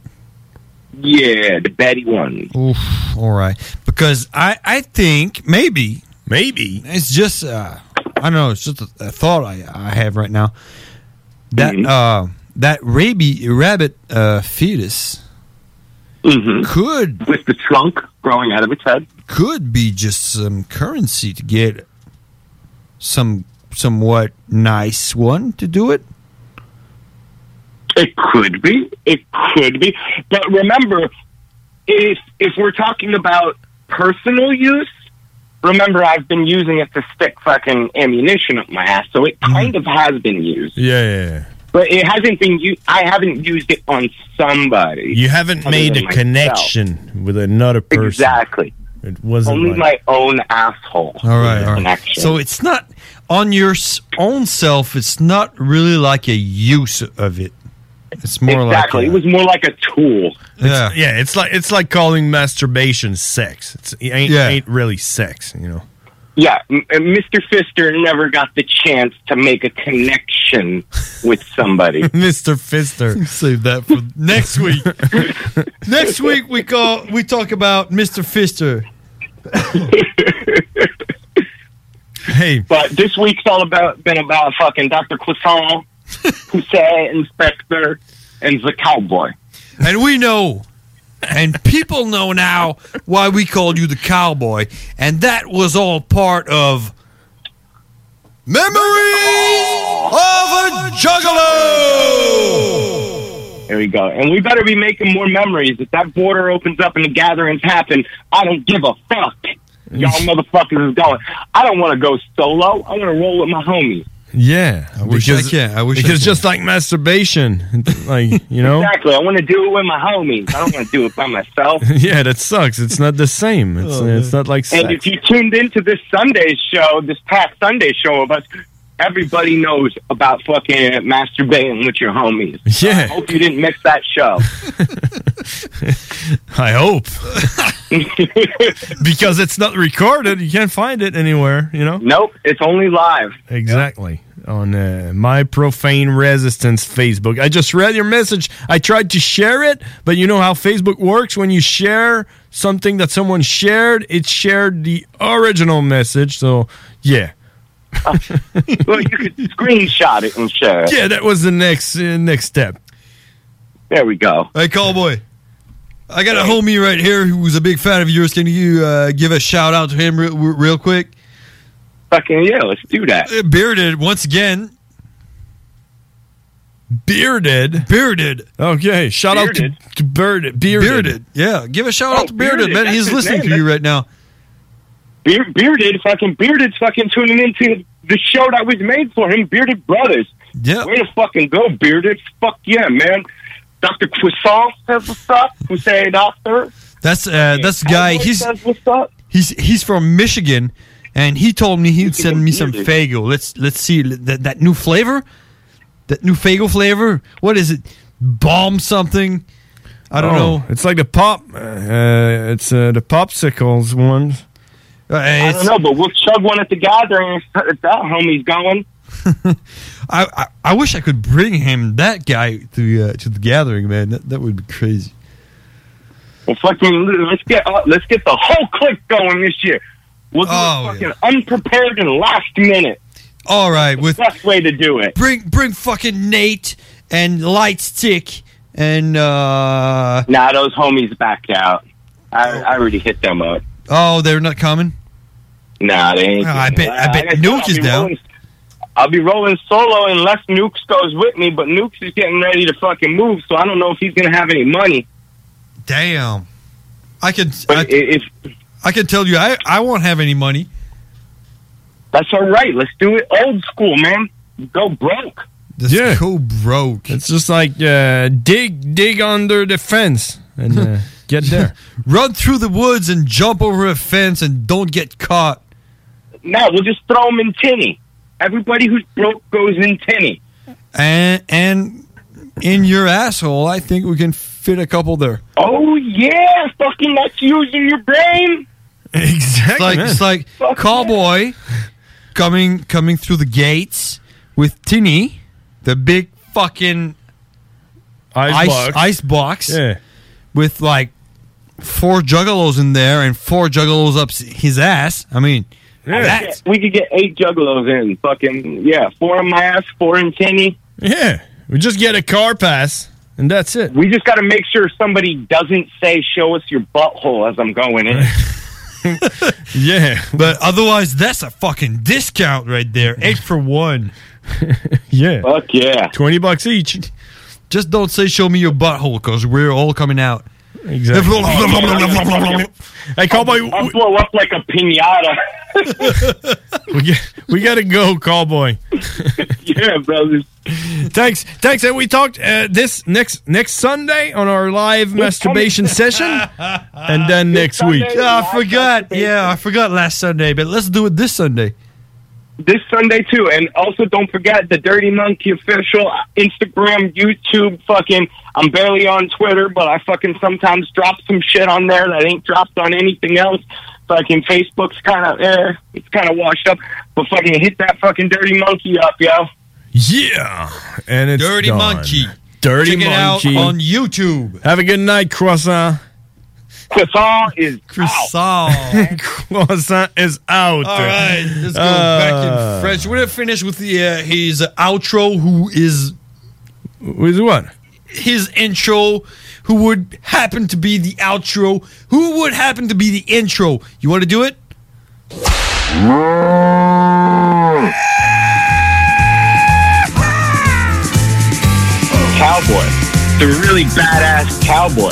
Yeah, the Betty ones. Oof, all right. Because I I think maybe maybe it's just uh, I don't know. It's just a, a thought I, I have right now. That Mm-hmm. uh that rabi rabbit uh, fetus could with the trunk growing out of its head could be just some currency to get some somewhat nice one to do it. It could be. It could be. But remember, if if we're talking about personal use, remember I've been using it to stick fucking ammunition up my ass, so it mm. kind of has been used. Yeah, yeah, yeah. But it hasn't been used. I haven't used it on somebody. You haven't made a myself. connection with another person. Exactly. It wasn't Only like, my own asshole. All right, all right. So it's not on your own self. It's not really like a use of it. It's more exactly. like it was more like a tool. yeah, yeah. It's like it's like calling masturbation sex. It's, it ain't Yeah. ain't really sex, you know. Yeah, m- Mr. Fister never got the chance to make a connection with somebody. <laughs> Mr. Fister. <laughs> Save that for next week. <laughs> next week we call we talk about Mr. Fister. Hey. But this week's all about been about fucking Dr. Croissant, Pousset, Inspector, and the Cowboy. And we know, and people know now why we called you the cowboy, and that was all part of Memories of a Juggalo. There we go. And we better be making more memories. If that border opens up and the gatherings happen, I don't give a fuck. Y'all <laughs> motherfuckers is going. I don't want to go solo. I want to roll with my homies. Yeah, I wish I can. I wish I because can. just like masturbation, like you know. Exactly. I want to do it with my homies. I don't want to do it by myself. <laughs> yeah, that sucks. It's not the same. It's Oh, it's not like And if you tuned into this Sunday show, this past Sunday show of us, everybody knows about fucking masturbating with your homies. Yeah. I hope you didn't miss that show. <laughs> I hope <laughs> because it's not recorded. You can't find it anywhere. You know. Nope, it's only live. Exactly. On uh, my profane resistance Facebook. I just read your message. I tried to share it, but you know how Facebook works. When you share something that someone shared, it shared the original message. So yeah. Well, you could screenshot it and share it. Yeah, that was the next uh, next step. There we go. Hey, cowboy. I got a homie right here who's a big fan of yours. Can you uh, give a shout out to him real, real quick? Fucking yeah, let's do that. Uh, Bearded, once again. Bearded. Bearded. Okay, shout out to, to Bearded. Bearded. Bearded. Yeah, give a shout Oh, out to Bearded, Bearded, man. that's He's listening name. to you right now. Beard, Bearded, fucking bearded fucking tuning into the show that was made for him, Bearded Brothers. Yeah. Way to fucking go, Bearded. Fuck yeah, man. Dr. Croissant says what's up. Pousset Doctor. That's uh, that's the guy. He's says what's up. he's he's from Michigan, and he told me he'd send me some Fago. Let's let's see that that new flavor, that new Fago flavor. What is it? Bomb something? I don't Oh, know. It's like the pop. Uh, it's uh, the popsicles ones. I don't know, but we'll chug one at the gathering if that homie's going. <laughs> I, I I wish I could bring him that guy to uh, to the gathering, man. That, that would be crazy. Well, fucking, let's get uh, let's get the whole clique going this year. We'll do Oh, fucking unprepared and last minute. All right, with best way to do it. Bring bring fucking Nate and Lightstick and uh Nah, those homies backed out. I, I already hit them up. Oh they're not coming. Nah, they ain't. Oh, I bet- it. I bet Like Nuke I'll is down. rolling- I'll be rolling solo unless Nukes goes with me, but Nukes is getting ready to fucking move, so I don't know if he's gonna have any money. Damn. I can But I, i- if I can tell you I I won't have any money. that's all right, let's do it old school, man. Go broke. Let's yeah. go broke. It's just like uh, dig dig under the fence and uh, <laughs> get there. <laughs> Run through the woods and jump over a fence and don't get caught. No, we'll just throw them in tinny. Everybody who's broke goes in tinny. And and in your asshole, I think we can fit a couple there. Oh yeah, fucking that's using your brain. Exactly. It's like it's like cowboy coming coming through the gates with Tinny, the big fucking Ice ice box. ice box Yeah. with like four juggalos in there and four juggalos up his ass. I mean, that's we could get eight juggalos in. Fucking yeah, four in my ass, four in tinny. Yeah, we just get a car pass and that's it. We just got to make sure somebody doesn't say, "Show us your butthole" as I'm going in. <laughs> Yeah, but otherwise that's a fucking discount right there. Eight for one. <laughs> yeah. Fuck yeah. Twenty bucks each. Just don't say show me your butthole because we're all coming out. Exactly. <laughs> hey, cowboy, I'll blow up like a pinata. <laughs> we get, we gotta go, cowboy. <laughs> yeah, brothers. Thanks, thanks. And we talked uh, this next next Sunday on our live masturbation session, and then next week. Yeah, I forgot. Yeah, I forgot last Sunday, but let's do it this Sunday. This Sunday too, and also don't forget the Dirty Monkey official Instagram, YouTube. Fucking, I'm barely on Twitter, but I fucking sometimes drop some shit on there that ain't dropped on anything else. Fucking Facebook's kind of, eh, it's kind of washed up. But fucking hit that fucking Dirty Monkey up, yo. Yeah, and it's Dirty done. Monkey. Dirty Check it out Monkey on YouTube. Have a good night, croissant. Croissant is Croissant. <laughs> Croissant is out. All right, let's go Ah. back in French. We're gonna finish with the uh, his outro, who is with what? His intro, who would happen to be the outro, who would happen to be the intro. You want to do it? cowboy. The really badass cowboy.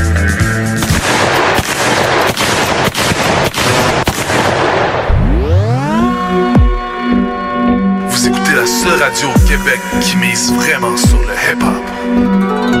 Radio au Québec qui mise vraiment sur le hip-hop.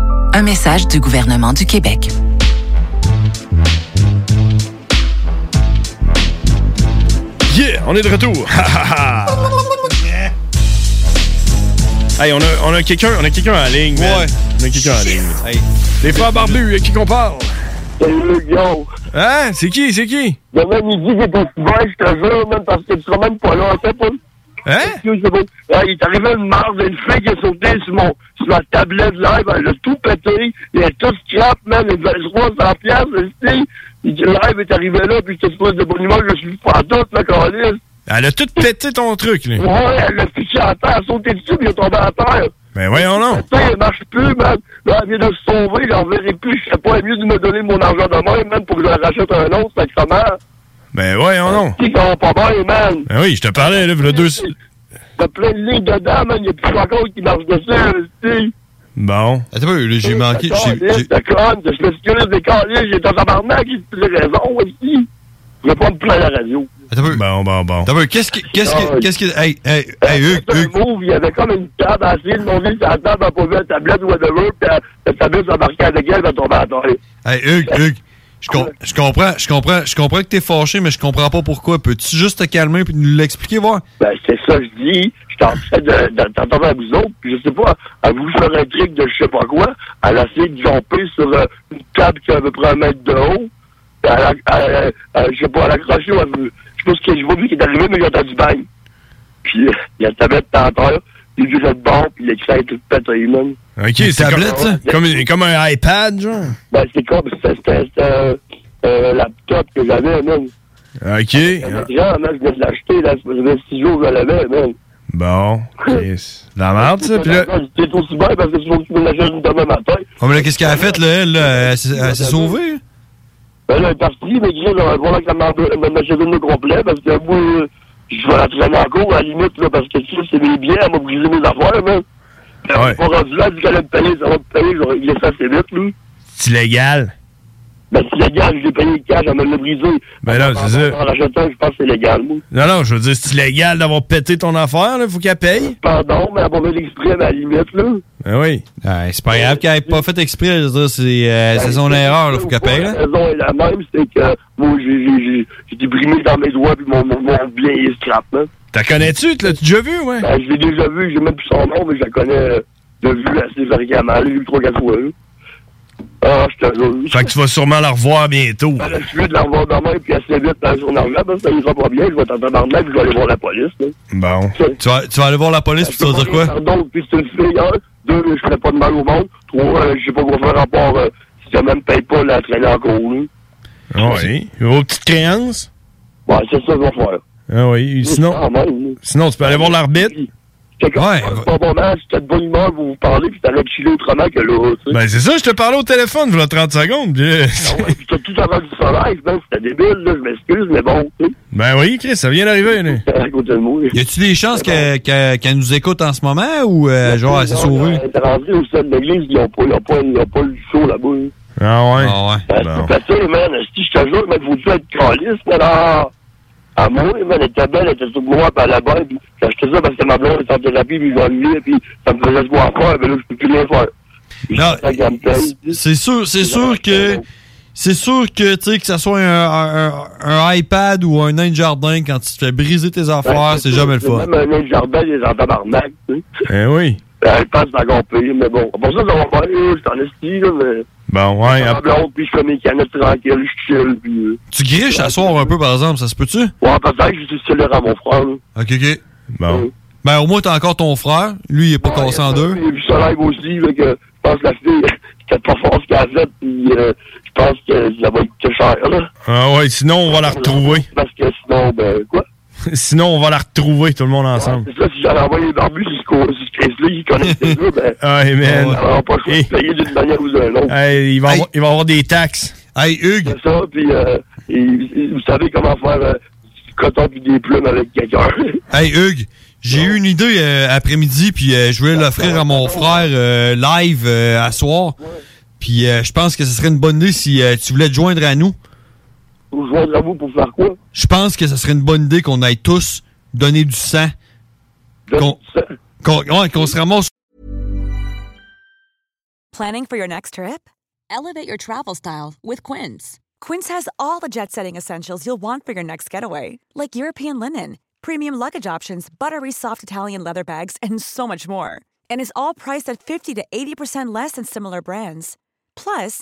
Un message du gouvernement du Québec. Yeah, on est de retour. <laughs> Ha, ha, ha. hey, on a, on a quelqu'un, on a quelqu'un en ligne. man. Ouais. On a quelqu'un en ligne. Hey. Les frères barbus, à qui qu'on parle? Salut, yo. Hein? C'est qui? C'est qui? Demain midi, il est au couvert, je te jure, même, parce que tu seras même pas là, pas. Hein? Ouais, il est arrivé une marde, une fille qui est sautée sur, mon, sur ma tablette live, elle a tout pété, il a tout scrap, man, il a 300 piastres, le live est arrivé là, puis te souhaite de bonne humeur, je suis pas tout, ma calice. Elle a tout pété ton truc, là. Ouais, elle l'a fiché à terre, elle a sauté dessus, puis il est tombé à terre. Ben voyons non. Ça, elle marche plus, man. Là, elle vient de se sauver, j'en verrai plus, je sais pas, elle est mieux de me donner mon argent de même, même pour que je la rachète un autre, sacrement. Ben voyons non. Si, ça va pas bien, man. Ben oui, je te parlais, là, le deux... T'as plein de lignes dedans, man, il y a plus encore qui marche dessus, tu Bon. Attends un j'ai manqué. j'ai- j'ai- Je m'excuse des calices, j'ai ton tabarnak, il te raison aussi. Je vais pas me plaindre à la radio. Bon, bon, bon. T'as vu, qu'est-ce que. Qu'est-ce que. Qu'est-ce que. Hey, hey, hey, Hugues, un il y avait comme une table assise, mon vie, sur la table, elle posait la tablette ou whatever, puis la tablette s'embarquait avec elle, elle va tomber à terre. Hey, Hugues, Hugues. Je, com- je comprends, je comprends, je comprends que t'es fâché, mais je comprends pas pourquoi. Peux-tu juste te calmer puis nous l'expliquer, voir? Ben, c'est ça, que je dis. En train de- de- d'entendre à vous autres, puis je sais pas, elle voulu faire un truc de je sais pas quoi. Elle a essayé de jumper sur euh, une table qui a à peu près un mètre de haut. Puis elle, a- elle, elle- je sais pas, elle a accroché, elle veut- je sais pas ce que je vois, lui qui est arrivé, mais il a entendu bang. Puis euh, il y a la tablette à terre, il de bord, puis l'écran est tout pété, man. OK, c'est comme, comme, comme un iPad, genre? Ben, c'est comme, c'était un un laptop que j'avais, man. OK. Grand, man, je venais de l'acheter, là, ça faisait six jours que je l'avais, man. Bon. <laughs> La merde, ça. Puis là, C'est aussi bien parce que tu vas tu me l'achètes demain matin. Oh, mais là, qu'est-ce qu'elle a fait, là, elle, là? Elle s'est sauvée? Ben là, elle est partie, mais Gris, là, voilà que ça m'a m'a acheté le complet parce que moi, euh, je vais la traîner en cours, à la limite, là, parce que si c'est mes biens, elle m'a brisé mes affaires, man. Elle Ouais. pas rendu là, allait me payer, ça va payer, régler ça assez vite, lui. c'est illégal. Ben, c'est légal, je l'ai payé le cash, elle me l'a brisé. Ben là, c'est ça. En l'achetant, je pense que c'est légal, moi. Non, non, je veux dire, c'est illégal d'avoir pété ton affaire, là. Faut qu'elle paye. Pardon, mais elle m'a fait l'exprès, mais à la limite, là. Ben oui. c'est pas grave qu'elle ait pas fait exprès, je veux dire, c'est euh, c'est son erreur, là, faut qu'elle paye, La là. raison est la même, c'est que moi, j'ai- j'ai j'ai- j'ai été brimé dans mes doigts, puis mon, mon, mon bien est scrap, hein. T'as connais-tu? Tu l'as-tu déjà vu, ouais? Ben, je l'ai déjà vu, j'ai même plus son nom, mais je la connais euh, de vue assez fréquemment. Je l'ai vu trois, quatre fois, là. Ah, je te jure. Fait que tu vas sûrement la revoir bientôt. Ben, là, je suis de la revoir demain, puis assez vite dans son argent, parce que ça ira pas bien, je vais t'en tabarnak, puis je vais aller voir la police, là. Bon. Tu vas, tu vas aller voir la police puis tu vas dire quoi? Pardon, puis c'est une fille. Deux, je ferai pas de mal au monde. Trois, euh, je sais pas quoi faire rapport, euh, si ça même paye pas la traîner en cours, là. Ah oui. Aux petites créances? Ouais, c'est ça que je vais faire. Ah oui. Sinon, sinon tu peux aller voir l'arbitre. C'était comme pas bon match, c'était de bonne humeur pour vous parler, puis t'allais chiller autrement que là. Ben c'est ça, je te parlais au téléphone, voilà 30 secondes. puis, euh, Puis t'as tout avant du soleil, ben, c'était débile, là, je m'excuse, mais bon, tu sais. Ben oui, Chris, ça vient d'arriver, là. <laughs> À côté de moi. Y a-tu des chances qu'elle qu'elle- qu'elle nous écoute en ce moment ou euh, genre elle s'est sauvée? Elle était rentrée au sein de l'église, ils ont pas, ils ont pas, ils ont pas le show là-bas. Ah ouais? Ah ouais. Ben, C'est facile, man. Si je te jure, man, faut-tu être calice, man, à, à moi, man, elle était belle, elle était toute noire, puis à la bonne, puis j'ai acheté ça parce que ma blonde était en thérapie, puis j'ennuyais, puis ça me faisait se voir faire, mais là, je peux plus rien faire. Non, c'est sûr, c'est sûr que c'est sûr que tu sais que ça soit un, un- un iPad ou un nain de jardin quand tu te fais briser tes affaires, c'est jamais le fun. Même un nain de jardin, il est en tabarnak, tu sais. Eh oui. Elle passe à encore pire, mais bon. Pour ça, ça va pas, là, je t'en esti, là, mais. Bon, ouais. Ma blonde, puis je fais mes canettes tranquilles, je chill, puis. euh, Tu griches à soir un peu par exemple, ça se peut-tu? Ouais, peut-être que je suis célèbre à mon frère, là. Ok, ok. Bon. Ben au moins t'as encore ton frère, lui il est pas cassé en deux. J'ai vu ça live aussi, là, que je pense que la fille, <laughs> c'était pas fort ce qu'elle a fait, puis euh, je pense que ça va être cher, là. Ah ouais, sinon on va la retrouver. Parce que sinon, ben, quoi? <laughs> sinon on va la retrouver tout le monde ensemble. C'est ça, si j'avais envoyé les barbus jusqu'au jusqu'à là, ils connaissent ces <laughs> deux, ben. Hey man. On n'aura pas le choix de payer d'une manière ou d'une autre. Hey, il va, avoir, il va avoir des taxes. Hey Hugues. C'est ça, puis euh, vous savez comment faire euh, du coton puis des plumes avec quelqu'un. <laughs> Hey Hugues, j'ai eu une idée euh, après-midi puis euh, je voulais l'offrir à mon frère euh, live euh, à soir. Puis euh, je pense que ce serait une bonne idée si euh, tu voulais te joindre à nous. Pour joindre à vous pour faire quoi? Je pense que ce serait une bonne idée qu'on aille tous donner du sang. Qu'on qu'on- ouais, qu'on se ramasse Planning for your next trip? Elevate your travel style with Quince. Quince has all the jet setting essentials you'll want for your next getaway, like European linen, premium luggage options, buttery soft Italian leather bags, and so much more. And is all priced at 50 to 80% less than similar brands. Plus,